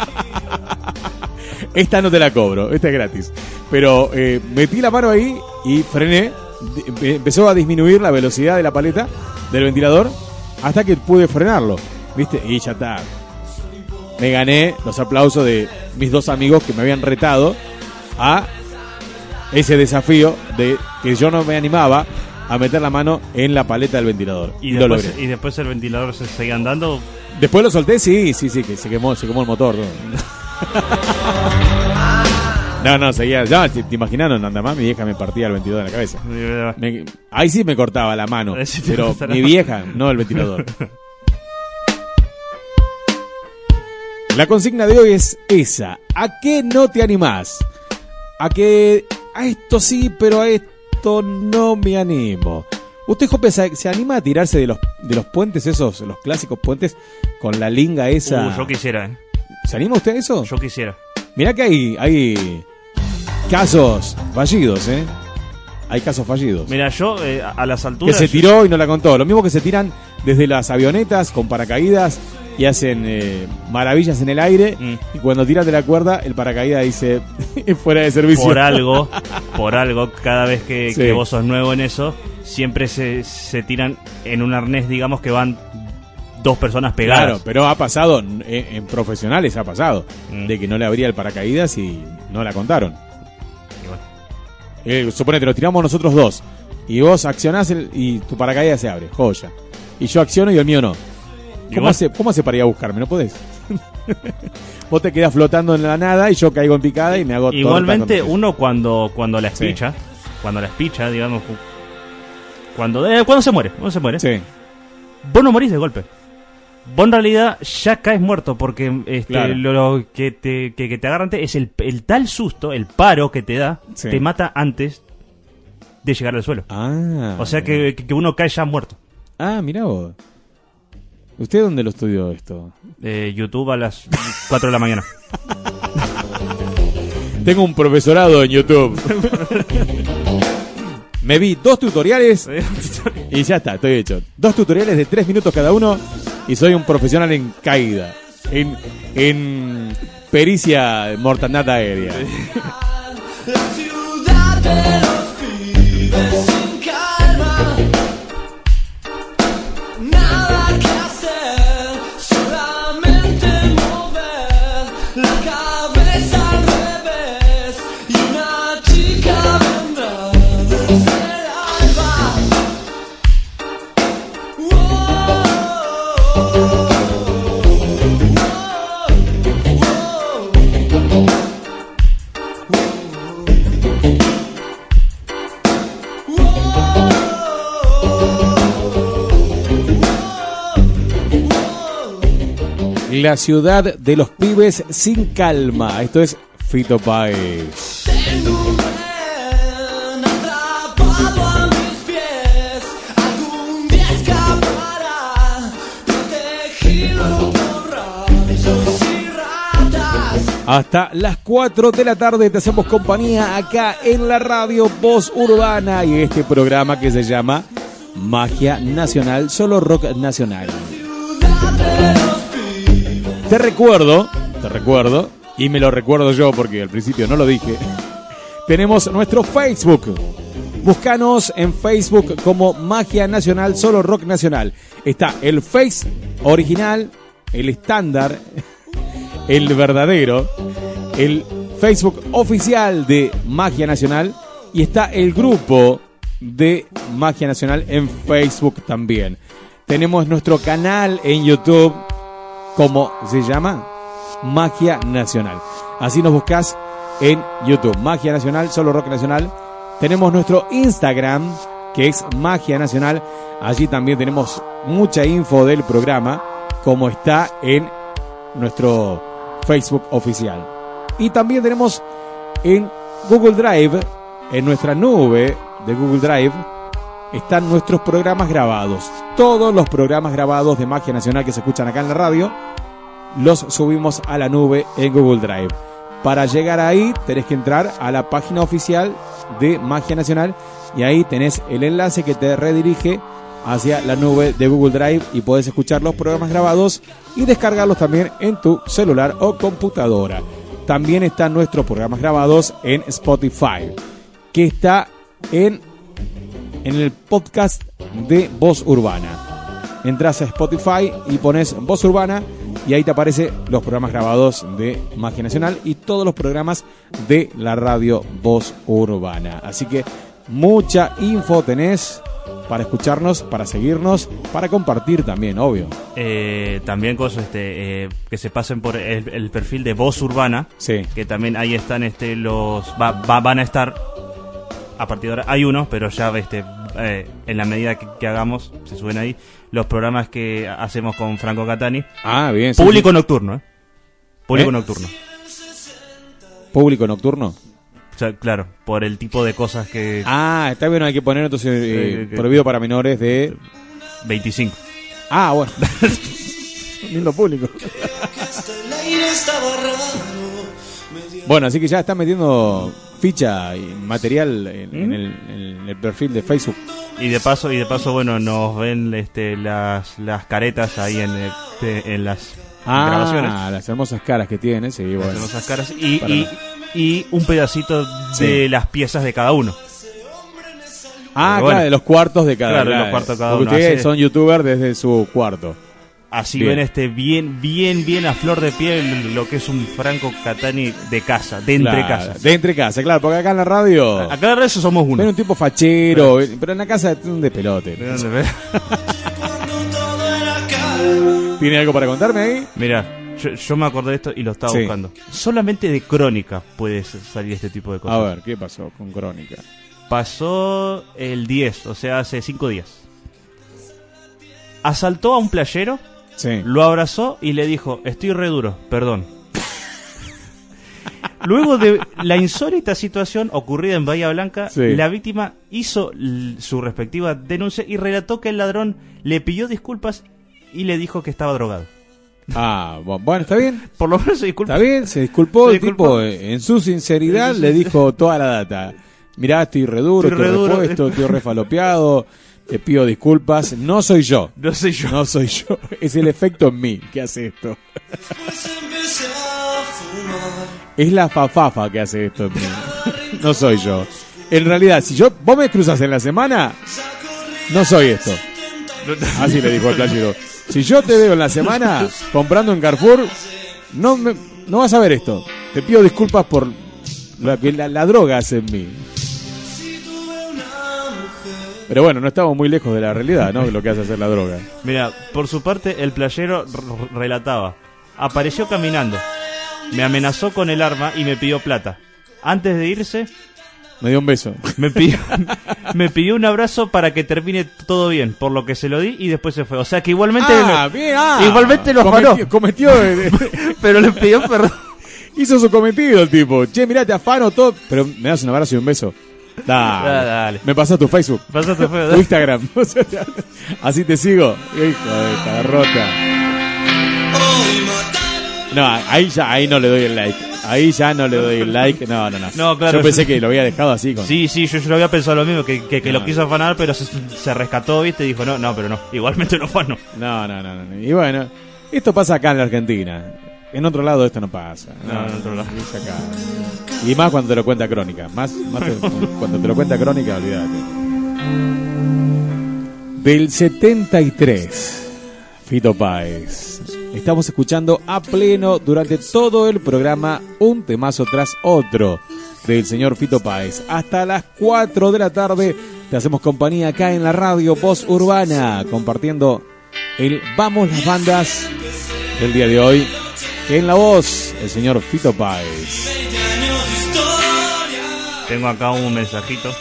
Esta no te la cobro, esta es gratis. Pero eh, metí la mano ahí y frené. Empezó a disminuir la velocidad de la paleta del ventilador hasta que pude frenarlo. ¿Viste? Y ya está. Me gané los aplausos de mis dos amigos que me habían retado a ese desafío de que yo no me animaba a meter la mano en la paleta del ventilador. Y lo después, logré. y después el ventilador se seguía andando. Después lo solté, sí, sí, sí, que se quemó, se quemó el motor. No, (laughs) no, seguía. Ya, te, te imaginas, no anda más, mi vieja me partía el ventilador en la cabeza. Me- ahí sí me cortaba la mano, sí pero mi vieja, no el ventilador. La consigna de hoy es esa. ¿A qué no te animás? A que a esto sí, pero a esto no me animo. ¿Usted, Jope, se, se anima a tirarse de los, de los puentes esos, los clásicos puentes, con la linga esa? Uh, yo quisiera, ¿eh? ¿Se anima usted a eso? Yo quisiera. Mirá que hay, hay casos fallidos, ¿eh? Hay casos fallidos. Mira, yo eh, a- las Que alturas. se tiró y no la contó. Lo mismo que se tiran desde las avionetas con paracaídas y hacen eh, maravillas en el aire. Mm. Y cuando tiran de la cuerda, el paracaídas dice (laughs) fuera de servicio. Por algo, (laughs) por algo, cada vez que, Sí. que vos sos nuevo en eso, siempre se, se tiran en un arnés, digamos, que van dos personas pegadas. Claro, pero ha pasado, en, en profesionales ha pasado, Mm. de que no le abría el paracaídas y no la contaron. Eh, suponete, lo tiramos nosotros dos. Y vos accionás el- y tu paracaídas se abre, joya. Y yo acciono y el mío no. ¿Cómo hace, ¿Cómo hace para ir a buscarme? ¿No podés? (laughs) vos te quedás flotando en la nada y yo caigo en picada y me hago Igualmente, uno cuando, cuando la Sí. espicha, cuando la espicha, digamos, cu- cuando, eh, cuando se muere, cuando se muere, vos no morís de golpe. Vos en realidad ya caes muerto porque este, Claro. lo, lo que, te, que, que te agarra antes es el, el tal susto, el paro que te da, Sí. te mata antes de llegar al suelo. Ah, o sea que, que uno cae ya muerto. Ah, mirá vos. ¿Usted dónde lo estudió esto? Eh, YouTube a las 4 de la mañana. (laughs) Tengo un profesorado en YouTube. Me vi (laughs) dos tutoriales y ya está, estoy hecho. Dos tutoriales de tres minutos cada uno y soy un profesional en caída. En, en pericia de mortandad aérea. La ciudad de los pibes La ciudad de los pibes sin calma. Esto es Fito Páez. Hasta las 4 de la tarde te hacemos compañía acá en la radio Voz Urbana y este programa que se llama Magia Nacional, solo rock nacional. Te recuerdo, te recuerdo, y me lo recuerdo yo porque al principio no lo dije. (laughs) Tenemos nuestro Facebook. Búscanos en Facebook como Magia Nacional, solo rock nacional. Está el Face original, el estándar, (laughs) el verdadero, el Facebook oficial de Magia Nacional y está el grupo de Magia Nacional en Facebook también. Tenemos nuestro canal en YouTube, como se llama Magia Nacional. Así nos buscas en YouTube, Magia Nacional, solo Rock Nacional. Tenemos nuestro Instagram, que es Magia Nacional. Allí también tenemos mucha info del programa, como está en nuestro Facebook oficial. Y también tenemos en Google Drive, en nuestra nube de Google Drive, están nuestros programas grabados. Todos los programas grabados de Magia Nacional que se escuchan acá en la radio, los subimos a la nube en Google Drive. Para llegar ahí tenés que entrar a la página oficial de Magia Nacional y ahí tenés el enlace que te redirige hacia la nube de Google Drive y podés escuchar los programas grabados y descargarlos también en tu celular o computadora. También están nuestros programas grabados en Spotify, que está en, en el podcast de Voz Urbana. Entras a Spotify y pones Voz Urbana y ahí te aparecen los programas grabados de Magia Nacional y todos los programas de la radio Voz Urbana. Así que mucha info tenés para escucharnos, para seguirnos, para compartir también, obvio. Eh, también cosas este, eh, que se pasen por el, el perfil de Voz Urbana. Que también ahí están este, los. va- va- van a estar. A partir de ahora hay uno, pero ya este, eh, en la medida que, que hagamos, se suben ahí los programas que hacemos con Franco Catani. Ah, bien. sí, Público sí. nocturno, ¿eh? Público ¿Eh? nocturno. Público nocturno. O sea, claro, por el tipo de cosas que. Ah, está bien, hay que poner entonces eh, que- prohibido para menores de 25. Ah, bueno. (laughs) Público. Aire estaba raro. Bueno, así que ya están metiendo ficha y material en, ¿Mm? en el, en el perfil de Facebook Y de paso, y de paso, bueno, nos ven este, las, las caretas ahí en, este, en las Ah, grabaciones. las hermosas caras que tiene, sí, bueno. Las hermosas caras y, Para- y, y un pedacito de Sí. las piezas de cada uno. Ah, claro, de los cuartos de cada Claro, de los cuartos de cada Porque uno. ustedes son youtubers desde su cuarto. Así Bien. ven este bien, bien, bien a flor de piel lo que es un Franco Catani de casa, de entre Claro, casa. De entre casa, claro, porque acá en la radio. Acá en la eso somos uno. Ven un tipo fachero, pero en la casa es un despelote. (laughs) ¿Tiene algo para contarme ahí? Mira, yo, yo me acordé de esto y lo estaba Sí. buscando. Solamente de crónica puede salir este tipo de cosas. A ver, ¿qué pasó con Crónica? Pasó el 10, o sea, hace 5 días. Asaltó a un playero, lo abrazó y le dijo, estoy re duro, perdón. (laughs) Luego de la insólita situación ocurrida en Bahía Blanca, Sí. la víctima hizo su respectiva denuncia y relató que el ladrón le pidió disculpas y le dijo que estaba drogado. Ah, bu- bueno, está bien. Por lo menos se disculpó. Está bien, se disculpó. Se el tipo, eh, en su sinceridad, le dijo toda la data. Mirá, estoy re duro, Estoy re duro. estoy refalopeado. (laughs) Te pido disculpas. No soy yo. No soy yo. No soy yo. (laughs) Es el efecto en mí que hace esto. Es la fafafa que hace esto en mí. No soy yo. En realidad, si yo vos me cruzas en la semana, no soy esto. Así le dijo el playero. Si yo te veo en la semana comprando en Carrefour, no, me- no vas a ver esto. Te pido disculpas por lo que la, la droga hace en mí. Pero bueno, no estamos muy lejos de la realidad, ¿no? Lo que hace hacer la droga. Mira, por su parte, el playero relataba. Apareció caminando. Me amenazó con el arma y me pidió plata. Antes de irse, Me dio un beso. me pidió, (laughs) (laughs) me pidió un abrazo para que termine todo bien, por lo que se lo di y después se fue. O sea que igualmente Ah, lo, bien, ah. igualmente lo. Cometió, cometió eh, (laughs) pero le pidió perdón. Hizo su cometido el tipo. Che, mirá, te afano todo. Pero me das un abrazo y un beso. Dale. Ah, dale. Me pasas tu Facebook. Pasá tu Facebook. (laughs) Tu Instagram. (laughs) Así te sigo. Hijo de cagarrota. No, ahí ya, ahí no le doy el like. Ahí ya no le doy el like. No, no, no. No, claro. Yo pensé que lo había dejado así. Con... Sí, sí, yo, yo lo había pensado lo mismo, que, que, que lo No. quiso afanar, pero se, se rescató, viste, y dijo, no, no, pero no, igualmente lo afanó. No, no, no, no. Y bueno, esto pasa acá en la Argentina. En otro lado esto no pasa. No, en otro lado. es acá. Y más cuando te lo cuenta Crónica. Más, más te- (laughs) cuando te lo cuenta Crónica, olvídate. Del 73, Fito Páez. Estamos escuchando a pleno durante todo el programa un temazo tras otro del señor Fito Páez. Hasta las 4 de la tarde te hacemos compañía acá en la radio Voz Urbana, compartiendo el Vamos las Bandas del día de hoy. Que en la voz, el señor Fito Páez. Tengo acá un mensajito.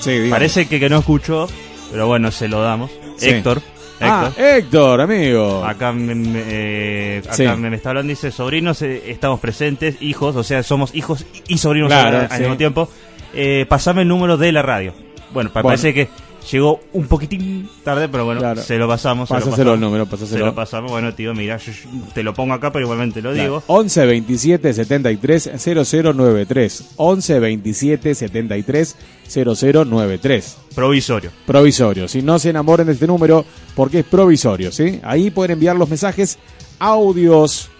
Sí, dígame. Parece que, que no escuchó, pero bueno, se lo damos. Sí. Héctor. Ah, Héctor. Héctor, amigo. Acá, me, me- eh, acá Sí. me, me está hablando, dice, sobrinos, eh, estamos presentes, hijos, o sea, somos hijos y sobrinos Claro, al, mismo tiempo. Eh, pasame el número de la radio. Bueno. parece que llegó un poquitín tarde, pero bueno, Claro. se lo pasamos. se lo Pásaselo pasamos. el número, pásaselo. Se lo pasamos. Bueno, tío, mira, yo, yo te lo pongo acá, pero igualmente lo digo. 11 27 73 0093. 11 27 73 0093. Provisorio. Provisorio. Si no se enamoren de este número, porque es provisorio, ¿sí? Ahí pueden enviar los mensajes, audios.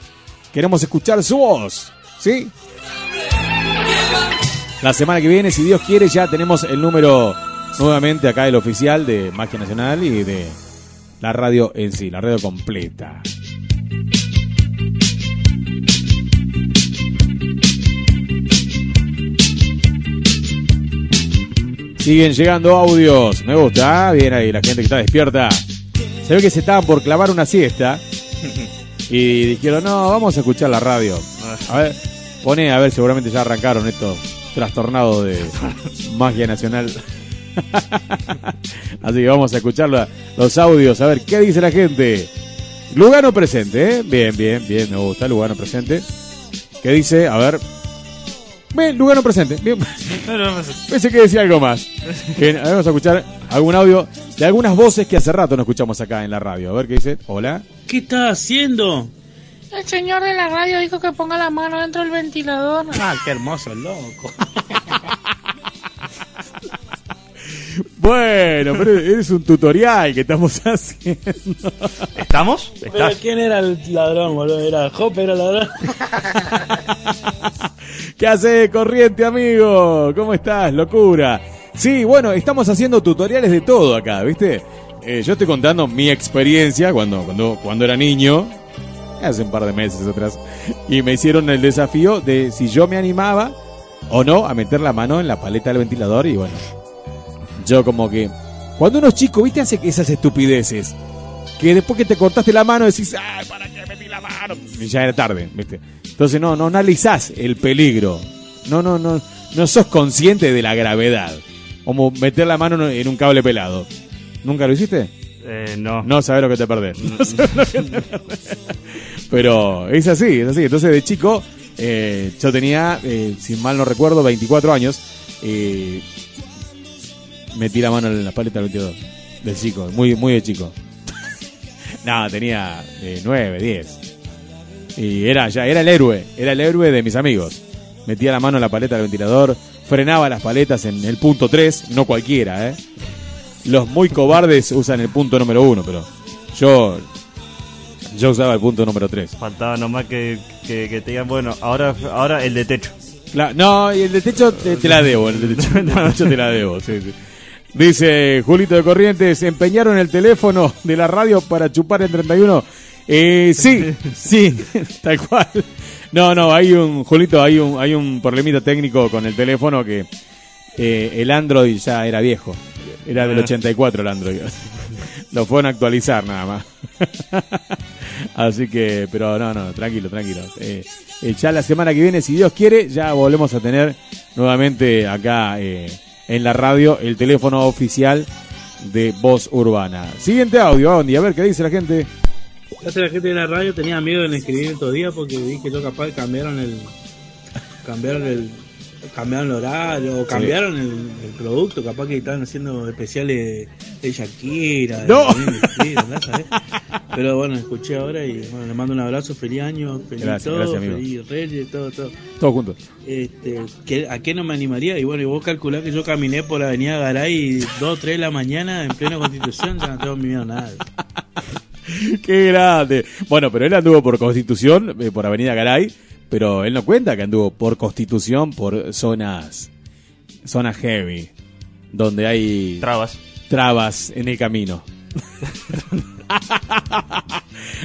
Queremos escuchar su voz, ¿sí? La semana que viene, si Dios quiere, ya tenemos el número nuevamente acá del oficial de Magia Nacional y de la radio en sí, la radio completa. Siguen llegando audios. Me gusta. Ah, Bien ahí, la gente que está despierta. Se ve que se estaban por clavar una siesta. Y dijeron, no, vamos a escuchar la radio. A ver, pone, a ver, seguramente ya arrancaron estos trastornados de magia nacional. (laughs) Así que vamos a escuchar la- los audios, a ver qué dice la gente. Lugano presente, ¿eh? Bien, bien, bien, me gusta Lugano presente. ¿Qué dice? A ver. Bien, Lugano presente. Bien. (laughs) Pensé que decía algo más. Bien, vamos a escuchar algún audio de algunas voces que hace rato no escuchamos acá en la radio. A ver qué dice. Hola. ¿Qué está haciendo? El señor de la radio dijo que ponga la mano dentro del ventilador. Ah, qué hermoso, loco. (laughs) Bueno, pero es un tutorial que estamos (laughs) haciendo. ¿Estamos? Pero ¿quién era el ladrón, boludo? Era Hop, era el ladrón. (laughs) ¿Qué hace corriente, amigo? ¿Cómo estás? Locura. Sí, bueno, estamos haciendo tutoriales de todo acá, ¿viste? Eh, yo estoy contando mi experiencia cuando, cuando, cuando era niño, hace un par de meses atrás, y me hicieron el desafío de si yo me animaba o no a meter la mano en la paleta del ventilador y bueno, yo como que... Cuando uno es chico, ¿viste? Hace esas estupideces. Que después que te cortaste la mano decís, ay, ¿para qué metí la mano? Y ya era tarde, ¿viste? Entonces no, no analizás el peligro. No, no, no, no sos consciente de la gravedad. Como meter la mano en un cable pelado. ¿Nunca lo hiciste? Eh, no. No sabes lo que te perdés. (laughs) No sabés lo que te perdés. Pero es así, es así. Entonces de chico, eh, yo tenía, eh, si mal no recuerdo, 24 años. eh, metí la mano en la paleta del 22. De chico, muy, muy de chico. (laughs) no, tenía eh, 9, 10. Y era ya, era el héroe, era el héroe de mis amigos. Metía la mano en la paleta del ventilador, frenaba las paletas en el punto 3, no cualquiera, ¿eh? Los muy cobardes usan el punto número 1, pero yo yo usaba el punto número 3. Faltaba nomás que, que, que te digan, bueno, ahora, ahora el de techo. no, y el de techo te, te la debo, el de techo, el de techo te la debo, sí, sí. Dice Julito de Corrientes, ¿empeñaron el teléfono de la radio para chupar el 31? Eh, sí, (laughs) sí, tal cual. No, no, hay un, Julito, hay un, hay un problemita técnico con el teléfono que eh, el Android ya era viejo. Era del 84 el Android. Lo fueron a actualizar nada más. (laughs) Así que, pero no, no, tranquilo, tranquilo. Eh, eh, ya la semana que viene, si Dios quiere, ya volvemos a tener nuevamente acá eh, en la radio el teléfono oficial de Voz Urbana. Siguiente audio, Andy, a ver qué dice la gente. Hace la gente de la radio tenía miedo en escribir estos días porque vi que yo capaz cambiaron el cambiaron el cambiaron el horario o cambiaron el, el producto capaz que estaban haciendo especiales de Shakira No. Pero bueno escuché ahora y bueno, le mando un abrazo feliz año feliz Gracias, todo gracias, feliz Reyes todo todo juntos. este, ¿qué- ¿a qué no me animaría? Y bueno, y vos calculás que yo caminé por la avenida Garay 2, 3 de la mañana en plena constitución, ya no tengo miedo a nada. (laughs) Qué grande. Bueno, pero él anduvo por Constitución, eh, por Avenida Garay, pero él no cuenta que anduvo por Constitución, por zonas, zonas heavy, donde hay Trabas. trabas en el camino. (laughs)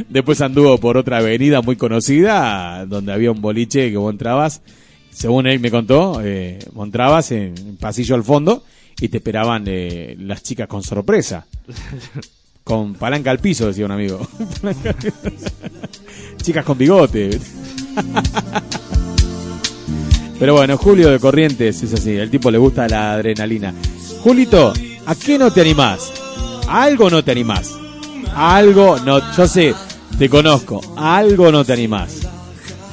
Después anduvo por otra avenida muy conocida, donde había un boliche que vos entrabas, según él me contó, eh, vos entrabas en un pasillo al fondo y te esperaban eh, las chicas con sorpresa. (laughs) Con palanca al piso, decía un amigo. (laughs) Chicas con bigote. Pero bueno, Julio de Corrientes es así, el tipo le gusta la adrenalina. Julito, ¿a qué no te animás? ¿A algo no te animás? ¿A algo no? Yo sé, te conozco. ¿A algo no te animás?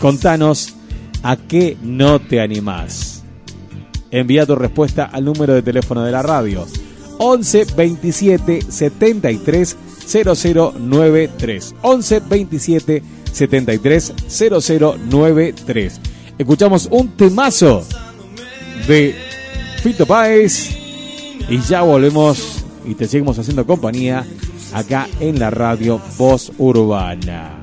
Contanos a qué no te animás. Envía tu respuesta al número de teléfono de la radio. 11 27 73 0093. 11 27 73 0093. Escuchamos un temazo de Fito Páez y ya volvemos y te seguimos haciendo compañía acá en la radio Voz Urbana.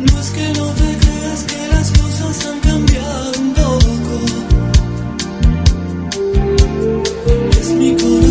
No es que no te creas que las cosas han cambiado. Es mi corazón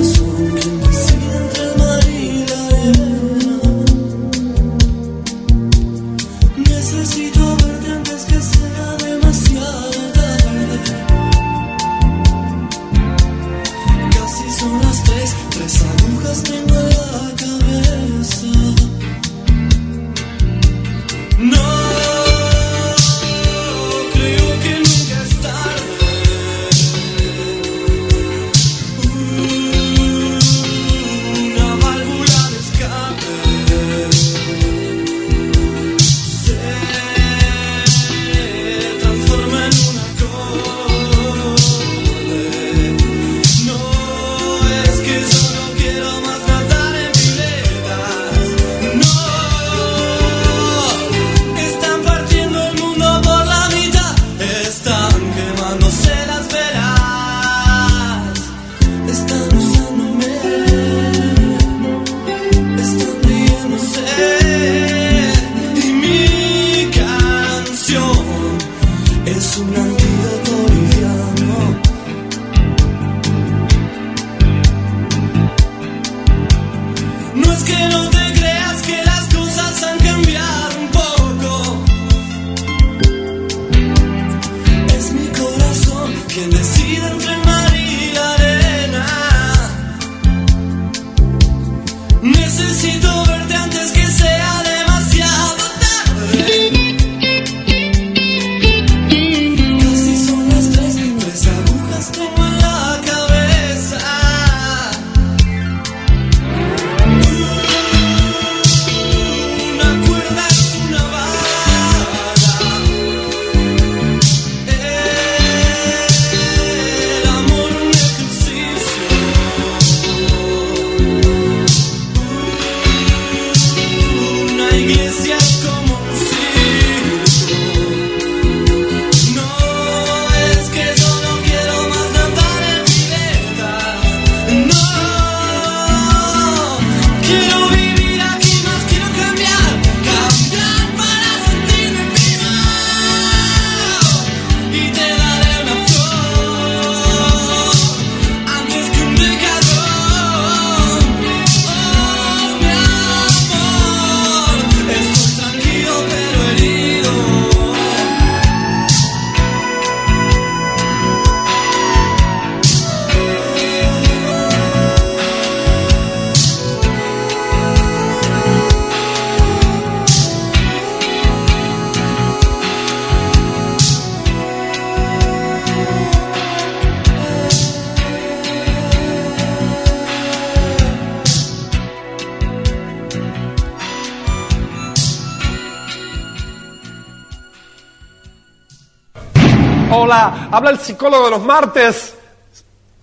habla el psicólogo de los martes.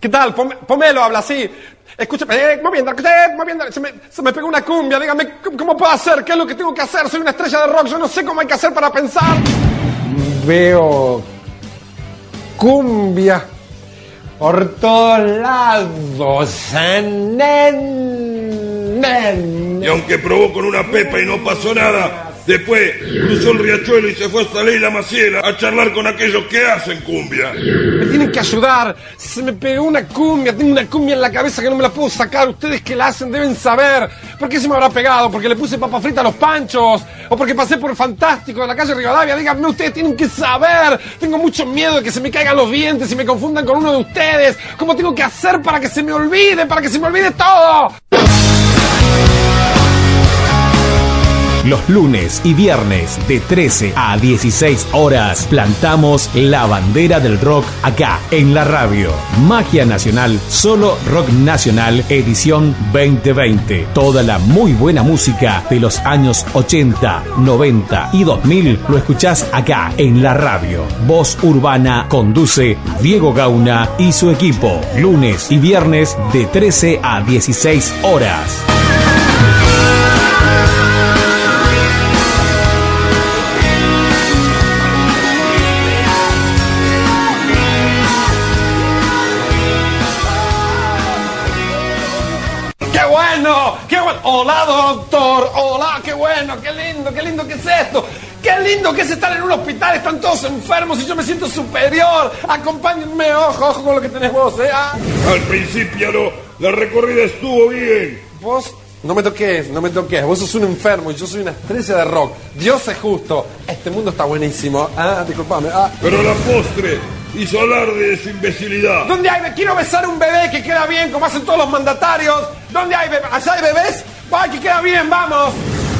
¿Qué tal? Pom- Pomelo habla así. Escúchame, eh, moviendo, eh, moviendo. Se me, se me pegó una cumbia. Dígame, ¿cómo, cómo puedo hacer? ¿Qué es lo que tengo que hacer? Soy una estrella de rock. Yo no sé cómo hay que hacer para pensar. Veo cumbia por todos lados. Nen, nen. Y aunque probó con una pepa y no pasó nada, después cruzó el riachuelo y se fue hasta Leila Maciela a charlar con aquellos que hacen cumbia. Me tienen que ayudar. Se me pegó una cumbia, tengo una cumbia en la cabeza que no me la puedo sacar. Ustedes que la hacen deben saber. ¿Por qué se me habrá pegado? ¿Porque le puse papa frita a los panchos? ¿O porque pasé por fantástico de la calle Rivadavia? Díganme, ustedes tienen que saber. Tengo mucho miedo de que se me caigan los dientes y me confundan con uno de ustedes. ¿Cómo tengo que hacer para que se me olvide? Para que se me olvide todo. Los lunes y viernes de 13 a 16 horas plantamos la bandera del rock acá en la radio. Magia Nacional, solo rock nacional, edición 2020. Toda la muy buena música de los años 80, 90 y 2000 lo escuchás acá en la radio. Voz Urbana conduce Diego Gauna y su equipo. Lunes y viernes de 13 a 16 horas. ¡Hola, doctor! ¡Hola! ¡Qué bueno! ¡Qué lindo! ¡Qué lindo que es esto! ¡Qué lindo que es estar en un hospital! Están todos enfermos y yo me siento superior. Acompáñenme, ojo, ojo con lo que tenés vos, ¿eh? Ah. Al principio no, la recorrida estuvo bien. Vos no me toques, no me toques. Vos sos un enfermo y yo soy una estrella de rock. Dios es justo. Este mundo está buenísimo. Ah, disculpame. Ah. Pero la postre hizo alarde de su imbecilidad. ¿Dónde hay? Quiero besar un bebé que queda bien, como hacen todos los mandatarios. ¿Dónde hay bebés? ¿Allá hay bebés? ¡Ay, que queda bien! ¡Vamos!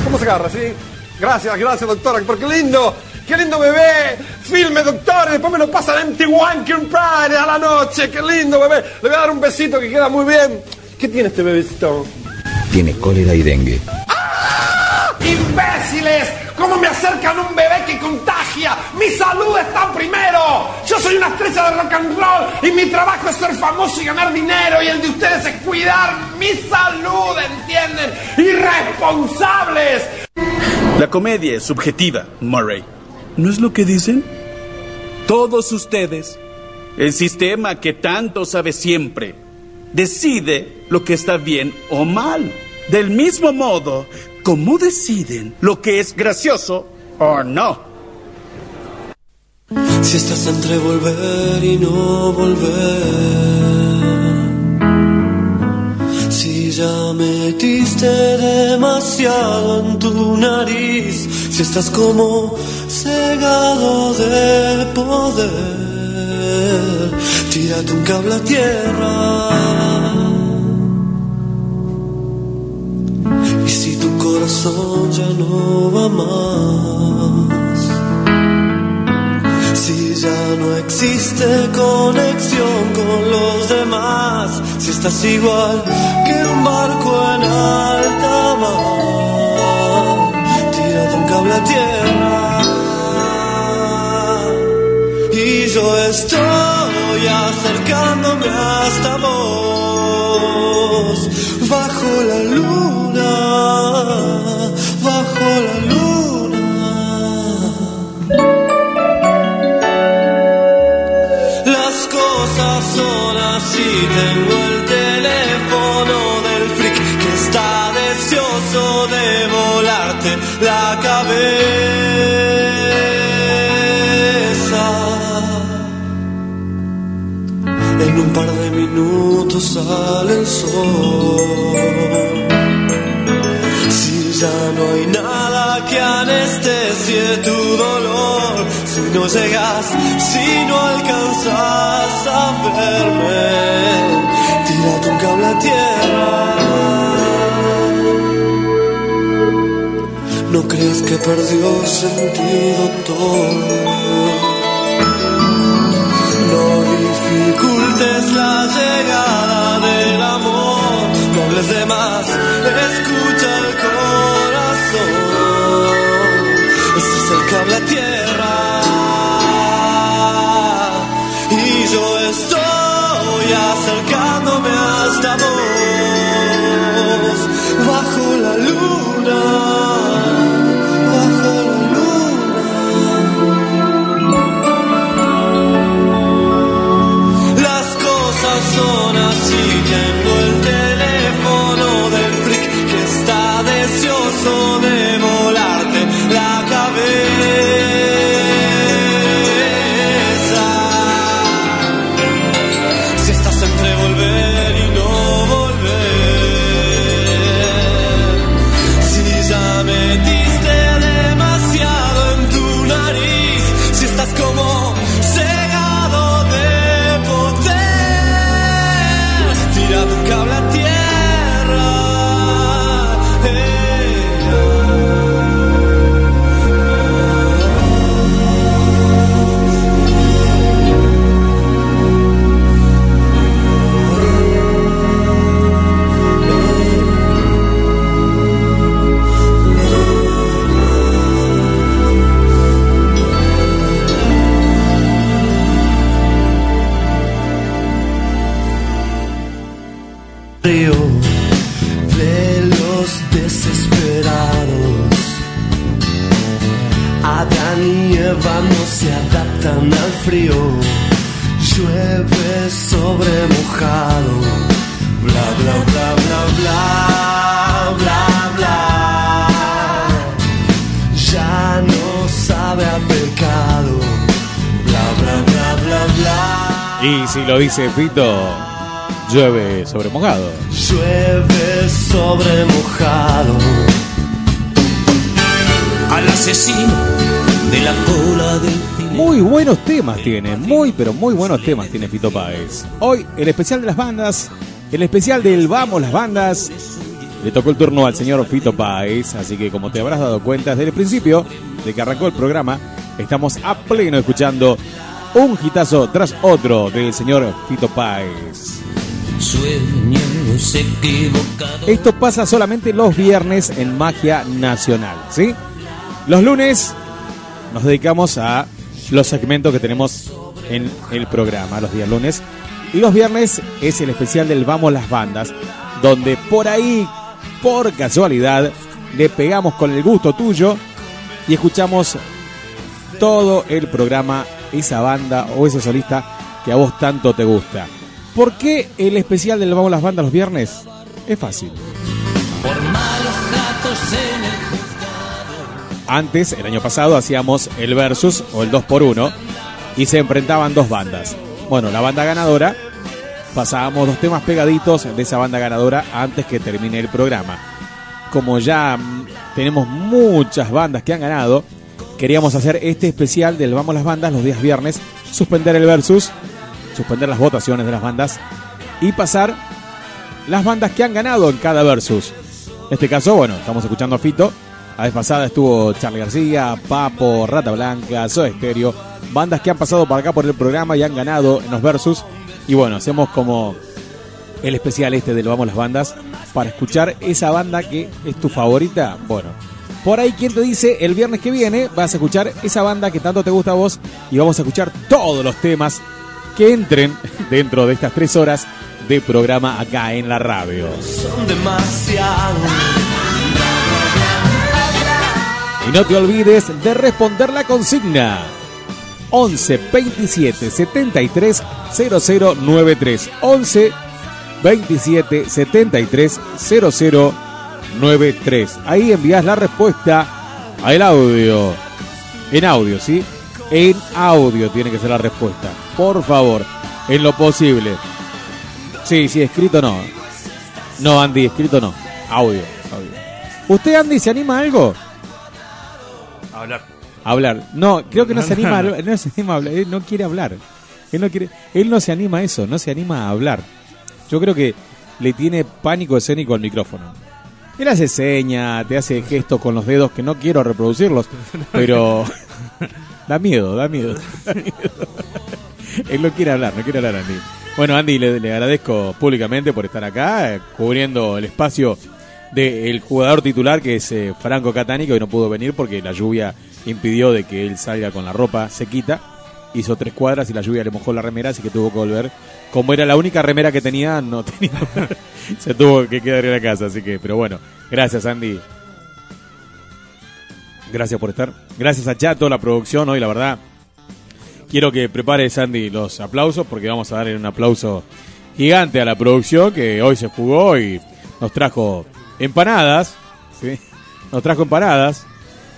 ¿Cómo se agarra, sí? Gracias, gracias, doctora. Porque lindo. ¡Qué lindo bebé! Filme, doctor, y después me lo pasan en Tijuana, Pride a la noche. ¡Qué lindo bebé! Le voy a dar un besito que queda muy bien. ¿Qué tiene este bebecito? Tiene cólera y dengue. ¡Imbéciles! ¿Cómo me acercan un bebé que contagia? ¡Mi salud está primero! Yo soy una estrella de rock and roll y mi trabajo es ser famoso y ganar dinero y el de ustedes es cuidar mi salud, ¿entienden? ¡Irresponsables! La comedia es subjetiva, Murray. ¿No es lo que dicen? Todos ustedes, el sistema que tanto sabe siempre, decide lo que está bien o mal. Del mismo modo, como deciden lo que es gracioso o no. Si estás entre volver y no volver. Si ya metiste demasiado en tu nariz. Si estás como cegado de poder. Tírate un cable a tierra. Corazón ya no va más. Si ya no existe conexión con los demás, si estás igual que un barco en alta mar, tírate un cable a tierra. Y yo estoy acercándome hasta vos, bajo la luna, bajo la luna. Las cosas son así, tengo el teléfono del freak que está deseoso de volarte la cabeza. En un par sale el sol. Si ya no hay nada que anestesie tu dolor, si no llegas, si no alcanzas a verme, tírate un cable a tierra. ¿No crees que perdió sentido todo? Dificultes la llegada del amor, no hables de más, escucha el corazón. Ese es el cable a tierra. Y yo estoy acercándome hasta vos, bajo la luna, si lo dice Fito, llueve sobre mojado. Llueve sobre mojado. Al asesino de la cola del Muy buenos temas tiene, muy pero muy buenos temas tiene Fito Páez. Hoy el especial de las bandas, el especial del Vamos las bandas, le tocó el turno al señor Fito Páez, así que como te habrás dado cuenta desde el principio de que arrancó el programa, estamos a pleno escuchando un hitazo tras otro del señor Fito Páez. Esto pasa solamente los viernes en Magia Nacional, ¿sí? Los lunes nos dedicamos a los segmentos que tenemos en el programa, los días lunes. Y los viernes es el especial del Vamos las Bandas, donde por ahí, por casualidad, le pegamos con el gusto tuyo y escuchamos todo el programa, esa banda o ese solista que a vos tanto te gusta. ¿Por qué el especial del Vamos las Bandas los viernes? Es fácil. Por malos gatos en el Antes, el año pasado, hacíamos el versus o el 2x1 y se enfrentaban dos bandas. Bueno, la banda ganadora, pasábamos dos temas pegaditos de esa banda ganadora antes que termine el programa. Como ya mm, tenemos muchas bandas que han ganado, queríamos hacer este especial del Vamos las Bandas los días viernes, suspender el versus, suspender las votaciones de las bandas y pasar las bandas que han ganado en cada versus. En este caso, bueno, estamos escuchando a Fito. La vez pasada estuvo Charlie García, Papo, Rata Blanca, Soda Stereo, bandas que han pasado por acá por el programa y han ganado en los versus. Y bueno, hacemos como el especial este de Lo Vamos las Bandas para escuchar esa banda que es tu favorita. Bueno, por ahí, quien te dice? El viernes que viene vas a escuchar esa banda que tanto te gusta a vos y vamos a escuchar todos los temas que entren (laughs) dentro de estas tres horas de programa acá en la radio. Son demasiado. Y no te olvides de responder la consigna. 11 27 73 0093. 11 27 73 0093. Ahí envías la respuesta al audio. En audio, ¿sí? En audio tiene que ser la respuesta. Por favor, en lo posible. Sí, sí, escrito no. No, Andy, escrito no. Audio, audio. ¿Usted, Andy, se anima a algo? Hablar. hablar. No, creo que no se anima, a, (laughs) no se anima a hablar, él no quiere hablar. Él no quiere, él no se anima a eso, no se anima a hablar. Yo creo que le tiene pánico escénico al micrófono. Él hace señas, te hace gestos con los dedos que no quiero reproducirlos, pero (laughs) da miedo, da miedo. da miedo. él no quiere hablar, no quiere hablar Andy. Bueno, Andy, le, le agradezco públicamente por estar acá, eh, cubriendo el espacio del jugador titular que es eh, Franco Catani, que hoy no pudo venir porque la lluvia impidió de que él salga con la ropa sequita. Hizo tres cuadras y la lluvia le mojó la remera, así que tuvo que volver. Como era la única remera que tenía, no (laughs) tenía. se tuvo que quedar en la casa, así que, pero bueno, gracias Andy. Gracias por estar. Gracias a Chato, la producción hoy, la verdad. Quiero que prepares, Andy, los aplausos, porque vamos a darle un aplauso gigante a la producción que hoy se jugó y nos trajo empanadas. Nos trajo empanadas.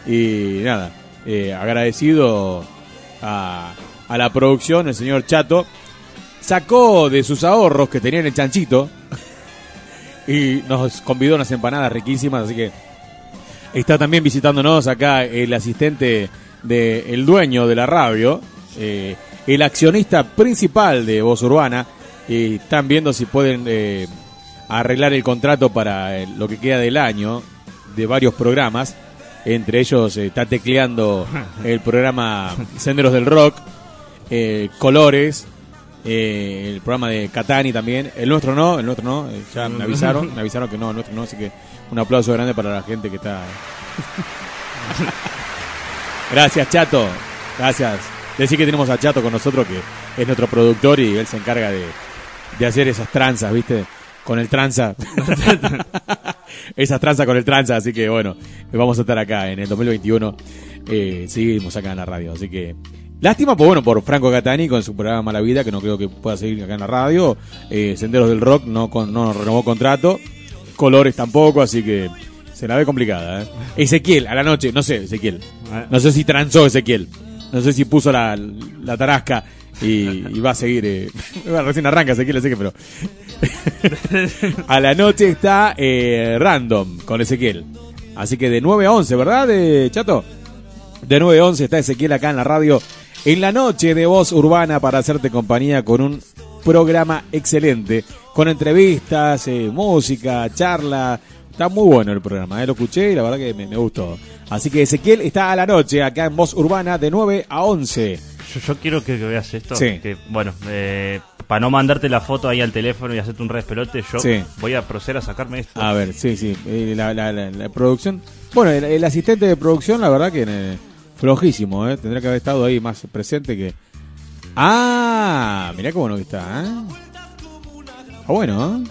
Y nada, eh, agradecido a, a la producción, el señor Chato. Sacó de sus ahorros que tenía en el chanchito y nos convidó unas empanadas riquísimas, así que está también visitándonos acá el asistente del dueño de la radio, eh, el accionista principal de Voz Urbana, y están viendo si pueden eh, arreglar el contrato para eh, lo que queda del año de varios programas. Entre ellos está tecleando el programa Senderos del Rock, eh, Colores, eh, el programa de Catani también. El nuestro no, el nuestro no. eh, ya me avisaron, me avisaron que no, el nuestro no. Así que un aplauso grande para la gente que está. (laughs) Gracias, Chato. Gracias. Decir que tenemos a Chato con nosotros, que es nuestro productor y él se encarga de, de hacer esas tranzas, ¿viste? Con el tranza. (laughs) esas tranzas con el tranza. Así que bueno, vamos a estar acá en el 2021. Eh, seguimos acá en la radio. Así que Lástima, pues bueno, por Franco Catani con su programa Mala Vida, que no creo que pueda seguir acá en la radio. Eh, Senderos del Rock no, con, no renovó contrato. Colores tampoco, así que se la ve complicada. ¿eh? Ezequiel, a la noche, no sé, Ezequiel. No sé si transó Ezequiel. No sé si puso la, la tarasca y, y va a seguir. eh, (laughs) recién arranca Ezequiel, Ezequiel, pero. (laughs) a la noche está eh, Random con Ezequiel. Así que de 9 a 11, ¿verdad, eh, Chato? De 9 a 11 está Ezequiel acá en la radio. En la noche de voz urbana para hacerte compañía con un programa excelente. Con entrevistas, eh, música, charla. Está muy bueno el programa, eh, lo escuché y la verdad que me, me gustó. Así que Ezequiel está a la noche acá en Voz Urbana de 9 a 11. Yo, yo quiero que, que veas esto. Sí. Que, bueno, eh, para no mandarte la foto ahí al teléfono y hacerte un respelote, yo Sí. voy a proceder a sacarme esto. A ver, sí, sí. eh, La, la- la- la producción. Bueno, el, el asistente de producción, la verdad que flojísimo, ¿eh? Tendría que haber estado ahí más presente que. Ah, mirá qué bueno que está, ¿eh? Está bueno, ¿eh?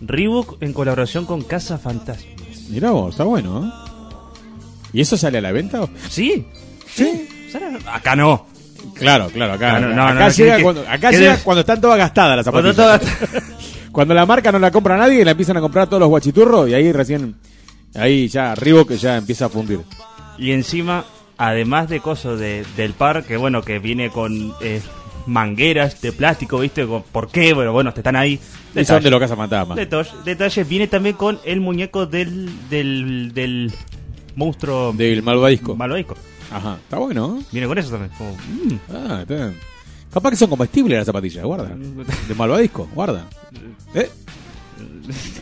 Reebok en colaboración con Casa Fantasma. Mirá vos, está bueno, ¿eh? ¿Y eso sale a la venta? Sí. Sí. Acá no. Claro, claro, acá. No, no, no, acá no, llega, que- cuando, acá llega cuando están todas gastadas las Cuando zapatillas. (laughs) Cuando, la marca no la compra nadie, la empiezan a comprar todos los guachiturros y ahí recién. Ahí ya, Reebok ya empieza a fundir. Y encima, además de cosas de, del par, que bueno, que viene con eh, mangueras de plástico, ¿viste? Con- ¿Por qué? Bueno, bueno, te están ahí. Y son de los cazafantasmas. Detalles, detalles. Viene también con el muñeco del, del, del monstruo. Del malvadisco. Malvadisco. Ajá, está bueno. ¿eh? Viene con eso también. como, mm. Ah, está bien. Capaz que son comestibles las zapatillas, guarda. (laughs) De malvadisco, guarda. ¿Eh?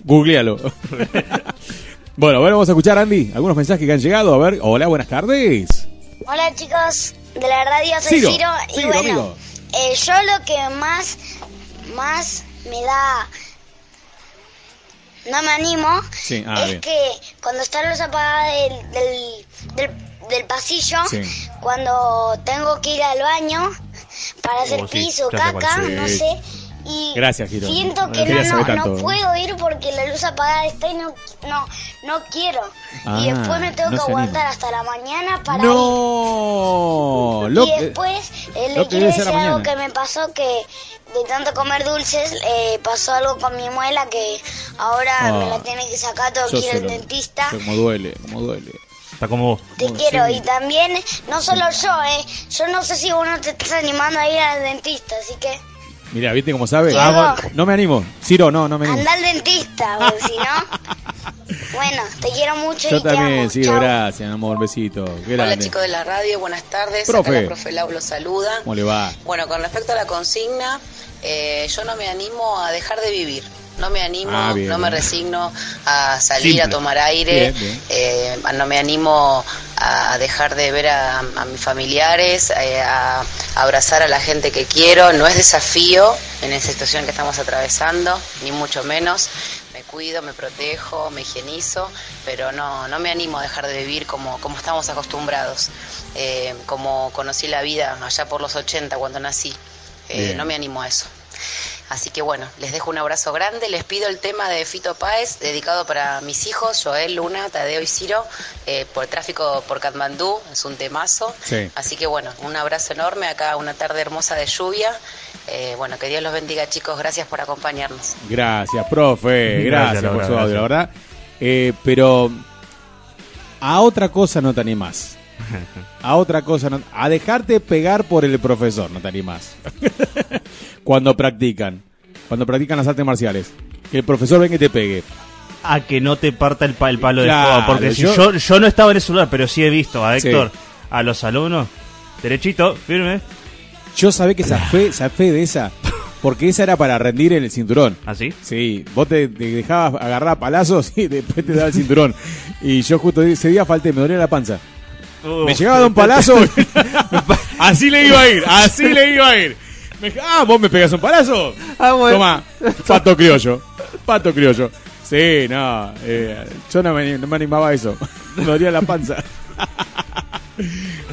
Googlealo. (laughs) Bueno, a ver, vamos a escuchar, Andy, algunos mensajes que han llegado. A ver, hola, buenas tardes. Hola chicos de la radio, soy Ciro, Ciro, y Ciro, bueno, eh, yo lo que más, más me da, no me animo, Sí, ah, es bien. que cuando está la luz apagada del, del, del, del pasillo, Sí. cuando tengo que ir al baño para hacer Oh, sí, pis o ya sé cuál caca, no sé, y Gracias, Giro. siento No que no, no, puedo ir porque la luz apagada está y no, no, no quiero. Ah, y después me tengo no que aguantar anima. hasta la mañana para ir. No, lo y que- después eh, le que quiero decir algo mañana. que me pasó que de tanto comer dulces eh, pasó algo con mi muela que ahora Ah, me la tiene que sacar, tengo que ir al dentista. sé cómo duele, cómo duele. Está como vos. Te quiero y también, no solo yo, eh, yo no sé si vos no te estás animando a ir al dentista, así que Mira, ¿viste cómo sabe? Ah, no me animo. Ciro, no, no me animo. anda al dentista, porque si no, (laughs) bueno, te quiero mucho Yo y te también, amo. Ciro, Chao. gracias, amor, besito. Qué Hola grande. chicos de la radio, buenas tardes. Profe. Acá la profe Lau los saluda. ¿Cómo le va? Bueno, con respecto a la consigna, eh, yo no me animo a dejar de vivir. No me animo, Ah, bien, no me resigno a salir Simple. a tomar aire. Bien, bien. eh, no me animo a dejar de ver a, a mis familiares, eh, a, a abrazar a la gente que quiero. No es desafío en esa situación que estamos atravesando, ni mucho menos. Me cuido, me protejo, me higienizo, pero no, no me animo a dejar de vivir como, como estamos acostumbrados, eh, como conocí la vida allá por los 80 cuando nací. Eh, no me animo a eso. Así que bueno, les dejo un abrazo grande. Les pido el tema de Fito Páez, dedicado para mis hijos, Joel, Luna, Tadeo y Ciro, eh, por tráfico por Katmandú. Es un temazo. Sí. Así que bueno, un abrazo enorme. Acá una tarde hermosa de lluvia. Eh, bueno, que Dios los bendiga, chicos. Gracias por acompañarnos. Gracias, profe. Gracias, por su audio, la verdad. Eh, pero a otra cosa no te animás. (laughs) A otra cosa no. A dejarte pegar por el profesor no te animás. (laughs) Cuando practican. Cuando practican las artes marciales. Que el profesor venga y te pegue. A que no te parta el, pa- el palo de Claro, escoba. Porque si yo- yo, yo no estaba en ese lugar, pero sí he visto a Sí. Héctor, a los alumnos, derechito, firme. Yo sabía que zafé, zafé de esa. Porque esa era para rendir en el cinturón. ¿Ah, sí? Sí, vos te, te dejabas agarrar palazos y después te daba el cinturón. Y yo justo ese día falté, me dolía la panza. Me llegaba de un palazo. (laughs) así le iba a ir, así le iba a ir. Me- ah, vos me pegas un palazo. Ah, Toma, pato criollo. Pato criollo. Sí, no, eh, yo no me, no me animaba a eso. (laughs) Me dolía la panza.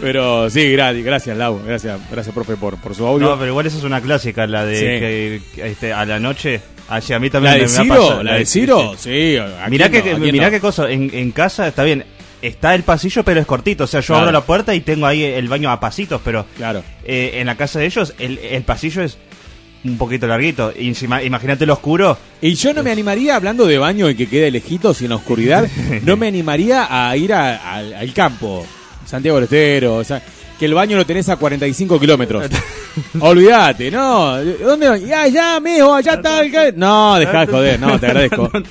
Pero sí, gracias, gracias Lau, gracias, gracias profe por, por su audio. No, pero igual esa es una clásica, la de Sí. que, que, este, a la noche. Así a mí también ¿La de me, me ha Ciro? pasado. ¿La de Ciro? Sí, ¿a Mirá, quién que, no? ¿A quién mirá no? qué cosa, en, en casa está bien. Está el pasillo, pero es cortito. O sea, yo Claro. abro la puerta y tengo ahí el baño a pasitos, pero claro. eh, en la casa de ellos el, el pasillo es un poquito larguito. Y encima- Imagínate lo oscuro. Y yo no me animaría, hablando de baño y que quede lejitos y en la oscuridad, (laughs) no me animaría a ir a- al- al campo, Santiago del Estero, o sea, que el baño lo tenés a 45 kilómetros. (laughs) Olvídate, no. ¿Dónde? Ya, ya, mijo, allá está el... ca-". No, dejá de joder, no, te agradezco. (laughs)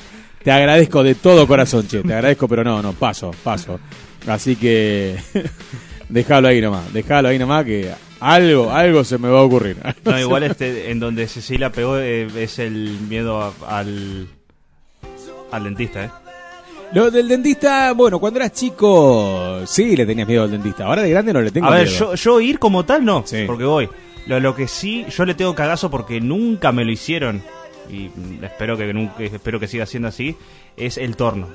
Te agradezco de todo corazón, che, te agradezco, pero no, no, paso, paso. Así que (laughs) déjalo ahí nomás, déjalo ahí nomás que algo, algo se me va a ocurrir. No, igual este, en donde Cecilia pegó eh, es el miedo a- al, al dentista, ¿eh? Lo del dentista, bueno, cuando eras chico, sí le tenías miedo al dentista. Ahora de grande no le tengo A ver, miedo. yo, yo ir como tal no, porque voy. Lo, lo que sí, yo le tengo cagazo porque nunca me lo hicieron y mm, espero que nunca, espero que siga siendo así, es el torno.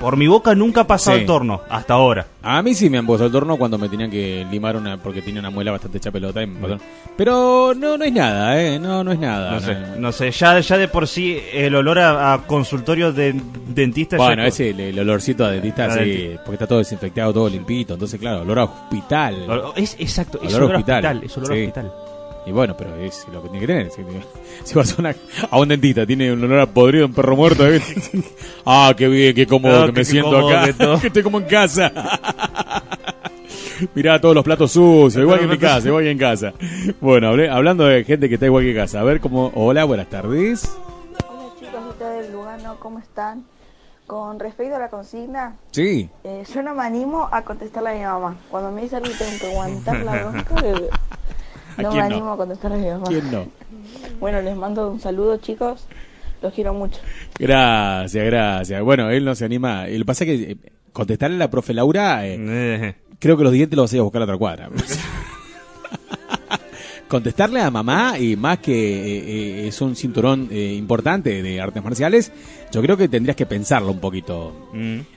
Por mi boca nunca ha pasado Sí. el torno, hasta ahora. A mí sí me han puesto el torno cuando me tenían que limar una, porque tenía una muela bastante hecha pelota. y me pasaron. Pero no, no es nada, ¿eh? No, no es nada. No sé, no sé, ya, ya de por sí el olor a, a consultorio de dentista ya- Bueno, ese el, el olorcito a dentista, A sí, dentista. porque está todo desinfectado, todo limpito. Entonces, claro, olor a hospital. Olor- es exacto, es olor a hospital, es olor a sí. hospital. Y bueno, pero es lo que tiene que tener. Si, (laughs) si vas a, una- a un dentista, tiene un olor a podrido, un perro muerto. ¿eh? (laughs) ah, qué bien, qué cómodo Ah, que me siento cómodo acá. que todo. (laughs) que estoy como en casa. Mirá todos los platos sucios, igual que en mi casa, igual que en casa. Bueno, hablé- hablando de gente que está igual que en casa. A ver cómo... Hola, buenas tardes. Hola chicos, del Lugano, ¿cómo están? Con respecto a la consigna, Sí. eh, yo no me animo a contestarle a mi mamá. Cuando me dice algo tengo que aguantar la bronca, eh, (laughs) ¿A no me no? animo a contestarle a mi mamá. ¿Quién no? Bueno, les mando un saludo chicos. Los quiero mucho. Gracias, gracias. Bueno, él no se anima. Lo que pasa es que eh, contestarle a la profe Laura, eh, creo que los dientes los vas a ir a buscar a la otra cuadra. (laughs) contestarle a mamá, y más que eh, eh, es un cinturón eh, importante de artes marciales, yo creo que tendrías que pensarlo un poquito.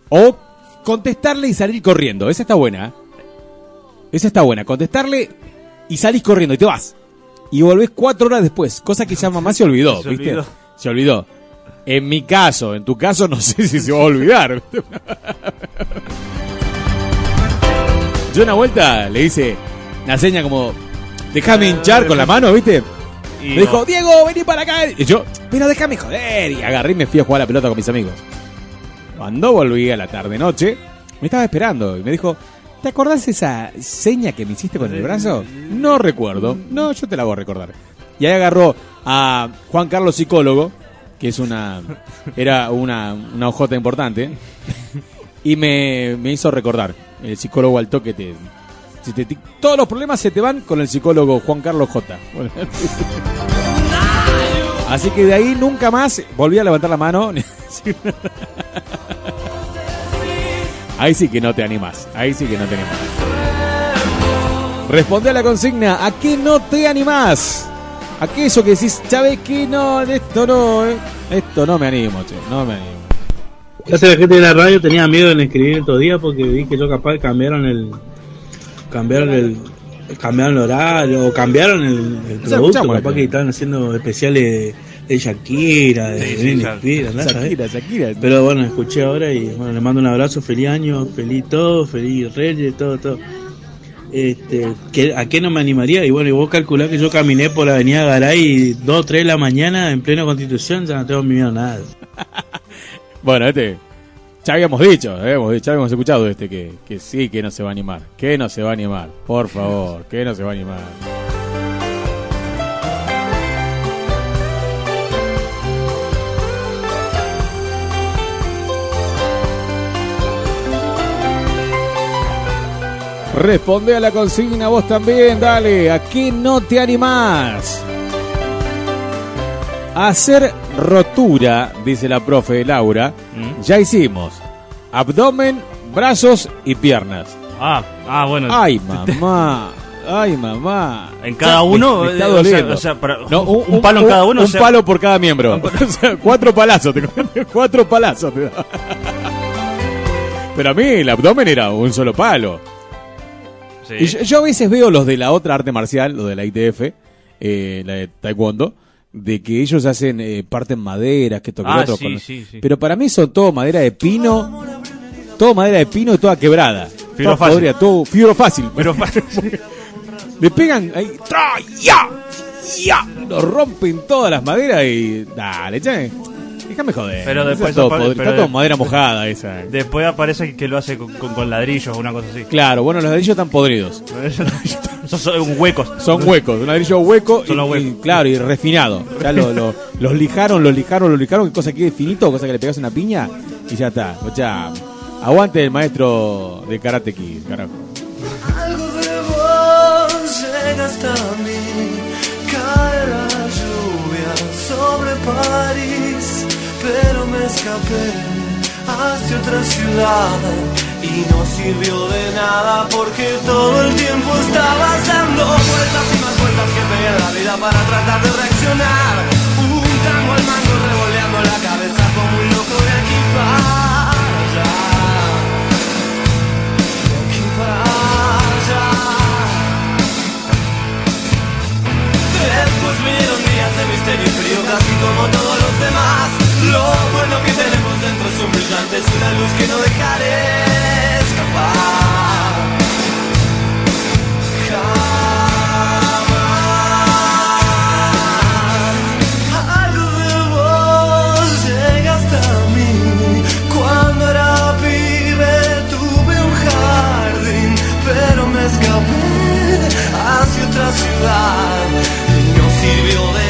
O contestarle y salir corriendo. Esa está buena. Esa está buena. Contestarle y salís corriendo y te vas. Y volvés cuatro horas después. Cosa que ya mamá se olvidó, (laughs) Se ¿viste? olvidó. Se olvidó. En mi caso, en tu caso, no (laughs) sé si se va a olvidar. Yo una vuelta le hice una seña como, déjame hinchar con la mano, ¿viste? Y me dijo. Diego, vení para acá. Y yo, pero déjame joder. Y agarré y me fui a jugar a la pelota con mis amigos. Cuando volví a la tarde-noche, me estaba esperando y me dijo, ¿te acordás esa seña que me hiciste con el brazo? No recuerdo. No, yo te la voy a recordar. Y ahí agarró a Juan Carlos Psicólogo, que es una era una, una ojota importante, y me, me hizo recordar. El psicólogo al toque te, te- Todos los problemas se te van con el psicólogo Juan Carlos J. Así que de ahí nunca más volví a levantar la mano. (laughs) Ahí sí que no te animás. Ahí sí que no te animás. Responde a la consigna. ¿A qué no te animás? ¿A qué eso que decís, Chávez, que no, esto no, eh? esto no me animo, che, no me animo. Casi la gente de la radio tenía miedo en escribir estos días porque vi que yo capaz cambiaron el cambiaron el cambiaron el horario o cambiaron el, producto capaz que estaban haciendo especiales de Shakira de Sí, Shakira. Shakira. Shakira. pero bueno escuché ahora y bueno le mando un abrazo feliz año feliz todo feliz Reyes todo todo este, ¿qué- ¿a qué no me animaría? Y bueno, y vos calculás que yo caminé por la avenida Garay 2, 3 de la mañana en plena constitución, ya no tengo miedo a nada. (laughs) Bueno, este, ya habíamos dicho, habíamos ya habíamos escuchado este, que, que sí, que no se va a animar, que no se va a animar, por favor, que no se va a animar. Responde a la consigna vos también, dale, ¿a qué no te animás? Hacer rotura, dice la profe Laura, ya hicimos. Abdomen, brazos y piernas. Ah, ah, bueno. Ay, mamá. Ay, mamá. En cada me- uno, me está o sea- doliendo. o sea, para- No, un palo en cada uno, Un o sea- palo por cada miembro. (laughs) O sea, cuatro palazos. te- (laughs) cuatro palazos. te. Pero a mí el abdomen era un solo palo. Sí. Y yo, yo a veces veo los de la otra arte marcial, los de la ITF, eh, la de Taekwondo, de que ellos hacen eh, parten madera, que esto que lo Ah, otro. sí, sí, sí. Pero para mí son todo madera de pino, todo madera de pino y toda quebrada. Fibro fácil. todo fibro fácil. Le (laughs) pegan ahí, ¡tra! ¡ya! ¡ya! Lo rompen todas las maderas y. Dale, che. Déjame joder. Pero después está todo, apare- podri- pero está todo de- madera mojada esa. Después aparece que lo hace con, con- con ladrillos o una cosa así. Claro, bueno, los ladrillos están podridos. (laughs) Esos son huecos. Son huecos, un ladrillo hueco y, Son los huecos. y, claro, y refinado. Ya lo- lo- los lijaron, los lijaron, los lijaron, que cosa que quede finito, cosa que le pegas una piña y ya está. O sea, aguante el maestro de Karate Kid, carajo. Algo de vos llega hasta mí, cae la lluvia sobre París, pero me escapé hacia otra ciudad y no sirvió de nada porque todo el tiempo estabas dando vueltas y más vueltas que pegué la vida para tratar de reaccionar. Un tango al mango revoleando la cabeza como un loco de aquí. De aquí para allá. Después vinieron días de misterio y frío casi como todos los demás Lo bueno que tenemos dentro es un brillante, es una luz que no dejaré escapar. Jamás Algo de vos llega hasta mí. Cuando era pibe tuve un jardín Pero me escapé hacia otra ciudad. Y no sirvió de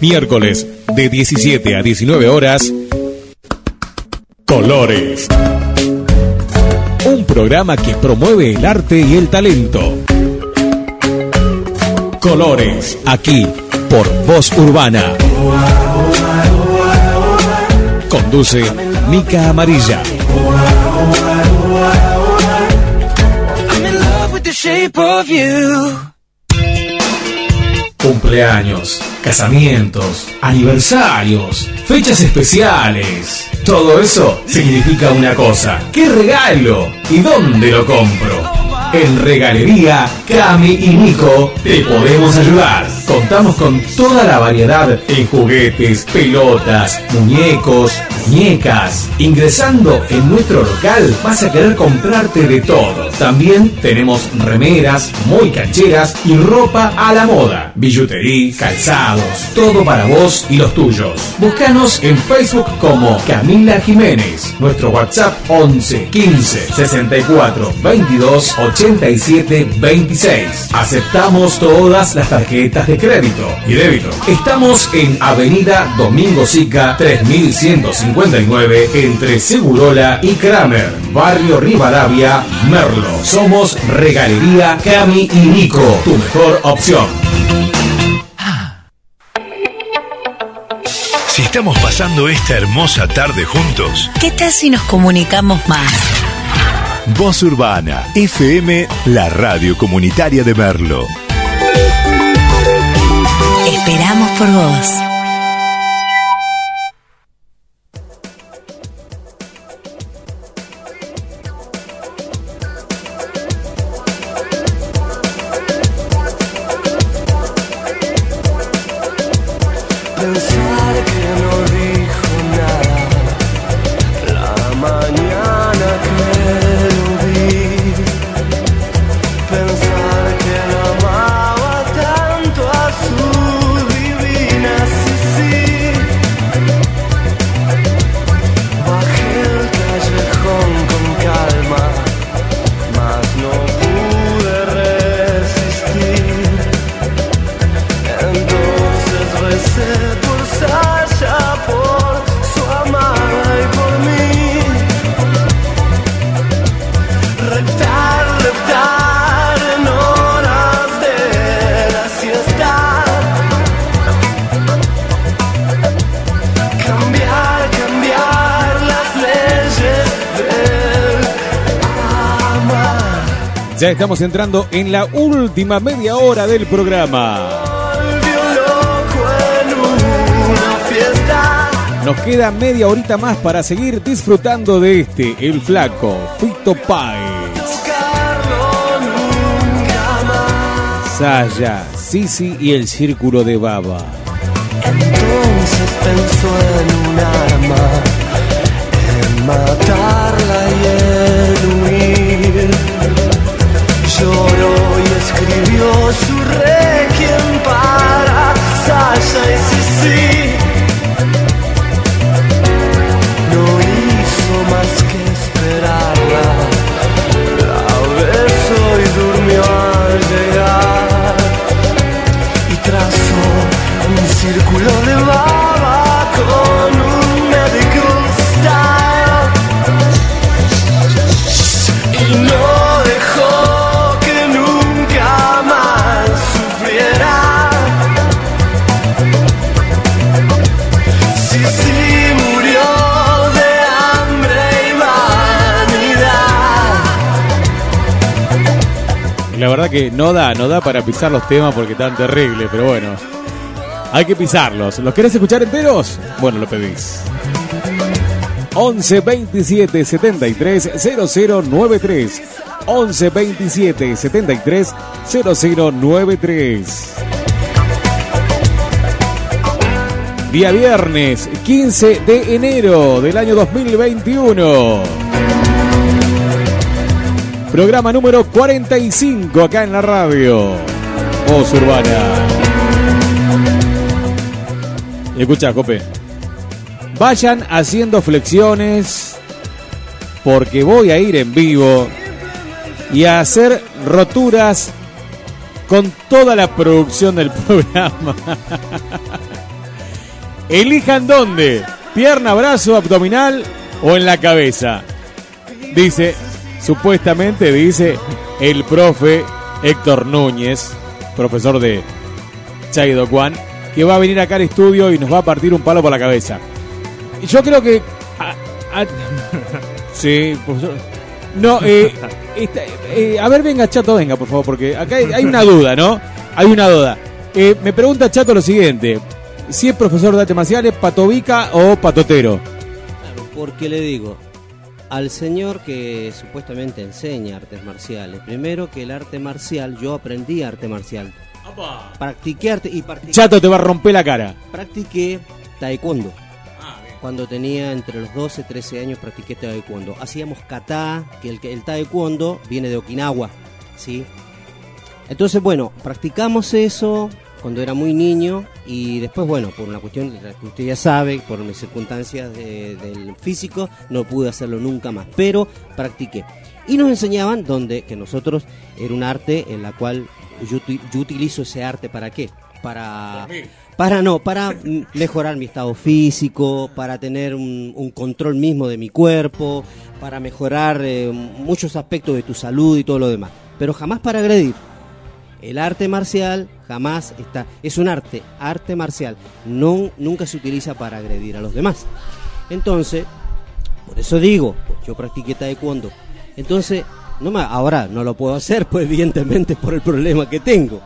miércoles de 17 a 19 horas, Colores. Un programa que promueve el arte y el talento. Colores, aquí por Voz Urbana. Conduce Mica Amarilla. Cumpleaños, casamientos, aniversarios, fechas especiales. Todo eso significa una cosa. ¿Qué regalo? ¿Y dónde lo compro? En Regalería Cami y Nico te podemos ayudar. Contamos con toda la variedad en juguetes, pelotas, muñecos, muñecas. Ingresando en nuestro local vas a querer comprarte de todo. También tenemos remeras muy cancheras y ropa a la moda. Billutería, calzados, todo para vos y los tuyos. Búscanos en Facebook como Camila Jiménez. Nuestro WhatsApp 11 15 64 22 87 26. Aceptamos todas las tarjetas de crédito y débito. Estamos en Avenida Domingo Sica 3159 entre Segurola y Kramer, Barrio Rivadavia, Merlo. Somos Regalería Cami y Nico, tu mejor opción. Si estamos pasando esta hermosa tarde juntos, ¿Qué tal si nos comunicamos más? Voz Urbana, FM, la radio comunitaria de Merlo. Esperamos por vos. Estamos entrando en la última media hora del programa. Nos queda media horita más para seguir disfrutando de este, el flaco, Fito Páez. Saya, Sisi y el círculo de baba. Entonces pensó en un arma, en matarla y en io su re che impara, Sasha e Sissi. Que no da, no da para pisar los temas porque están terribles, pero bueno. Hay que pisarlos. ¿Los querés escuchar enteros? Bueno, lo pedís. 11 27 73 0093 11 27 73 0093 Día viernes 15 de enero del año 2021 Programa número 45 acá en la radio Voz Urbana Escucha, Cope Vayan haciendo flexiones porque voy a ir en vivo y a hacer roturas con toda la producción del (laughs) programa. Elijan dónde, pierna, brazo, abdominal o en la cabeza. Dice, supuestamente dice el profe Héctor Núñez, profesor de Chaido Kwan, que va a venir acá al estudio y nos va a partir un palo por la cabeza. Yo creo que... a- a- (laughs) sí, profesor. No, eh, (laughs) esta- eh, a ver, venga, Chato, venga, por favor, porque acá hay, hay una duda, ¿no? Hay una duda. Eh, me pregunta Chato lo siguiente. Si es profesor de artes marciales, patovica o patotero. Porque le digo, al señor que supuestamente enseña artes marciales, primero que el arte marcial, yo aprendí arte marcial. Practiqué arte y practiqué, Chato te va a romper la cara. practiqué taekwondo. Cuando tenía entre los 12 y 13 años practiqué taekwondo. Hacíamos kata, que el, que el taekwondo viene de Okinawa, ¿sí? Entonces, bueno, practicamos eso cuando era muy niño y después, bueno, por una cuestión que usted ya sabe, por mis circunstancias de- del físico, no pude hacerlo nunca más, pero practiqué. Y nos enseñaban donde que nosotros era un arte en la cual yo, uti- yo utilizo ese arte para qué? Para para no, para (laughs) mejorar mi estado físico, para tener un, un control mismo de mi cuerpo, para mejorar eh, muchos aspectos de tu salud y todo lo demás, pero jamás para agredir. El arte marcial jamás está, es un arte, arte marcial, no, nunca se utiliza para agredir a los demás. Entonces, por eso digo, pues, yo practiqué taekwondo. Entonces, no me, ahora no lo puedo hacer, pues evidentemente por el problema que tengo.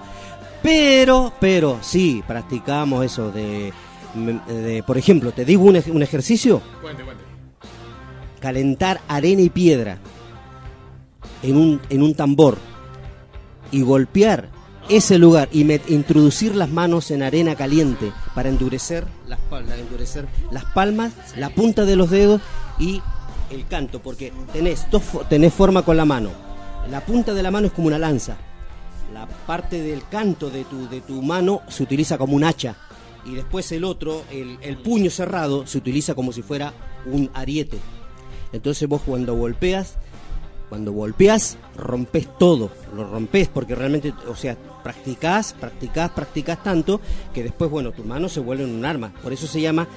Pero, pero, sí, practicamos eso de, de, por ejemplo, te digo un, un ejercicio, calentar arena y piedra en un, en un tambor y golpear ese lugar y introducir las manos en arena caliente para endurecer las, pal- para endurecer las palmas, la punta de los dedos y el canto, porque tenés, dos, tenés forma con la mano. La punta de la mano es como una lanza. La parte del canto de tu, de tu mano se utiliza como un hacha. Y después el otro, el, el puño cerrado, se utiliza como si fuera un ariete. Entonces vos cuando golpeas, cuando golpeas, rompes todo, lo rompes porque realmente, o sea, practicás, practicás, practicás tanto que después, bueno, tus manos se vuelven un arma. Por eso se llama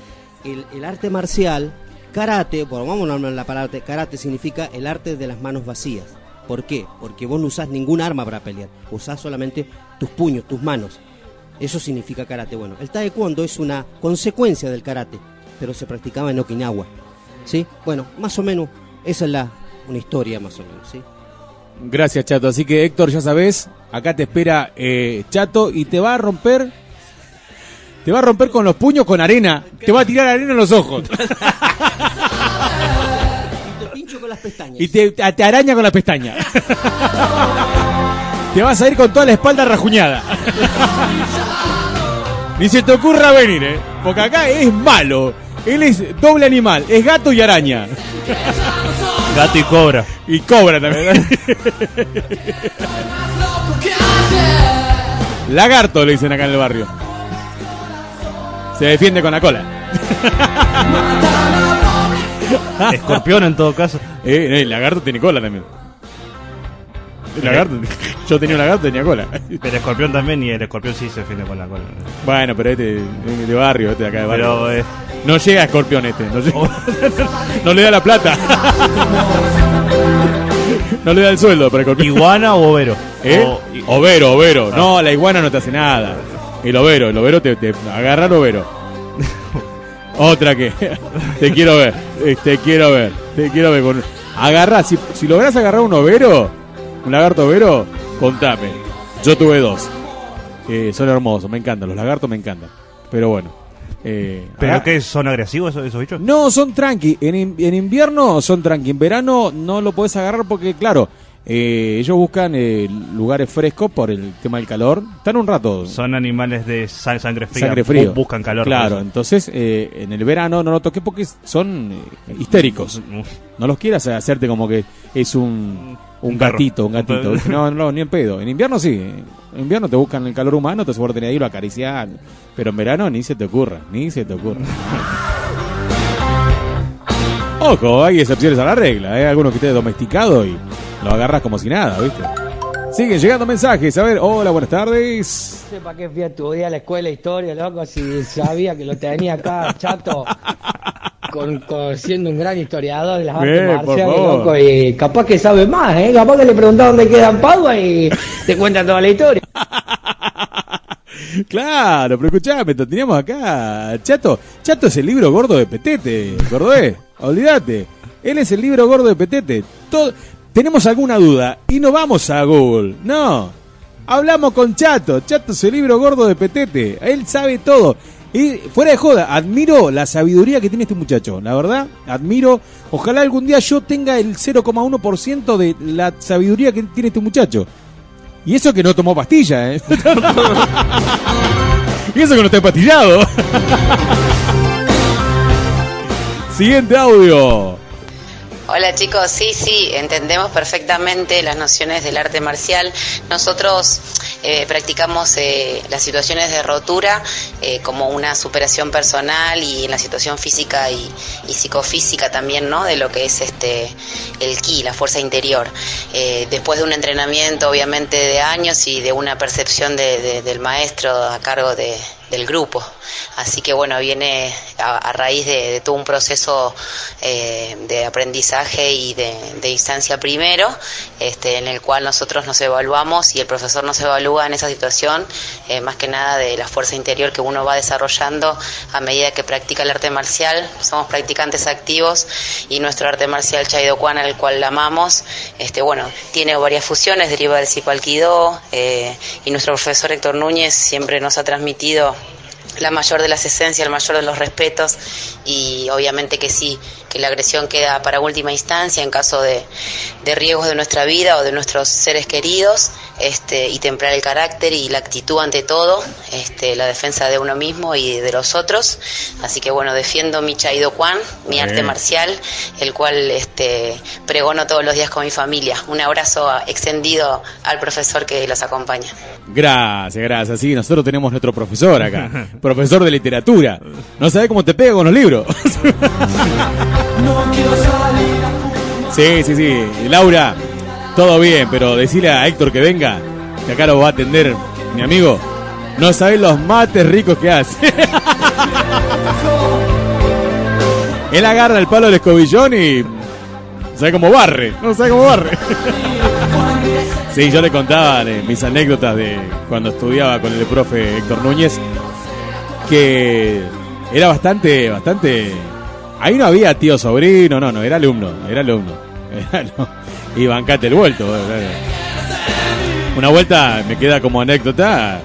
el, arte marcial, karate, bueno, vamos a hablar la palabra karate, significa el arte de las manos vacías. ¿Por qué? Porque vos no usás ningún arma para pelear, usás solamente tus puños, tus manos. Eso significa karate. Bueno, el taekwondo es una consecuencia del karate, pero se practicaba en Okinawa. ¿Sí? Bueno, más o menos, esa es la, una historia más o menos, ¿sí? Gracias, Chato. Así que, Héctor, ya sabes, acá te espera eh, Chato y te va a romper. Te va a romper con los puños con arena. Te va a tirar arena en los ojos. (laughs) Te pincho con las pestañas. Y te, te araña con la pestaña. (laughs) te vas a ir con toda la espalda rajuñada. (laughs) Ni se te ocurra venir, ¿eh? Porque acá es malo. Él es doble animal. Es gato y araña. Gato y cobra. Y cobra también. Lagarto le dicen acá en el barrio. Se defiende con la cola. Escorpión en todo caso. (laughs) Eh, eh, el lagarto tiene cola también. El lagarto, (laughs) yo tenía un lagarto, tenía cola. Pero escorpión también y el escorpión sí se defiende con la cola. Bueno, pero este de, de barrio, este de acá de barrio. Pero, eh, No llega a escorpión este. No, llega- (laughs) no le da la plata. (laughs) no le da el sueldo para escorpión. ¿Iguana o overo? ¿Eh? O- overo, overo. No, la iguana no te hace nada. El overo, el overo te, te agarra el overo. (laughs) Otra que te quiero ver, eh, te quiero ver, te quiero ver. Con... Agarra, si, si logras agarrar un overo, un lagarto overo, Contame. Yo tuve dos. Eh, son hermosos, me encantan. Los lagartos me encantan. Pero bueno. Eh, ¿Pero acá- qué? ¿Son agresivos esos, esos bichos? No, son tranqui. En, en invierno son tranqui. En verano no lo podés agarrar porque, claro, eh, ellos buscan eh, lugares frescos por el tema del calor. Están un rato. Son animales de sa- sangre fría. Sangre frío. Bu- Buscan calor. Claro, entonces eh, en el verano no lo toques porque son eh, histéricos. No los quieras hacerte como que es un, un perro. gatito, un gatito. (laughs) No, no, ni en pedo. En invierno sí. En invierno te buscan el calor humano, te soportan ahí, lo acarician. Pero en verano ni se te ocurra, ni se te ocurra. (laughs) Ojo, hay excepciones a la regla. Hay algunos que esté domesticado y lo agarras como si nada, ¿viste? Siguen llegando mensajes. A ver, hola, buenas tardes. No sé para qué fui a estudiar a la escuela de historia, loco, si sabía que lo tenía acá, chato, (laughs) con, con- siendo un gran historiador de las artes Bien, marciales, loco, y capaz que sabe más, ¿eh? Capaz que le preguntaba dónde queda Padua y te cuenta toda la historia. (laughs) Claro, pero escuchame, lo teníamos acá. Chato, Chato es el libro gordo de Petete, Gordé, olvídate. Él es el libro gordo de Petete. Todo, tenemos alguna duda y no vamos a Google, no. Hablamos con Chato, Chato es el libro gordo de Petete, él sabe todo. Y fuera de joda, admiro la sabiduría que tiene este muchacho, la verdad, admiro. Ojalá algún día yo tenga el 0,1% de la sabiduría que tiene este muchacho. Y eso que no tomó pastilla, ¿eh? (laughs) y eso que no está empastillado. (laughs) Siguiente audio. Hola chicos, sí, sí, entendemos perfectamente las nociones del arte marcial. Nosotros eh, practicamos eh, las situaciones de rotura eh, como una superación personal y en la situación física y, y psicofísica también, ¿no? De lo que es este el ki, la fuerza interior. Eh, después de un entrenamiento, obviamente, de años y de una percepción de- de- del maestro a cargo de, del grupo. Así que bueno, viene a, a raíz de, todo un proceso eh, de aprendizaje y de, instancia primero, este, en el cual nosotros nos evaluamos y el profesor nos evalúa en esa situación, eh, más que nada de la fuerza interior que uno va desarrollando a medida que practica el arte marcial. Somos practicantes activos y nuestro arte marcial Chaido Kwan, al cual amamos, este, bueno, tiene varias fusiones, deriva del Sipo Aikido, eh, y nuestro profesor Héctor Núñez siempre nos ha transmitido la mayor de las esencias, el mayor de los respetos y obviamente que sí, que la agresión queda para última instancia en caso de, de riesgos de nuestra vida o de nuestros seres queridos este, y templar el carácter y la actitud ante todo, este, la defensa de uno mismo y de los otros. Así que bueno, defiendo mi Chaido Kwan, mi arte marcial, el cual este, pregono todos los días con mi familia. Un abrazo extendido al profesor que los acompaña. Gracias, gracias. Sí, nosotros tenemos nuestro profesor acá. (laughs) profesor de literatura. No sabe cómo te pega con los libros. (laughs) sí, sí, sí. Laura, todo bien, pero decile a Héctor que venga, que acá lo va a atender mi amigo. No sabes los mates ricos que hace. (laughs) Él agarra el palo del escobillón y. ¿Sabe cómo barre? No sabe cómo barre. (laughs) Sí, yo le contaba eh, mis anécdotas de cuando estudiaba con el profe Héctor Núñez, que era bastante, bastante... Ahí no había tío sobrino, no, no, era alumno. Era alumno. (laughs) Y bancate el vuelto. eh, Una vuelta, me queda como anécdota,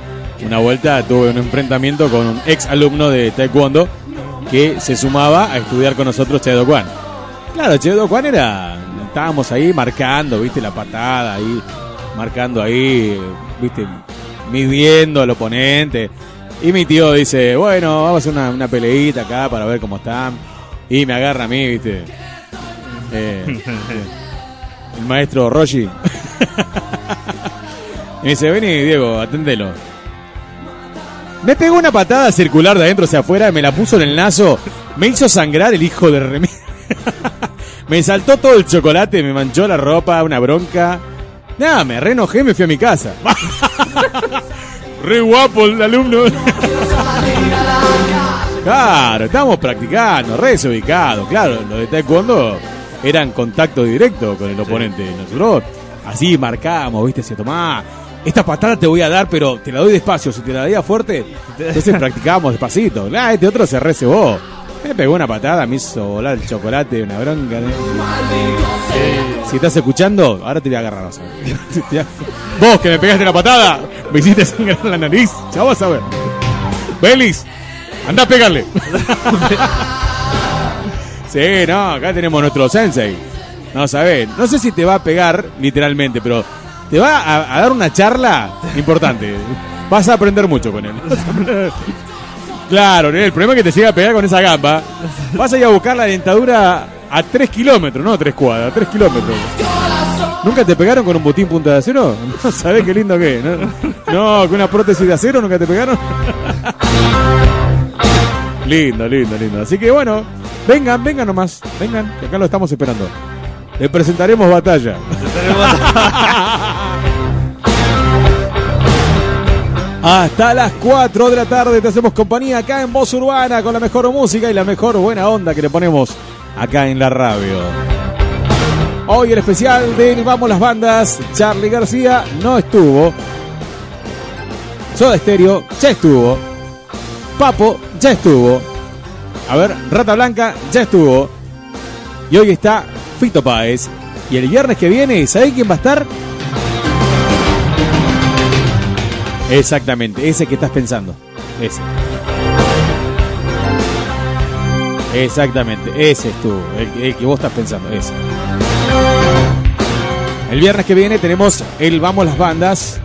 una vuelta tuve un enfrentamiento con un ex alumno de Taekwondo que se sumaba a estudiar con nosotros Chedo Kwan. Claro, Chedo Kwan era. Estábamos ahí marcando, viste, la patada ahí, marcando ahí, viste, midiendo al oponente. Y mi tío dice, bueno, vamos a hacer una, una peleita acá para ver cómo están. Y me agarra a mí, viste. Eh, (laughs) el maestro Roshi. (laughs) y me dice, vení, Diego, aténdelo. Me pegó una patada circular de adentro hacia afuera, me la puso en el naso, me hizo sangrar el hijo de remi. (laughs) me saltó todo el chocolate, me manchó la ropa, una bronca. Nada, me re enojé me fui a mi casa. (laughs) re guapo el alumno. claro, estábamos practicando, re desubicados. Claro, los de taekwondo eran contacto directo con el oponente. Nosotros así marcábamos, viste, se tomaba. Esta patada te voy a dar, pero te la doy despacio. Si te la daría fuerte, entonces (laughs) practicábamos despacito. Ah, este otro se recebó. Me pegó una patada, me hizo volar el chocolate, una bronca. ¿no? Si estás escuchando, ahora te voy a agarrar. vas a ver. (laughs) Vos que me pegaste la patada, me hiciste sangrar la nariz. Ya vas a ver. Belis, anda a pegarle. (laughs) sí, no, acá tenemos nuestro sensei. No sabés, no sé si te va a pegar literalmente, pero te va a, dar una charla importante. Vas a aprender mucho con él. (laughs) Claro, el problema es que te llega a pegar con esa gamba. Vas a ir a buscar la dentadura a 3 kilómetros, no a 3 cuadras, a 3 kilómetros. ¿Nunca te pegaron con un botín punta de acero? (laughs) No sabés qué lindo que es. No, con una prótesis de acero nunca te pegaron. (laughs) lindo, lindo, lindo. Así que bueno, vengan, vengan nomás, vengan, que acá lo estamos esperando. Le presentaremos batalla. (laughs) Hasta las 4 de la tarde te hacemos compañía acá en Voz Urbana con la mejor música y la mejor buena onda que le ponemos acá en la radio. Hoy el especial de Vamos las Bandas, Charlie García no estuvo. Soda Stereo ya estuvo. Papo ya estuvo. A ver, Rata Blanca ya estuvo. Y hoy está Fito Páez. Y el viernes que viene, ¿sabés quién va a estar? Exactamente, ese que estás pensando. Ese. Exactamente, ese es tú, el, el que vos estás pensando, ese. El viernes que viene tenemos el Vamos las Bandas.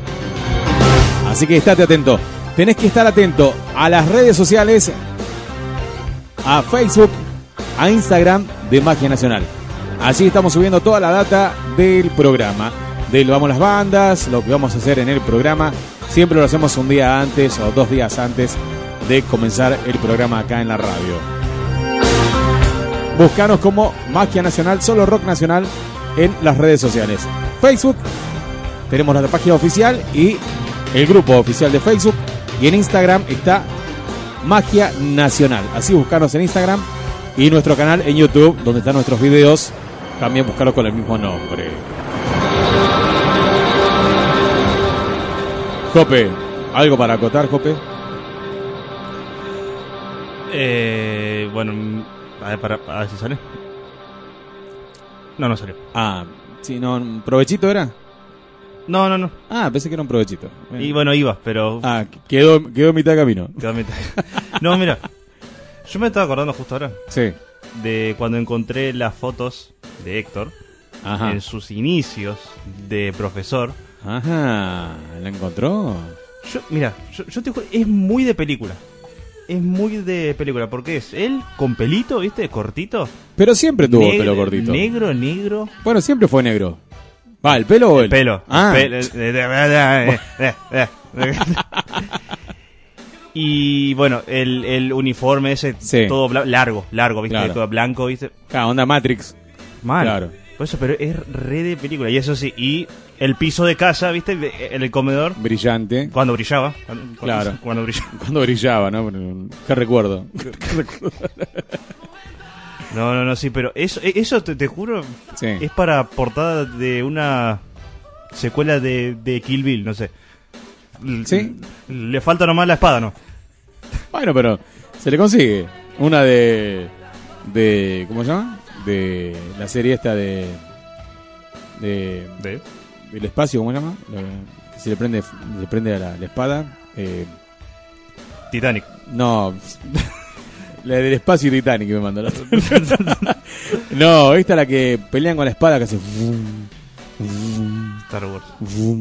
Así que estate atento. Tenés que estar atento a las redes sociales, a Facebook, a Instagram de Magia Nacional. Allí estamos subiendo toda la data del programa, del Vamos las Bandas, lo que vamos a hacer en el programa. Siempre lo hacemos un día antes o dos días antes de comenzar el programa acá en la radio. Búscanos como Magia Nacional, solo Rock Nacional en las redes sociales. Facebook, tenemos la página oficial y el grupo oficial de Facebook. Y en Instagram está Magia Nacional. Así buscarnos en Instagram y nuestro canal en YouTube, donde están nuestros videos. También buscarlo con el mismo nombre. Jope, ¿algo para acotar, Jope? Eh, bueno, a ver, para, a ver si sale. No, no salió. Ah, sí, no, ¿provechito era? No, no, no. Ah, pensé que era un provechito. Y bueno, iba, pero. Ah, quedó, quedó mitad de camino. Quedó mitad. (laughs) no, mira. Yo me estaba acordando justo ahora. Sí. De cuando encontré las fotos de Héctor. Ajá. En sus inicios de profesor. Ajá. ¿La encontró? Yo, mira, yo, yo te juro, es muy de película. Es muy de película, porque es él con pelito, ¿viste? Cortito. Pero siempre tuvo pelo cortito. Negro, negro. Bueno, siempre fue negro. Va, ¿el pelo o el...? Pelo. Ah. Pelo, eh, eh, eh. Y bueno, el, el uniforme ese Sí. todo largo, largo, ¿viste? Claro. Todo blanco, ¿viste? Ah, onda Matrix. Mal. Claro. Por eso, pero es re de película. Y eso sí, y el piso de casa, ¿viste? En el comedor. Brillante. Cuando brillaba. Cuando- Claro. Cuando brillaba. Cuando brillaba, ¿no? Qué recuerdo. Qué (laughs) recuerdo. No, no, no, sí, pero eso, e- eso te, te juro, Sí. es para portada de una secuela de, de Kill Bill, no sé. ¿Sí? Le falta nomás la espada, ¿no? Bueno, pero se le consigue. Una de... de ¿Cómo se llama? De la serie esta de... De... ¿De? El espacio, ¿cómo se llama? La- que se le prende, le prende a la, la espada. Eh, Titanic. No. (laughs) La del espacio Titanic me mandó la (laughs) No, esta es la que pelean con la espada que hace. Star Wars.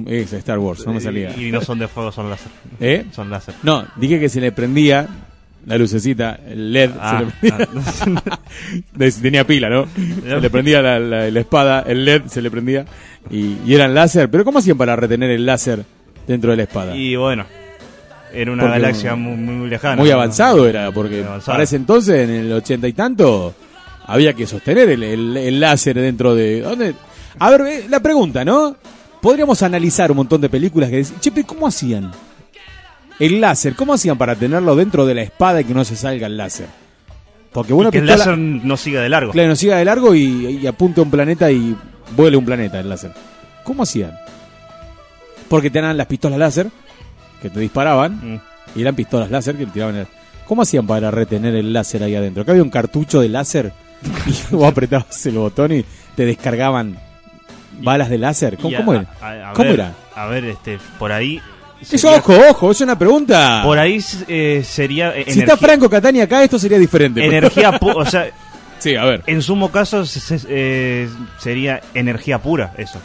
Esa, Star Wars, no me salía. Y no son de fuego, son láser. ¿Eh? Son láser. No, dije que se le prendía la lucecita, el LED. Ah, se le prendía. (laughs) De- tenía pila, ¿no? Se le prendía la, la- la espada, el LED se le prendía. Y, y eran láser. ¿Pero cómo hacían para retener el láser dentro de la espada? Y bueno, era una Porque galaxia muy, muy lejana. Muy ¿no? avanzado era, porque avanzado. para ese entonces, en el ochenta y tanto, había que sostener el, el- el láser dentro de... ¿dónde? A ver, eh, la pregunta, ¿no? Podríamos analizar un montón de películas que dicen, che, pero ¿cómo hacían? El láser, ¿cómo hacían para tenerlo dentro de la espada y que no se salga el láser? Porque una que el láser no siga de largo. Claro, no siga de largo y, y apunte a un planeta y vuele un planeta el láser. ¿Cómo hacían? Porque tenían las pistolas láser que te disparaban Mm. y eran pistolas láser que le tiraban. el- ¿Cómo hacían para retener el láser ahí adentro? Acá había un cartucho de láser (laughs) y vos apretabas el botón y te descargaban balas de láser. ¿Cómo, Y a- cómo era? a- a ¿Cómo ver, era? A ver, este, por ahí. Eso, ojo, ojo, es una pregunta. Por ahí eh, sería. eh, si está Franco Catania acá, esto sería diferente. Energía (laughs) pu- o sea, sí, a ver. En sumo caso se- eh, sería energía pura eso.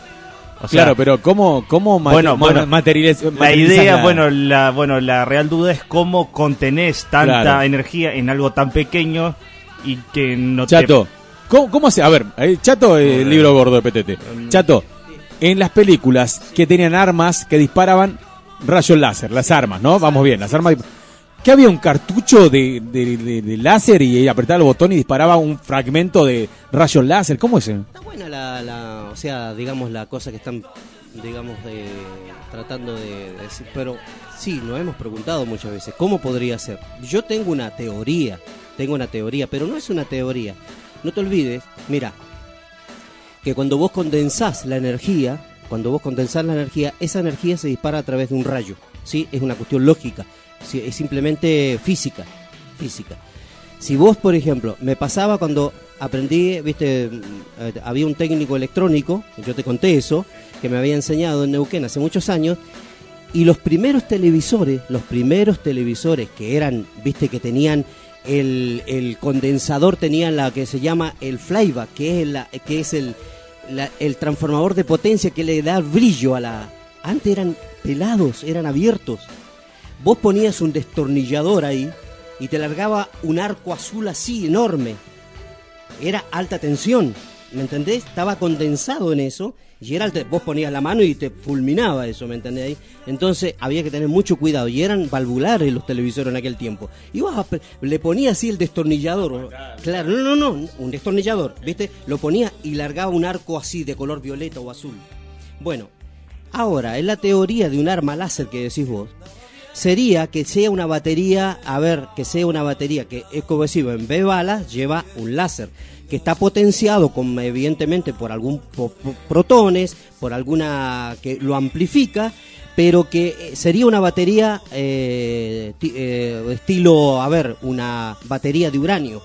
O sea, claro, pero ¿cómo, cómo mate- bueno, ma- bueno, materializ- la idea, la- bueno, la bueno, la real duda es cómo contenés tanta Claro. energía en algo tan pequeño y que no Chato, ¿cómo, cómo hace? A ver, eh, Chato, eh, el libro gordo de PTT. Chato, en las películas que tenían armas que disparaban rayos láser, las armas, ¿no? Vamos bien, las armas. ¿Qué había un cartucho de, de- de- de láser y apretaba el botón y disparaba un fragmento de rayos láser? ¿Cómo es? eso? buena la, la- o sea, digamos, la cosa que están, digamos, de- tratando de decir, pero sí, nos hemos preguntado muchas veces, ¿cómo podría ser? Yo tengo una teoría, tengo una teoría, pero no es una teoría. No te olvides, mira, que cuando vos condensás la energía, cuando vos condensás la energía, esa energía se dispara a través de un rayo, ¿sí? Es una cuestión lógica, es simplemente física, física. Si vos, por ejemplo, me pasaba cuando aprendí, viste, eh, había un técnico electrónico, yo te conté eso, que me había enseñado en Neuquén hace muchos años, y los primeros televisores, los primeros televisores que eran, viste, que tenían el, condensador, tenían la que se llama el flyback, que es, el, el transformador de potencia que le da brillo a la... Antes eran pelados, eran abiertos. Vos ponías un destornillador ahí y te largaba un arco azul así enorme. Era alta tensión, ¿me entendés? Estaba condensado en eso y era alta- vos ponías la mano y te fulminaba eso, ¿me entendés? ahí? Entonces había que tener mucho cuidado y eran valvulares los televisores en aquel tiempo. Y vos le ponías así el destornillador. Claro, no, no, no, un destornillador, ¿viste? Lo ponía y largaba un arco así de color violeta o azul. Bueno, ahora, en la teoría de un arma láser que decís vos, sería que sea una batería, a ver, que sea una batería que es como decimos, en vez de balas lleva un láser que está potenciado con evidentemente por algún protones, por alguna que lo amplifica, pero que eh, sería una batería eh, eh, estilo, a ver, una batería de uranio.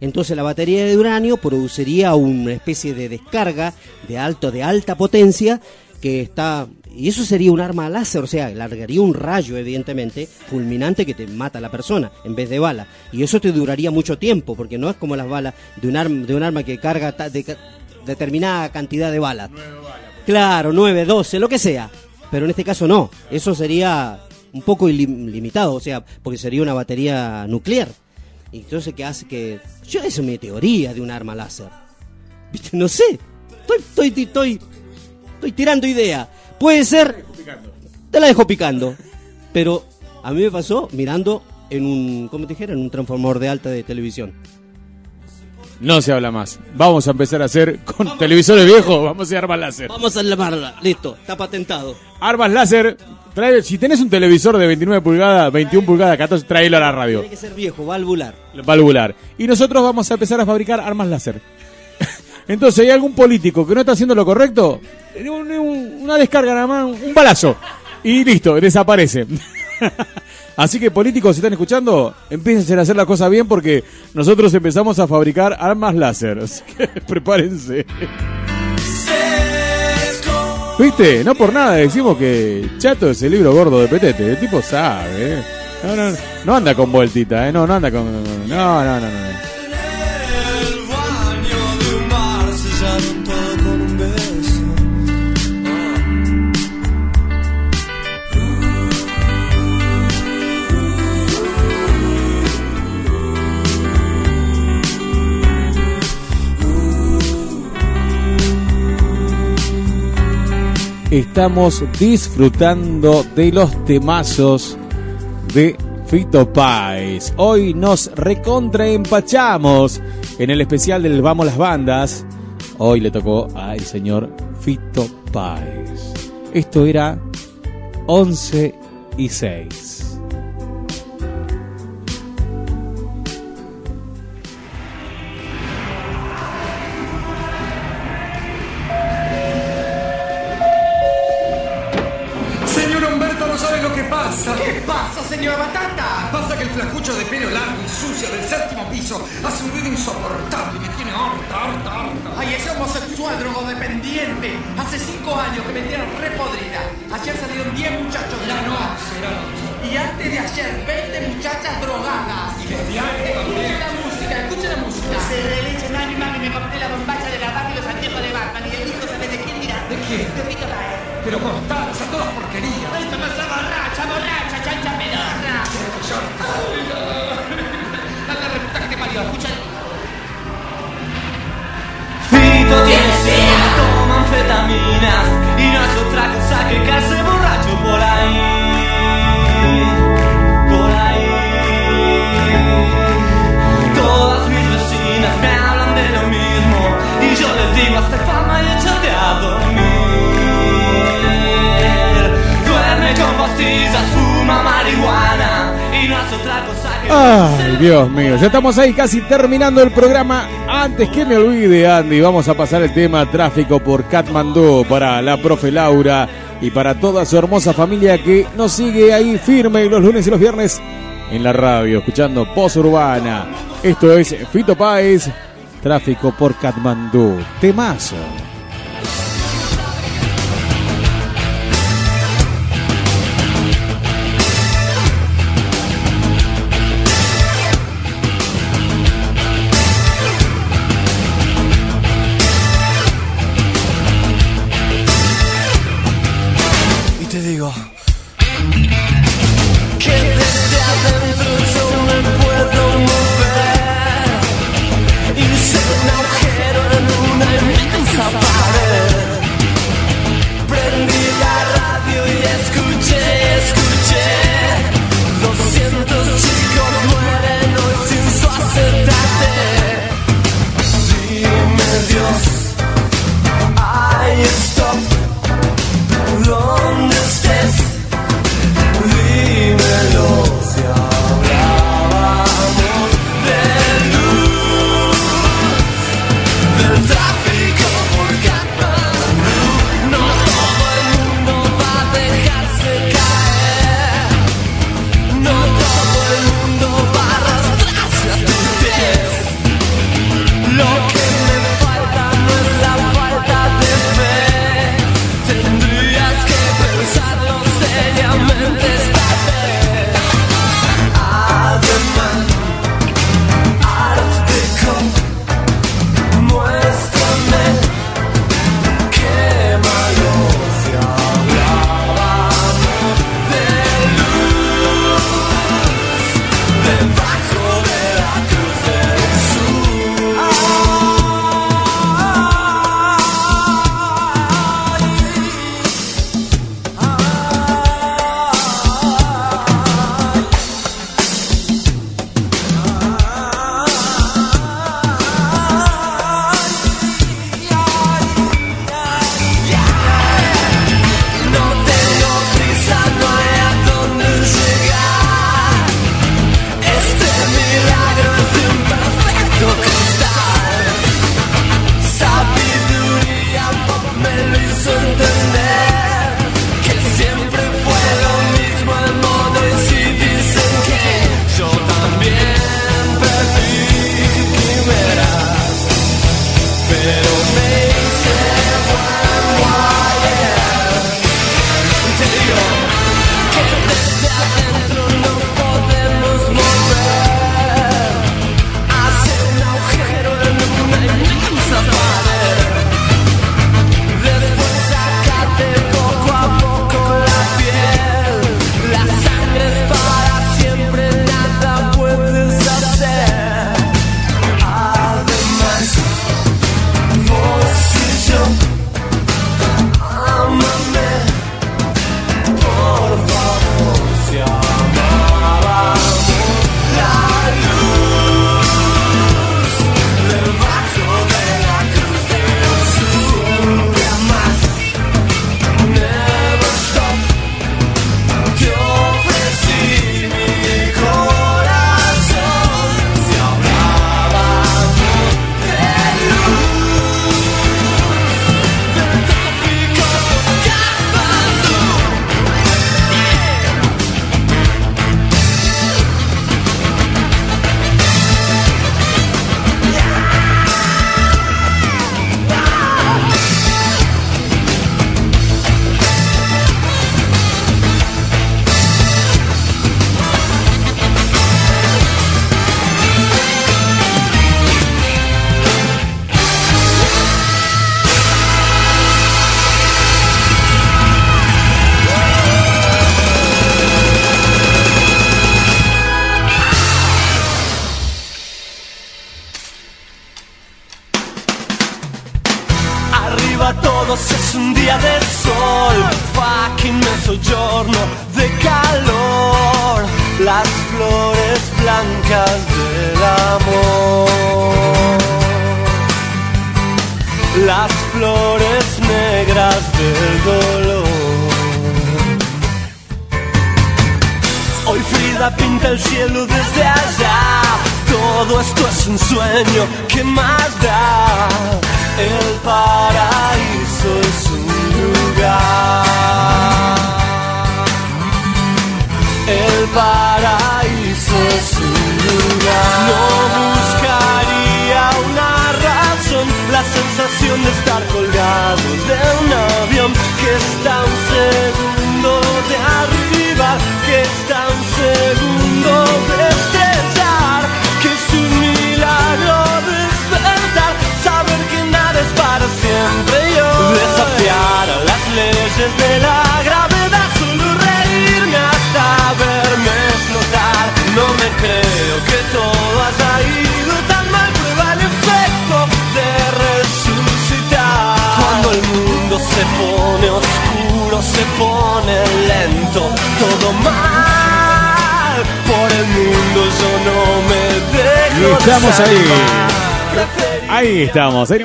Entonces la batería de uranio produciría una especie de descarga de alto de alta potencia que está y eso sería un arma láser, o sea, largaría un rayo evidentemente fulminante que te mata a la persona en vez de bala y eso te duraría mucho tiempo porque no es como las balas de un arma de un arma que carga ta- de ca- determinada cantidad de balas. Claro, 9, 12, lo que sea. Pero en este caso no. Eso sería un poco ilim- limitado, o sea, porque sería una batería nuclear. Y entonces, ¿qué hace que.? Yo, esa es mi teoría de un arma láser. ¿Viste? No sé. Estoy, estoy, estoy, estoy tirando idea. Puede ser. Te la dejo picando. Pero a mí me pasó mirando en un. ¿Cómo te dijera? En un transformador de alta de televisión. No se habla más. Vamos a empezar a hacer con televisores viejos, vamos a hacer armas láser. Vamos a llamarla. Listo, está patentado. Armas láser. Trae, si tenés un televisor de 29 pulgadas, 21 pulgadas, 14, tráelo a la radio. Tiene que ser viejo, valvular. valvular. Y nosotros vamos a empezar a fabricar armas láser. Entonces, ¿hay algún político que no está haciendo lo correcto? Un- un- una descarga nada más, un balazo. Y listo, desaparece. (laughs) Así que políticos, si están escuchando, empiecen a hacer la cosa bien porque nosotros empezamos a fabricar armas láser. (laughs) Prepárense. ¿Viste? No por nada decimos que Chato es el libro gordo de Petete. El tipo sabe. ¿eh? No, no, no anda con vueltita, ¿eh? No, no anda con... No, no, no, no. Estamos disfrutando de los temazos de Fito Páez. Hoy nos recontraempachamos en el especial del Vamos las Bandas. Hoy le tocó al señor Fito Páez. Esto era 11 y 6. Dios mío, ya estamos ahí casi terminando el programa. Antes que me olvide, Andy, vamos a pasar el tema tráfico por Katmandú para la profe Laura y para toda su hermosa familia que nos sigue ahí firme los lunes y los viernes en la radio, escuchando Voz Urbana. Esto es Fito Páez, tráfico por Katmandú. Temazo.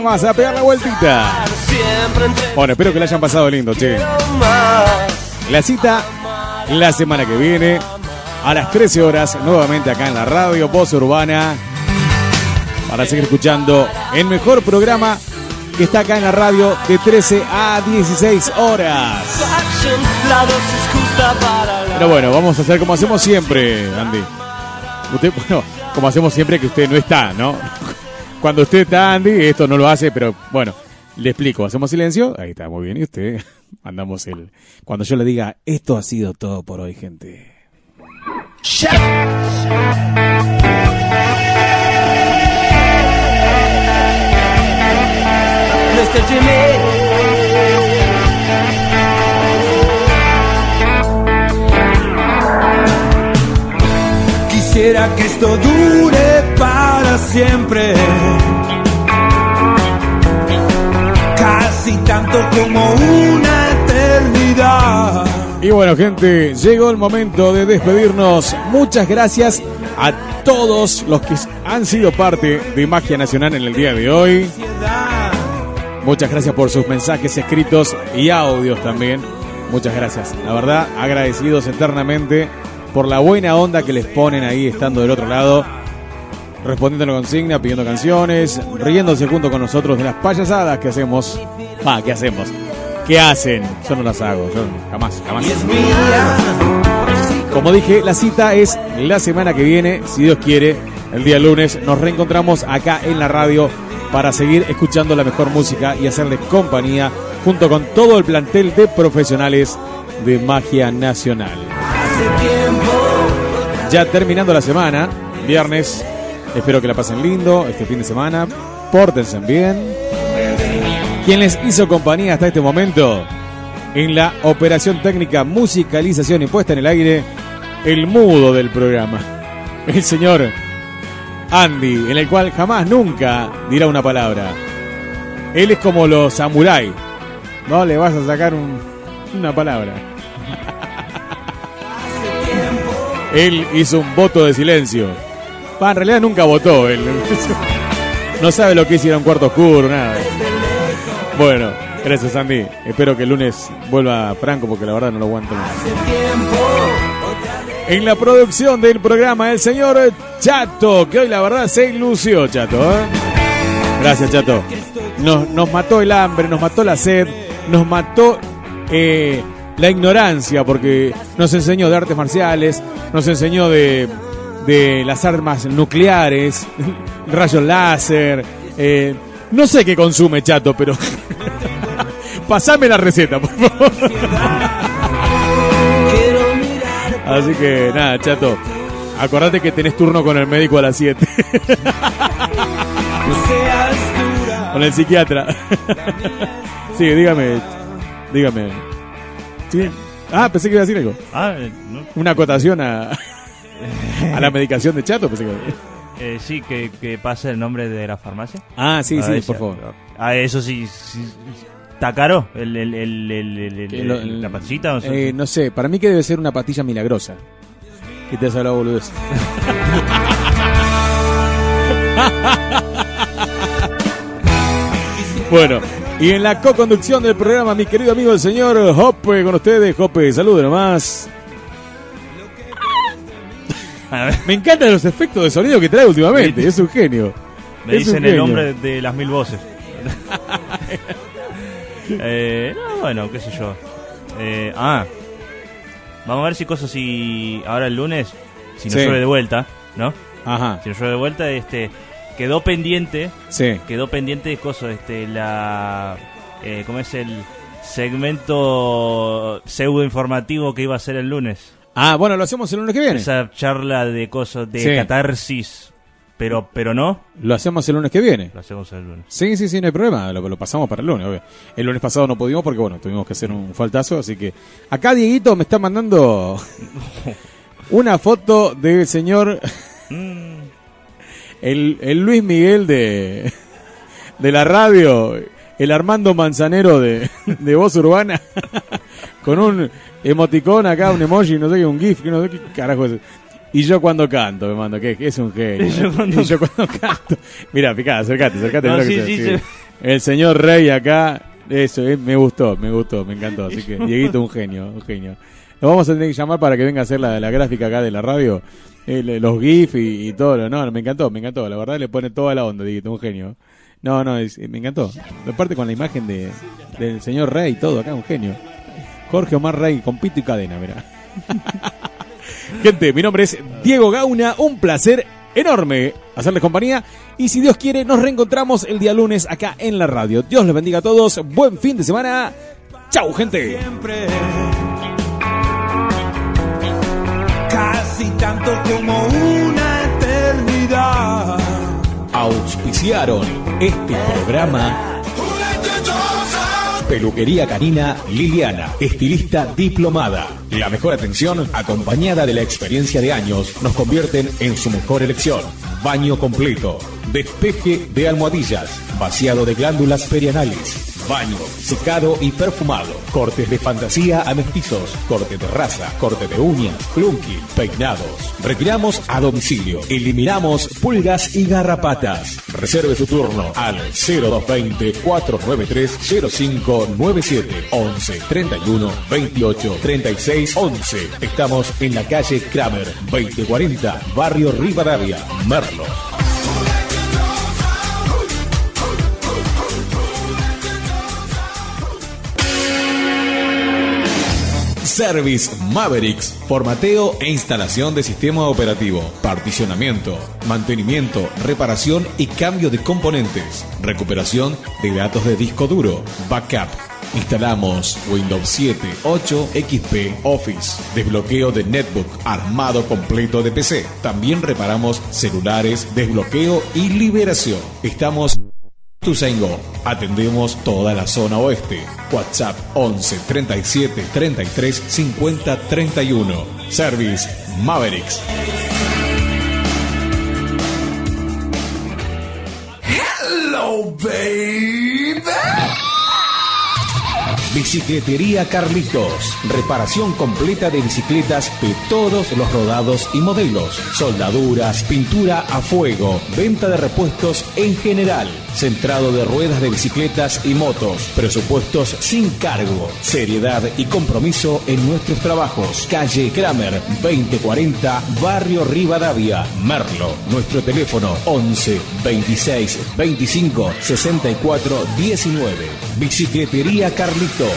Nomás a pegar la vueltita. Bueno, espero que la hayan pasado lindo, che. más. La cita la semana que viene a las 13 horas, nuevamente acá en la radio Voz Urbana, para seguir escuchando el mejor programa que está acá en la radio de 13 a 16 horas. Pero bueno, vamos a hacer como hacemos siempre, Andy. Usted, (laughs) bueno, como hacemos siempre que usted no está, ¿no? Cuando usted está, Andy, esto no lo hace, pero bueno, le explico. Hacemos silencio, ahí está, muy bien. Y usted, (laughs) mandamos el... Cuando yo le diga, esto ha sido todo por hoy, gente. Mr. Jimmy. Quisiera que esto dure para siempre. Casi tanto como una eternidad. Y bueno, gente, llegó el momento de despedirnos. Muchas gracias a todos los que han sido parte de Magia Nacional en el día de hoy. Muchas gracias por sus mensajes escritos y audios también. Muchas gracias. La verdad, agradecidos eternamente por la buena onda que les ponen ahí estando del otro lado. Respondiendo a la consigna, pidiendo canciones, riéndose junto con nosotros de las payasadas que hacemos. Ah, ¿qué hacemos? ¿Qué hacen? Yo no las hago, yo jamás, jamás. Como dije, la cita es la semana que viene, si Dios quiere, el día lunes. Nos reencontramos acá en la radio para seguir escuchando la mejor música y hacerle compañía junto con todo el plantel de profesionales de Magia Nacional. Ya terminando la semana, viernes, espero que la pasen lindo este fin de semana, pórtense bien. ¿Quién les hizo compañía hasta este momento? En la operación técnica, musicalización y puesta en el aire, el mudo del programa, (laughs) el señor Andy, en el cual jamás nunca dirá una palabra. Él es como los samuráis, no le vas a sacar un- una palabra. Él hizo un voto de silencio. En realidad nunca votó él. (laughs) No sabe lo que es ir a un cuarto oscuro, nada. Bueno, gracias Andy. Espero que el lunes vuelva Franco porque la verdad no lo aguanto más. En la producción del programa, el señor Chato, que hoy la verdad se ilusió, Chato. ¿eh? Gracias, Chato. Nos, nos mató el hambre, nos mató la sed, nos mató eh, la ignorancia, porque nos enseñó de artes marciales, nos enseñó de, de las armas nucleares, (laughs) rayos láser. eh, no sé qué consume, Chato, pero (laughs) pasame la receta, por favor. (laughs) Así que nada, chato. Acordate que tenés turno con el médico a las 7. con el psiquiatra. sí, dígame. Dígame. Sí. Ah, pensé que iba a decir algo. Ah, eh, no. Una acotación a, a la medicación de chato. Pensé que... (laughs) Eh, sí, que, que pase el nombre de la farmacia. Ah, sí, A sí, por favor. Ah, eso sí, sí, ¿Está caro el, la pastillita? No sé. Eh, no sé, para mí que debe ser una pastilla milagrosa. Que te has hablado boludez. (laughs) bueno, y en la co-conducción del programa, mi querido amigo el señor Hoppe con ustedes. Hoppe, saludos nomás. Me encantan los efectos de sonido que trae últimamente, es un genio. Me Es dicen el genio. hombre de las mil voces. (laughs) Eh, no, bueno, qué sé yo. Eh, ah, vamos a ver si cosas si ahora el lunes, si nos Sí. llueve de vuelta, ¿no? Ajá. Si nos llueve de vuelta, este, quedó pendiente, Sí. quedó pendiente de cosas, este, la, eh, ¿cómo es el segmento pseudo informativo que iba a ser el lunes? Ah, bueno, lo hacemos el lunes que viene. Esa charla de cosas de Sí. catarsis, pero, pero no. Lo hacemos el lunes que viene. Lo hacemos el lunes. Sí, sí, sí, no hay problema. Lo, lo pasamos para el lunes, obvio. El lunes pasado no pudimos porque, bueno, tuvimos que hacer un faltazo. Así que acá Dieguito me está mandando (laughs) una foto del señor. El, el Luis Miguel de, de la radio. El Armando Manzanero de, de Voz Urbana. Con un emoticón acá, un emoji, no sé qué, un GIF, no sé qué carajo es. Y yo cuando canto, me mando, que es un genio. Y yo cuando- Y yo cuando canto. Mira, picá, acércate, acércate. No, sí, sí, sí. El señor Rey acá, eso, eh, me gustó, me gustó, me encantó. Así que Dieguito, un genio, un genio. Lo vamos a tener que llamar para que venga a hacer la, la gráfica acá de la radio, eh, los GIF y, y todo. lo- No, me encantó, me encantó. La verdad le pone toda la onda, Dieguito, un genio. No, no, es- me encantó. Aparte con la imagen de, del señor Rey, todo acá, un genio. Jorge Omar Rey, con pito y cadena, mirá. (laughs) Gente, mi nombre es Diego Gauna, un placer enorme hacerles compañía y si Dios quiere nos reencontramos el día lunes acá en la radio. Dios les bendiga a todos, buen fin de semana. Chau, gente. Casi tanto como una eternidad. Auspiciaron este programa. Peluquería Canina Liliana, estilista diplomada. La mejor atención, acompañada de la experiencia de años, nos convierten en su mejor elección. Baño completo, despeje de almohadillas, vaciado de glándulas perianales, baño, secado y perfumado, cortes de fantasía a mestizos, corte de raza, corte de uñas, clunky, peinados. Retiramos a domicilio, eliminamos pulgas y garrapatas. Reserve su turno al 0220 493 0597 11 31 28 36 11. Estamos en la calle Kramer 2040, barrio Rivadavia, Merlo. Service Mavericks, formateo e instalación de sistema operativo, particionamiento, mantenimiento, reparación y cambio de componentes, recuperación de datos de disco duro, backup. Instalamos Windows 7, 8, XP, Office, desbloqueo de netbook, armado completo de PC. También reparamos celulares, desbloqueo y liberación. Estamos Tusengo. Atendemos toda la zona oeste. WhatsApp 11 37 33 50 31. Service Mavericks. Hello, baby. Bicicletería Carlitos. Reparación completa de bicicletas de todos los rodados y modelos. Soldaduras, pintura a fuego, venta de repuestos en general. Centrado de ruedas de bicicletas y motos. Presupuestos sin cargo. Seriedad y compromiso en nuestros trabajos. Calle Kramer 2040, Barrio Rivadavia, Merlo. Nuestro teléfono 11 26 25 64 19. Bicicletería Carlitos.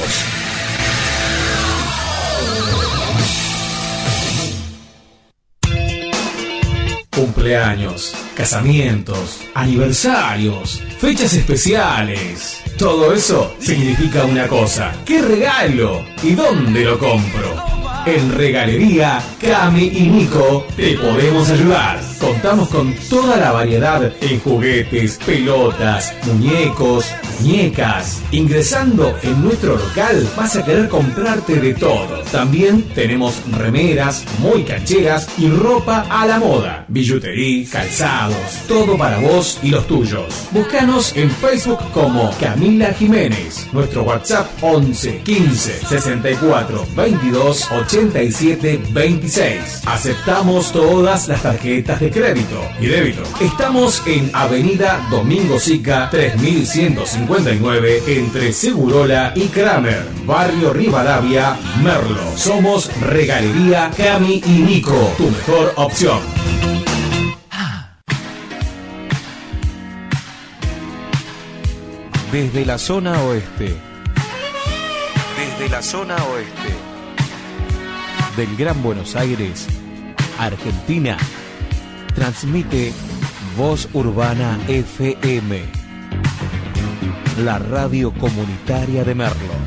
Cumpleaños, casamientos, aniversarios, fechas especiales. Todo eso significa una cosa. ¿Qué regalo? ¿Y dónde lo compro? En Regalería Cami y Nico te podemos ayudar. Contamos con toda la variedad en juguetes, pelotas, muñecos, muñecas. Ingresando en nuestro local vas a querer comprarte de todo. También tenemos remeras muy cancheras y ropa a la moda. Billutería, calzados, todo para vos y los tuyos. Búscanos en Facebook como Camila Jiménez. Nuestro WhatsApp 11 15 64 22 87 26. Aceptamos todas las tarjetas de crédito y débito. Estamos en Avenida Domingo Sica 3159 entre Segurola y Kramer, Barrio Rivadavia, Merlo. Somos Regalería Cami y Nico, tu mejor opción. Desde la zona oeste. Desde la zona oeste. Del Gran Buenos Aires, Argentina. Transmite Voz Urbana FM. La radio comunitaria de Merlo.